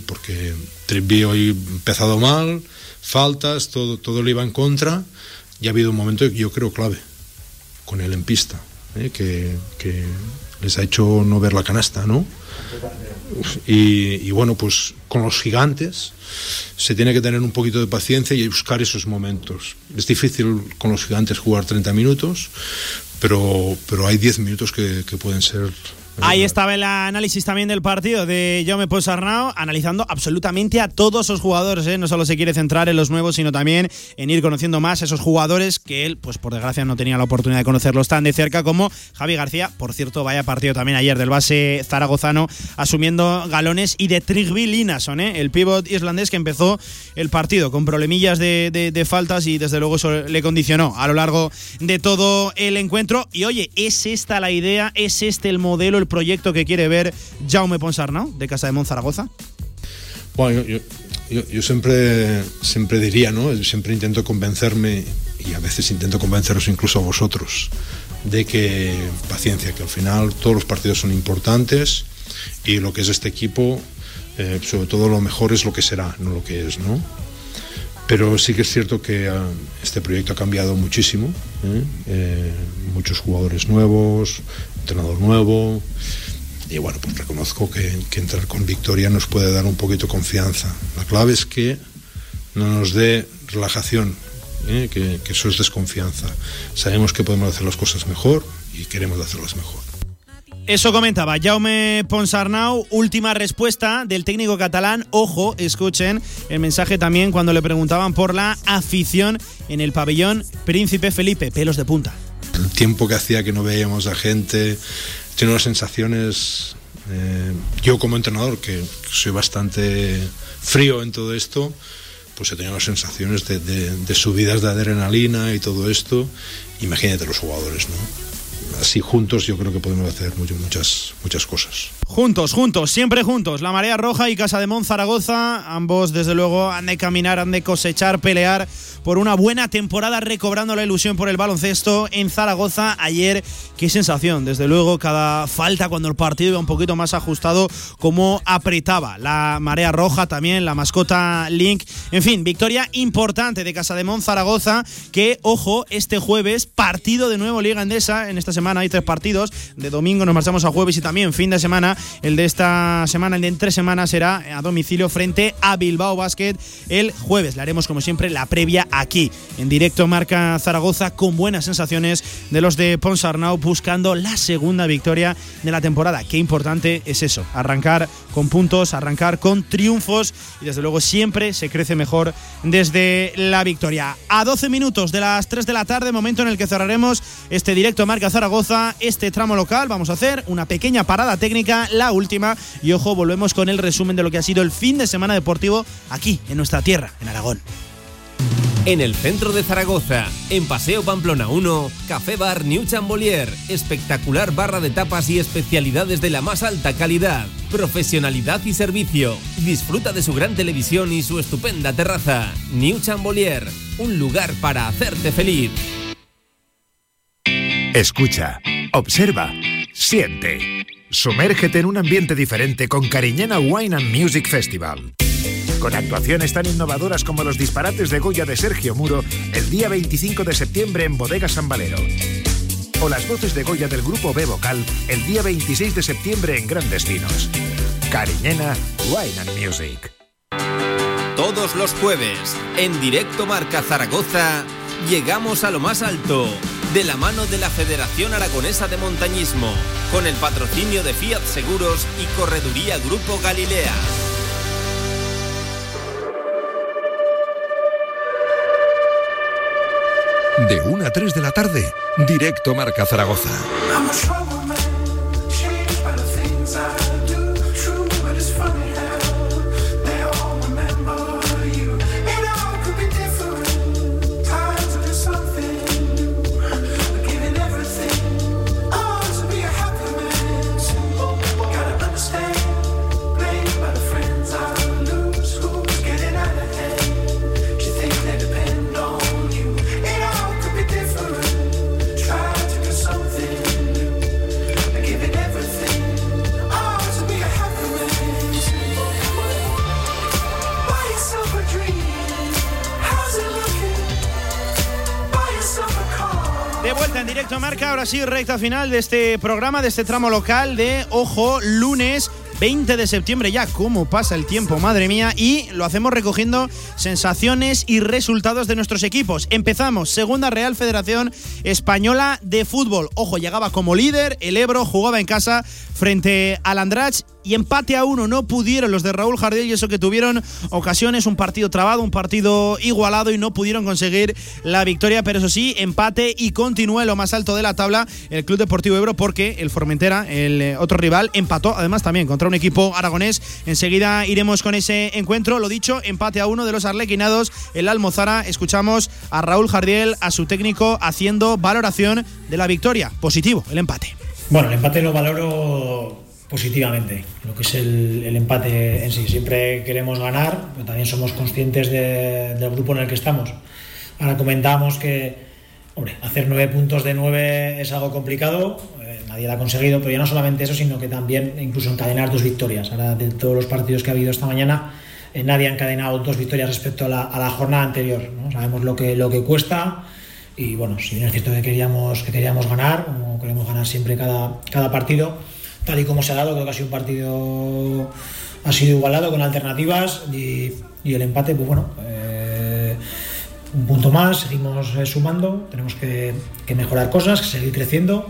porque Trippi hoy empezado mal, faltas, todo, todo le iba en contra, y ha habido un momento yo creo clave con él en pista, ¿eh? que, que les ha hecho no ver la canasta, ¿no? Y, y bueno, pues con los gigantes se tiene que tener un poquito de paciencia y buscar esos momentos. Es difícil con los gigantes jugar 30 minutos, pero, pero hay 10 minutos que, que pueden ser Ahí estaba el análisis también del partido de Jaume Ponsarnau, analizando absolutamente a todos los jugadores. ¿eh? No solo se quiere centrar en los nuevos, sino también en ir conociendo más a esos jugadores que él, pues por desgracia, no tenía la oportunidad de conocerlos tan de cerca como Javi García. Por cierto, vaya partido también ayer del base zaragozano, asumiendo galones y de Trigby Linason, ¿eh? el pívot islandés que empezó el partido con problemillas de, faltas y desde luego eso le condicionó a lo largo de todo el encuentro. Y oye, ¿es esta la idea? ¿Es este el modelo, el proyecto que quiere ver Jaume Ponsarnau de Casa de Monzaragoza? Bueno, yo, yo- yo- siempre, siempre diría, ¿no? Siempre intento convencerme, y a veces intento convenceros incluso a vosotros, de que paciencia, que al final todos los partidos son importantes y lo que es este equipo, eh, sobre todo lo mejor es lo que será, no lo que es, ¿no? Pero sí que es cierto que ah, este proyecto ha cambiado muchísimo. ¿eh? Eh, muchos jugadores nuevos, entrenador nuevo. Y bueno, pues reconozco que, entrar con victoria nos puede dar un poquito confianza. La clave es que no nos dé relajación, ¿eh? que, que eso es desconfianza. Sabemos que podemos hacer las cosas mejor y queremos hacerlas mejor. Eso comentaba Jaume Ponsarnau, última respuesta del técnico catalán. Ojo, escuchen el mensaje también cuando le preguntaban por la afición en el pabellón Príncipe Felipe, pelos de punta. El tiempo que hacía que no veíamos a gente, tiene unas sensaciones. eh, yo, como entrenador, que soy bastante frío en todo esto, pues he tenido unas sensaciones de, de- de subidas de adrenalina y todo esto. Imagínate los jugadores, ¿no? Así juntos yo creo que podemos hacer muchas, muchas cosas. Juntos, juntos, siempre juntos. La Marea Roja y Casa de Mon Zaragoza, ambos desde luego han de caminar, han de cosechar, pelear por una buena temporada recobrando la ilusión por el baloncesto en Zaragoza ayer. Qué sensación, desde luego, cada falta cuando el partido iba un poquito más ajustado, como apretaba la Marea Roja también, la mascota Link. En fin, victoria importante de Casa de Mon Zaragoza que, ojo, este jueves partido de nuevo Liga Endesa. En esta semana hay tres partidos. De domingo nos marchamos a jueves y también fin de semana. El de esta semana, el de entre semanas, será a domicilio frente a Bilbao Basket el jueves. Le haremos, como siempre, la previa aquí, en directo Marca Zaragoza, con buenas sensaciones de los de Ponsarnau buscando la segunda victoria de la temporada. Qué importante es eso, arrancar con puntos, arrancar con triunfos y desde luego siempre se crece mejor desde la victoria. A 12 minutos de las 3 de la tarde, momento en el que cerraremos este directo Marca Zaragoza, este tramo local. Vamos a hacer una pequeña parada técnica, la última. Y ojo, volvemos con el resumen de lo que ha sido el fin de semana deportivo aquí, en nuestra tierra, en Aragón. En el centro de Zaragoza, en Paseo Pamplona 1, Café Bar New Chambolier, espectacular barra de tapas y especialidades de la más alta calidad, profesionalidad y servicio. Disfruta de su gran televisión y su estupenda terraza. New Chambolier, un lugar para hacerte feliz. Escucha, observa, siente. Sumérgete en un ambiente diferente con Cariñena Wine and Music Festival. Con actuaciones tan innovadoras como los disparates de Goya de Sergio Muro el día 25 de septiembre en Bodega San Valero. O las voces de Goya del grupo B Vocal el día 26 de septiembre en Grandes Vinos. Cariñena Wine and Music. Todos los jueves, en directo Marca Zaragoza, llegamos a lo más alto, de la mano de la Federación Aragonesa de Montañismo, con el patrocinio de Fiat Seguros y Correduría Grupo Galilea. De 1 a 3 de la tarde, directo Marca Zaragoza. I'm a sí, recta final de este programa, de este tramo local de Ojo, lunes 20 de septiembre ya, cómo pasa el tiempo, madre mía, y lo hacemos recogiendo sensaciones y resultados de nuestros equipos. Empezamos, Segunda Real Federación Española de Fútbol. Ojo, llegaba como líder, el Ebro jugaba en casa frente al Andrach y empate a uno. No pudieron los de Raúl Jardel y eso que tuvieron ocasiones, un partido trabado, un partido igualado y no pudieron conseguir la victoria, pero eso sí, empate y continúa en lo más alto de la tabla el Club Deportivo Ebro porque el Formentera, el eh, otro rival, empató además también contra un equipo aragonés. Enseguida iremos con ese encuentro. Lo dicho, empate a uno de los arlequinados, el Almozara. Escuchamos a Raúl Jardiel, a su técnico, haciendo valoración de la victoria. Positivo, el empate. Bueno, el empate lo valoro positivamente, lo que es el, empate en sí. Siempre queremos ganar, pero también somos conscientes de- del grupo en el que estamos. Ahora comentábamos que, hacer nueve puntos de nueve es algo complicado, eh, nadie lo ha conseguido, pero ya no solamente eso, sino que también incluso encadenar dos victorias. Ahora, de todos los partidos que ha habido esta mañana, eh, nadie ha encadenado dos victorias respecto a la, jornada anterior. Sabemos lo que, lo que cuesta. Y bueno, si bien es cierto que queríamos, que queríamos ganar, como queremos ganar siempre cada, cada partido, tal y como se ha dado, creo que ha sido un partido ha sido igualado con alternativas y, y el empate, pues bueno, eh, un punto más, seguimos eh, sumando, tenemos que, que mejorar cosas, que seguir creciendo.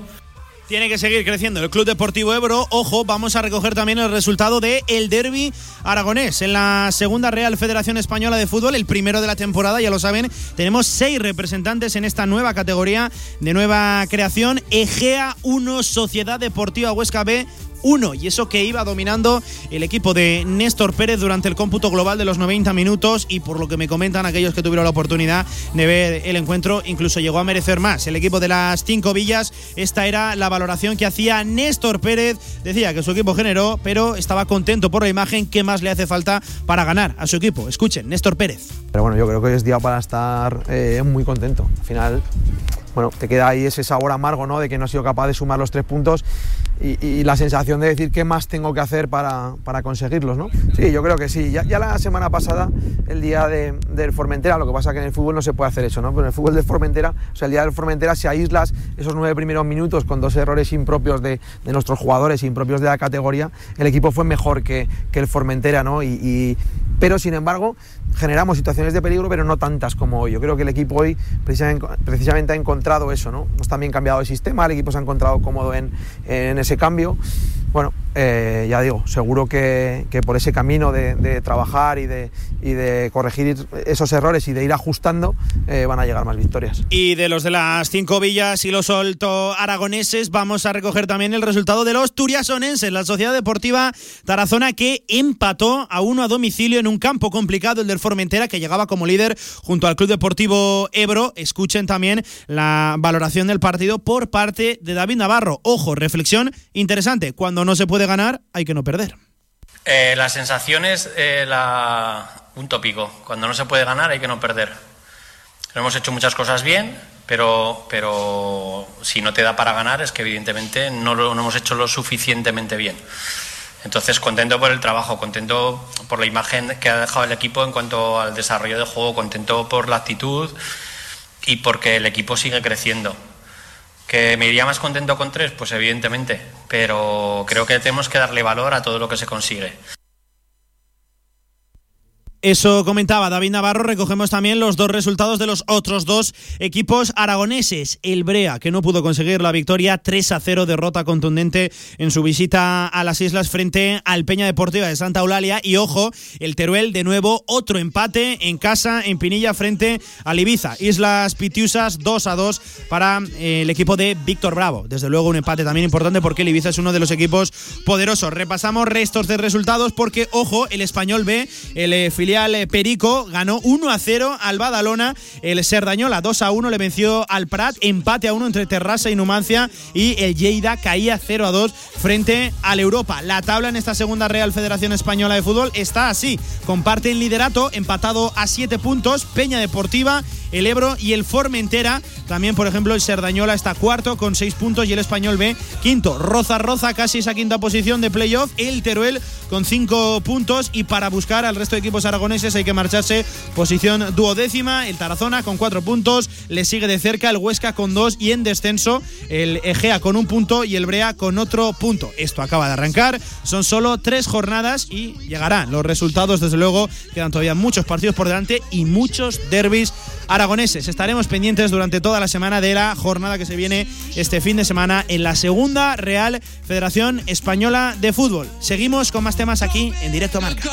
Tiene que seguir creciendo el Club Deportivo Ebro. Ojo, vamos a recoger también el resultado de el Derby aragonés en la segunda Real Federación Española de Fútbol, el primero de la temporada, ya lo saben. Tenemos seis representantes en esta nueva categoría de nueva creación. Egea 1, Sociedad Deportiva Huesca B 1 y eso que iba dominando el equipo de Néstor Pérez durante el cómputo global de los 90 minutos y por lo que me comentan aquellos que tuvieron la oportunidad de ver el encuentro incluso llegó a merecer más. El equipo de las cinco villas, esta era la valoración que hacía Néstor Pérez, decía que su equipo generó pero estaba contento por la imagen, ¿qué más le hace falta para ganar a su equipo? Escuchen, Néstor Pérez. Pero bueno, yo creo que es día para estar eh, muy contento. Al final, bueno, te queda ahí ese sabor amargo, ¿no? De que no he sido capaz de sumar los tres puntos y, y la sensación de decir qué más tengo que hacer para, para conseguirlos, ¿no? Sí, yo creo que sí. Ya, ya la semana pasada, el día de, del Formentera, lo que pasa que en el fútbol no se puede hacer eso, ¿no? Pero en el fútbol del Formentera, o sea, el día del Formentera, si aíslas esos nueve primeros minutos con dos errores impropios de, de nuestros jugadores, impropios de la categoría, el equipo fue mejor que, que el Formentera, ¿no? Y, y- pero sin embargo, generamos situaciones de peligro, pero no tantas como hoy. Yo creo que el equipo hoy precisamente, precisamente ha encontrado eso, ¿no? Hemos también cambiado el sistema, el equipo se ha encontrado cómodo en, en ese cambio. Bueno, eh, ya digo, seguro que, que por ese camino de, trabajar y de, y de corregir esos errores y de ir ajustando, eh, van a llegar más victorias. Y de los de las cinco villas y los solto aragoneses, vamos a recoger también el resultado de los turiasonenses, la Sociedad Deportiva Tarazona que empató a uno a domicilio en un campo complicado, el del Formentera, que llegaba como líder junto al Club Deportivo Ebro. Escuchen también la valoración del partido por parte de David Navarro. Ojo, reflexión interesante. Cuando no se puede ganar, hay que no perder. Eh, las sensaciones, eh, la... un tópico. Cuando no se puede ganar hay que no perder. Hemos hecho muchas cosas bien, pero, pero si no te da para ganar es que evidentemente no lo no hemos hecho lo suficientemente bien. Entonces, contento por el trabajo, contento por la imagen que ha dejado el equipo en cuanto al desarrollo del juego, contento por la actitud y porque el equipo sigue creciendo. ¿Que me iría más contento con tres? Pues evidentemente, pero creo que tenemos que darle valor a todo lo que se consigue. Eso comentaba David Navarro. Recogemos también los dos resultados de los otros dos equipos aragoneses. El Brea, que no pudo conseguir la victoria 3 a 0, derrota contundente en su visita a las islas frente al Peña Deportiva de Santa Eulalia. Y ojo, el Teruel, de nuevo, otro empate en casa, en Pinilla, frente al Ibiza. Islas Pitiusas 2 a 2 para eh, el equipo de Víctor Bravo. Desde luego, un empate también importante porque el Ibiza es uno de los equipos poderosos. Repasamos restos de resultados porque, ojo, el Español B, el eh, filial eh, Perico, ganó 1 a 0 al Badalona. El Serdañola 2 a 1 le venció al Prat. Empate a 1 entre Terrassa y Numancia. Y el Lleida caía 0 a 2 frente al Europa. La tabla en esta segunda Real Federación Española de Fútbol está así. Comparten liderato, empatado a 7 puntos. Peña Deportiva, el Ebro y el Formentera. También, por ejemplo, el Serdañola está cuarto con 6 puntos y el Español B quinto. Roza Roza casi esa quinta posición de playoff. El Teruel con 5 puntos y para buscar al resto de equipos aragoneses hay que marcharse posición duodécima. El Tarazona con 4 puntos. Le sigue de cerca el Huesca con 2 y en descenso el Egea con un punto y el Brea con otro punto. Esto acaba de arrancar. Son solo tres jornadas y llegarán los resultados. Desde luego, quedan todavía muchos partidos por delante y muchos derbis aragoneses. Estaremos pendientes durante toda la semana de la jornada que se viene este fin de semana en la segunda Real Federación Española de Fútbol. Seguimos con más temas aquí en Directo Marca.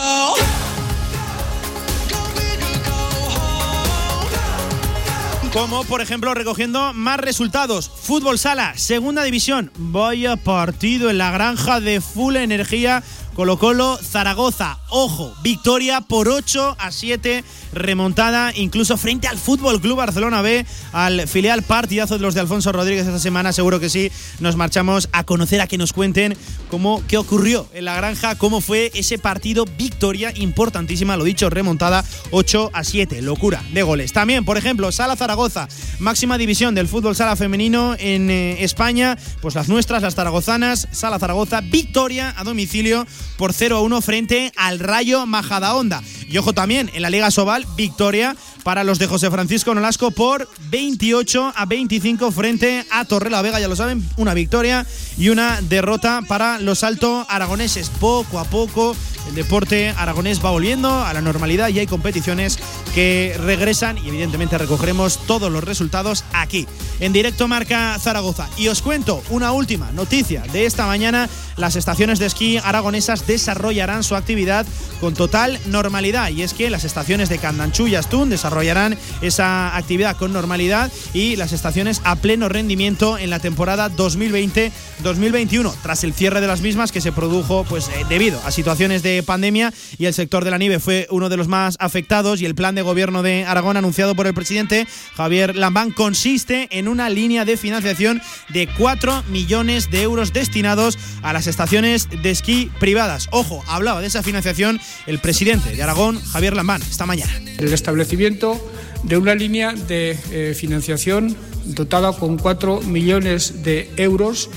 Como por ejemplo recogiendo más resultados. Fútbol Sala, segunda división. Vaya partido en la granja de full energía. Colo Colo Zaragoza. Ojo, victoria por 8 a 7, remontada incluso frente al Fútbol Club Barcelona B, al filial partidazo de los de Alfonso Rodríguez esta semana. Seguro que sí, nos marchamos a conocer, a que nos cuenten cómo, qué ocurrió en la granja, cómo fue ese partido. Victoria importantísima, lo dicho, remontada 8 a 7. Locura de goles. También, por ejemplo, Sala Zaragoza, máxima división del fútbol sala femenino en eh, España. Pues las nuestras, las zaragozanas, Sala Zaragoza, victoria a domicilio por 0 a 1 frente al Rayo Majadahonda. Y ojo también, en la Liga Sobal, victoria para los de José Francisco Nolasco por 28 a 25 frente a Torrela Vega, ya lo saben, una victoria y una derrota para los alto aragoneses. Poco a poco el deporte aragonés va volviendo a la normalidad y hay competiciones que regresan y evidentemente recogeremos todos los resultados aquí, en directo Marca Zaragoza. Y os cuento una última noticia de esta mañana. Las estaciones de esquí aragonesas desarrollarán su actividad con total normalidad y es que las estaciones de Candanchú y Astún desarrollarán esa actividad con normalidad y las estaciones a pleno rendimiento en la temporada 2020-2021 tras el cierre de las mismas que se produjo pues eh, debido a situaciones de pandemia y el sector de la nieve fue uno de los más afectados y el plan de gobierno de Aragón anunciado por el presidente Javier Lambán consiste en una línea de financiación de 4 millones de euros destinados a las estaciones de esquí privadas. Ojo, hablaba de esa financiación el presidente de Aragón, Javier Lambán, esta mañana. El establecimiento de una línea de eh, financiación dotada con 4 millones de euros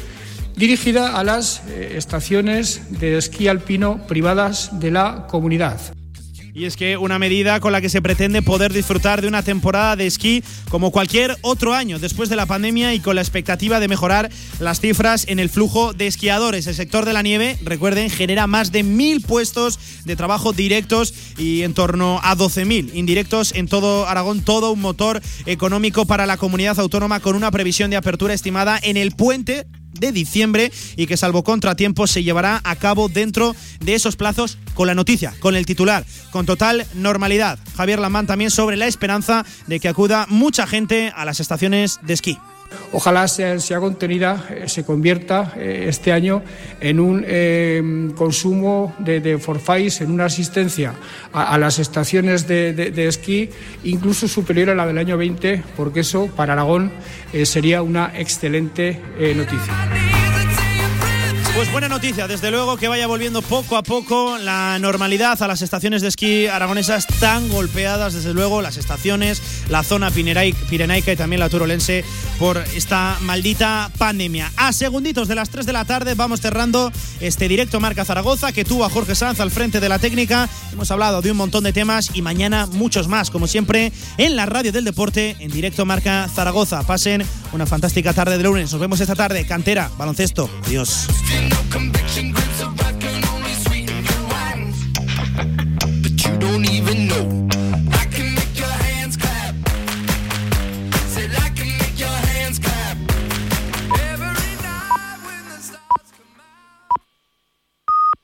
dirigida a las eh, estaciones de esquí alpino privadas de la comunidad. Y es que una medida con la que se pretende poder disfrutar de una temporada de esquí como cualquier otro año después de la pandemia y con la expectativa de mejorar las cifras en el flujo de esquiadores. El sector de la nieve, recuerden, genera más de mil puestos de trabajo directos y en torno a 12.000 indirectos en todo Aragón, todo un motor económico para la comunidad autónoma con una previsión de apertura estimada en el puente de diciembre y que salvo contratiempos se llevará a cabo dentro de esos plazos con la noticia, con el titular, con total normalidad. Javier Lamán también sobre la esperanza de que acuda mucha gente a las estaciones de esquí. Ojalá sea, contenida, eh, se convierta eh, este año en un eh, consumo de, de forfais, en una asistencia a, las estaciones de, de- esquí, incluso superior a la del año 20, porque eso para Aragón sería una excelente noticia. Pues buena noticia, desde luego que vaya volviendo poco a poco la normalidad a las estaciones de esquí aragonesas tan golpeadas, desde luego las estaciones, la zona pirenaica y también la turolense por esta maldita pandemia. A segunditos de las 3 de la tarde vamos cerrando este directo Marca Zaragoza que tuvo a Jorge Sanz al frente de la técnica. Hemos hablado de un montón de temas y mañana muchos más, como siempre, en la radio del deporte en directo Marca Zaragoza. Pasen una fantástica tarde de lunes. Nos vemos esta tarde. Cantera, baloncesto. Adiós. No conviction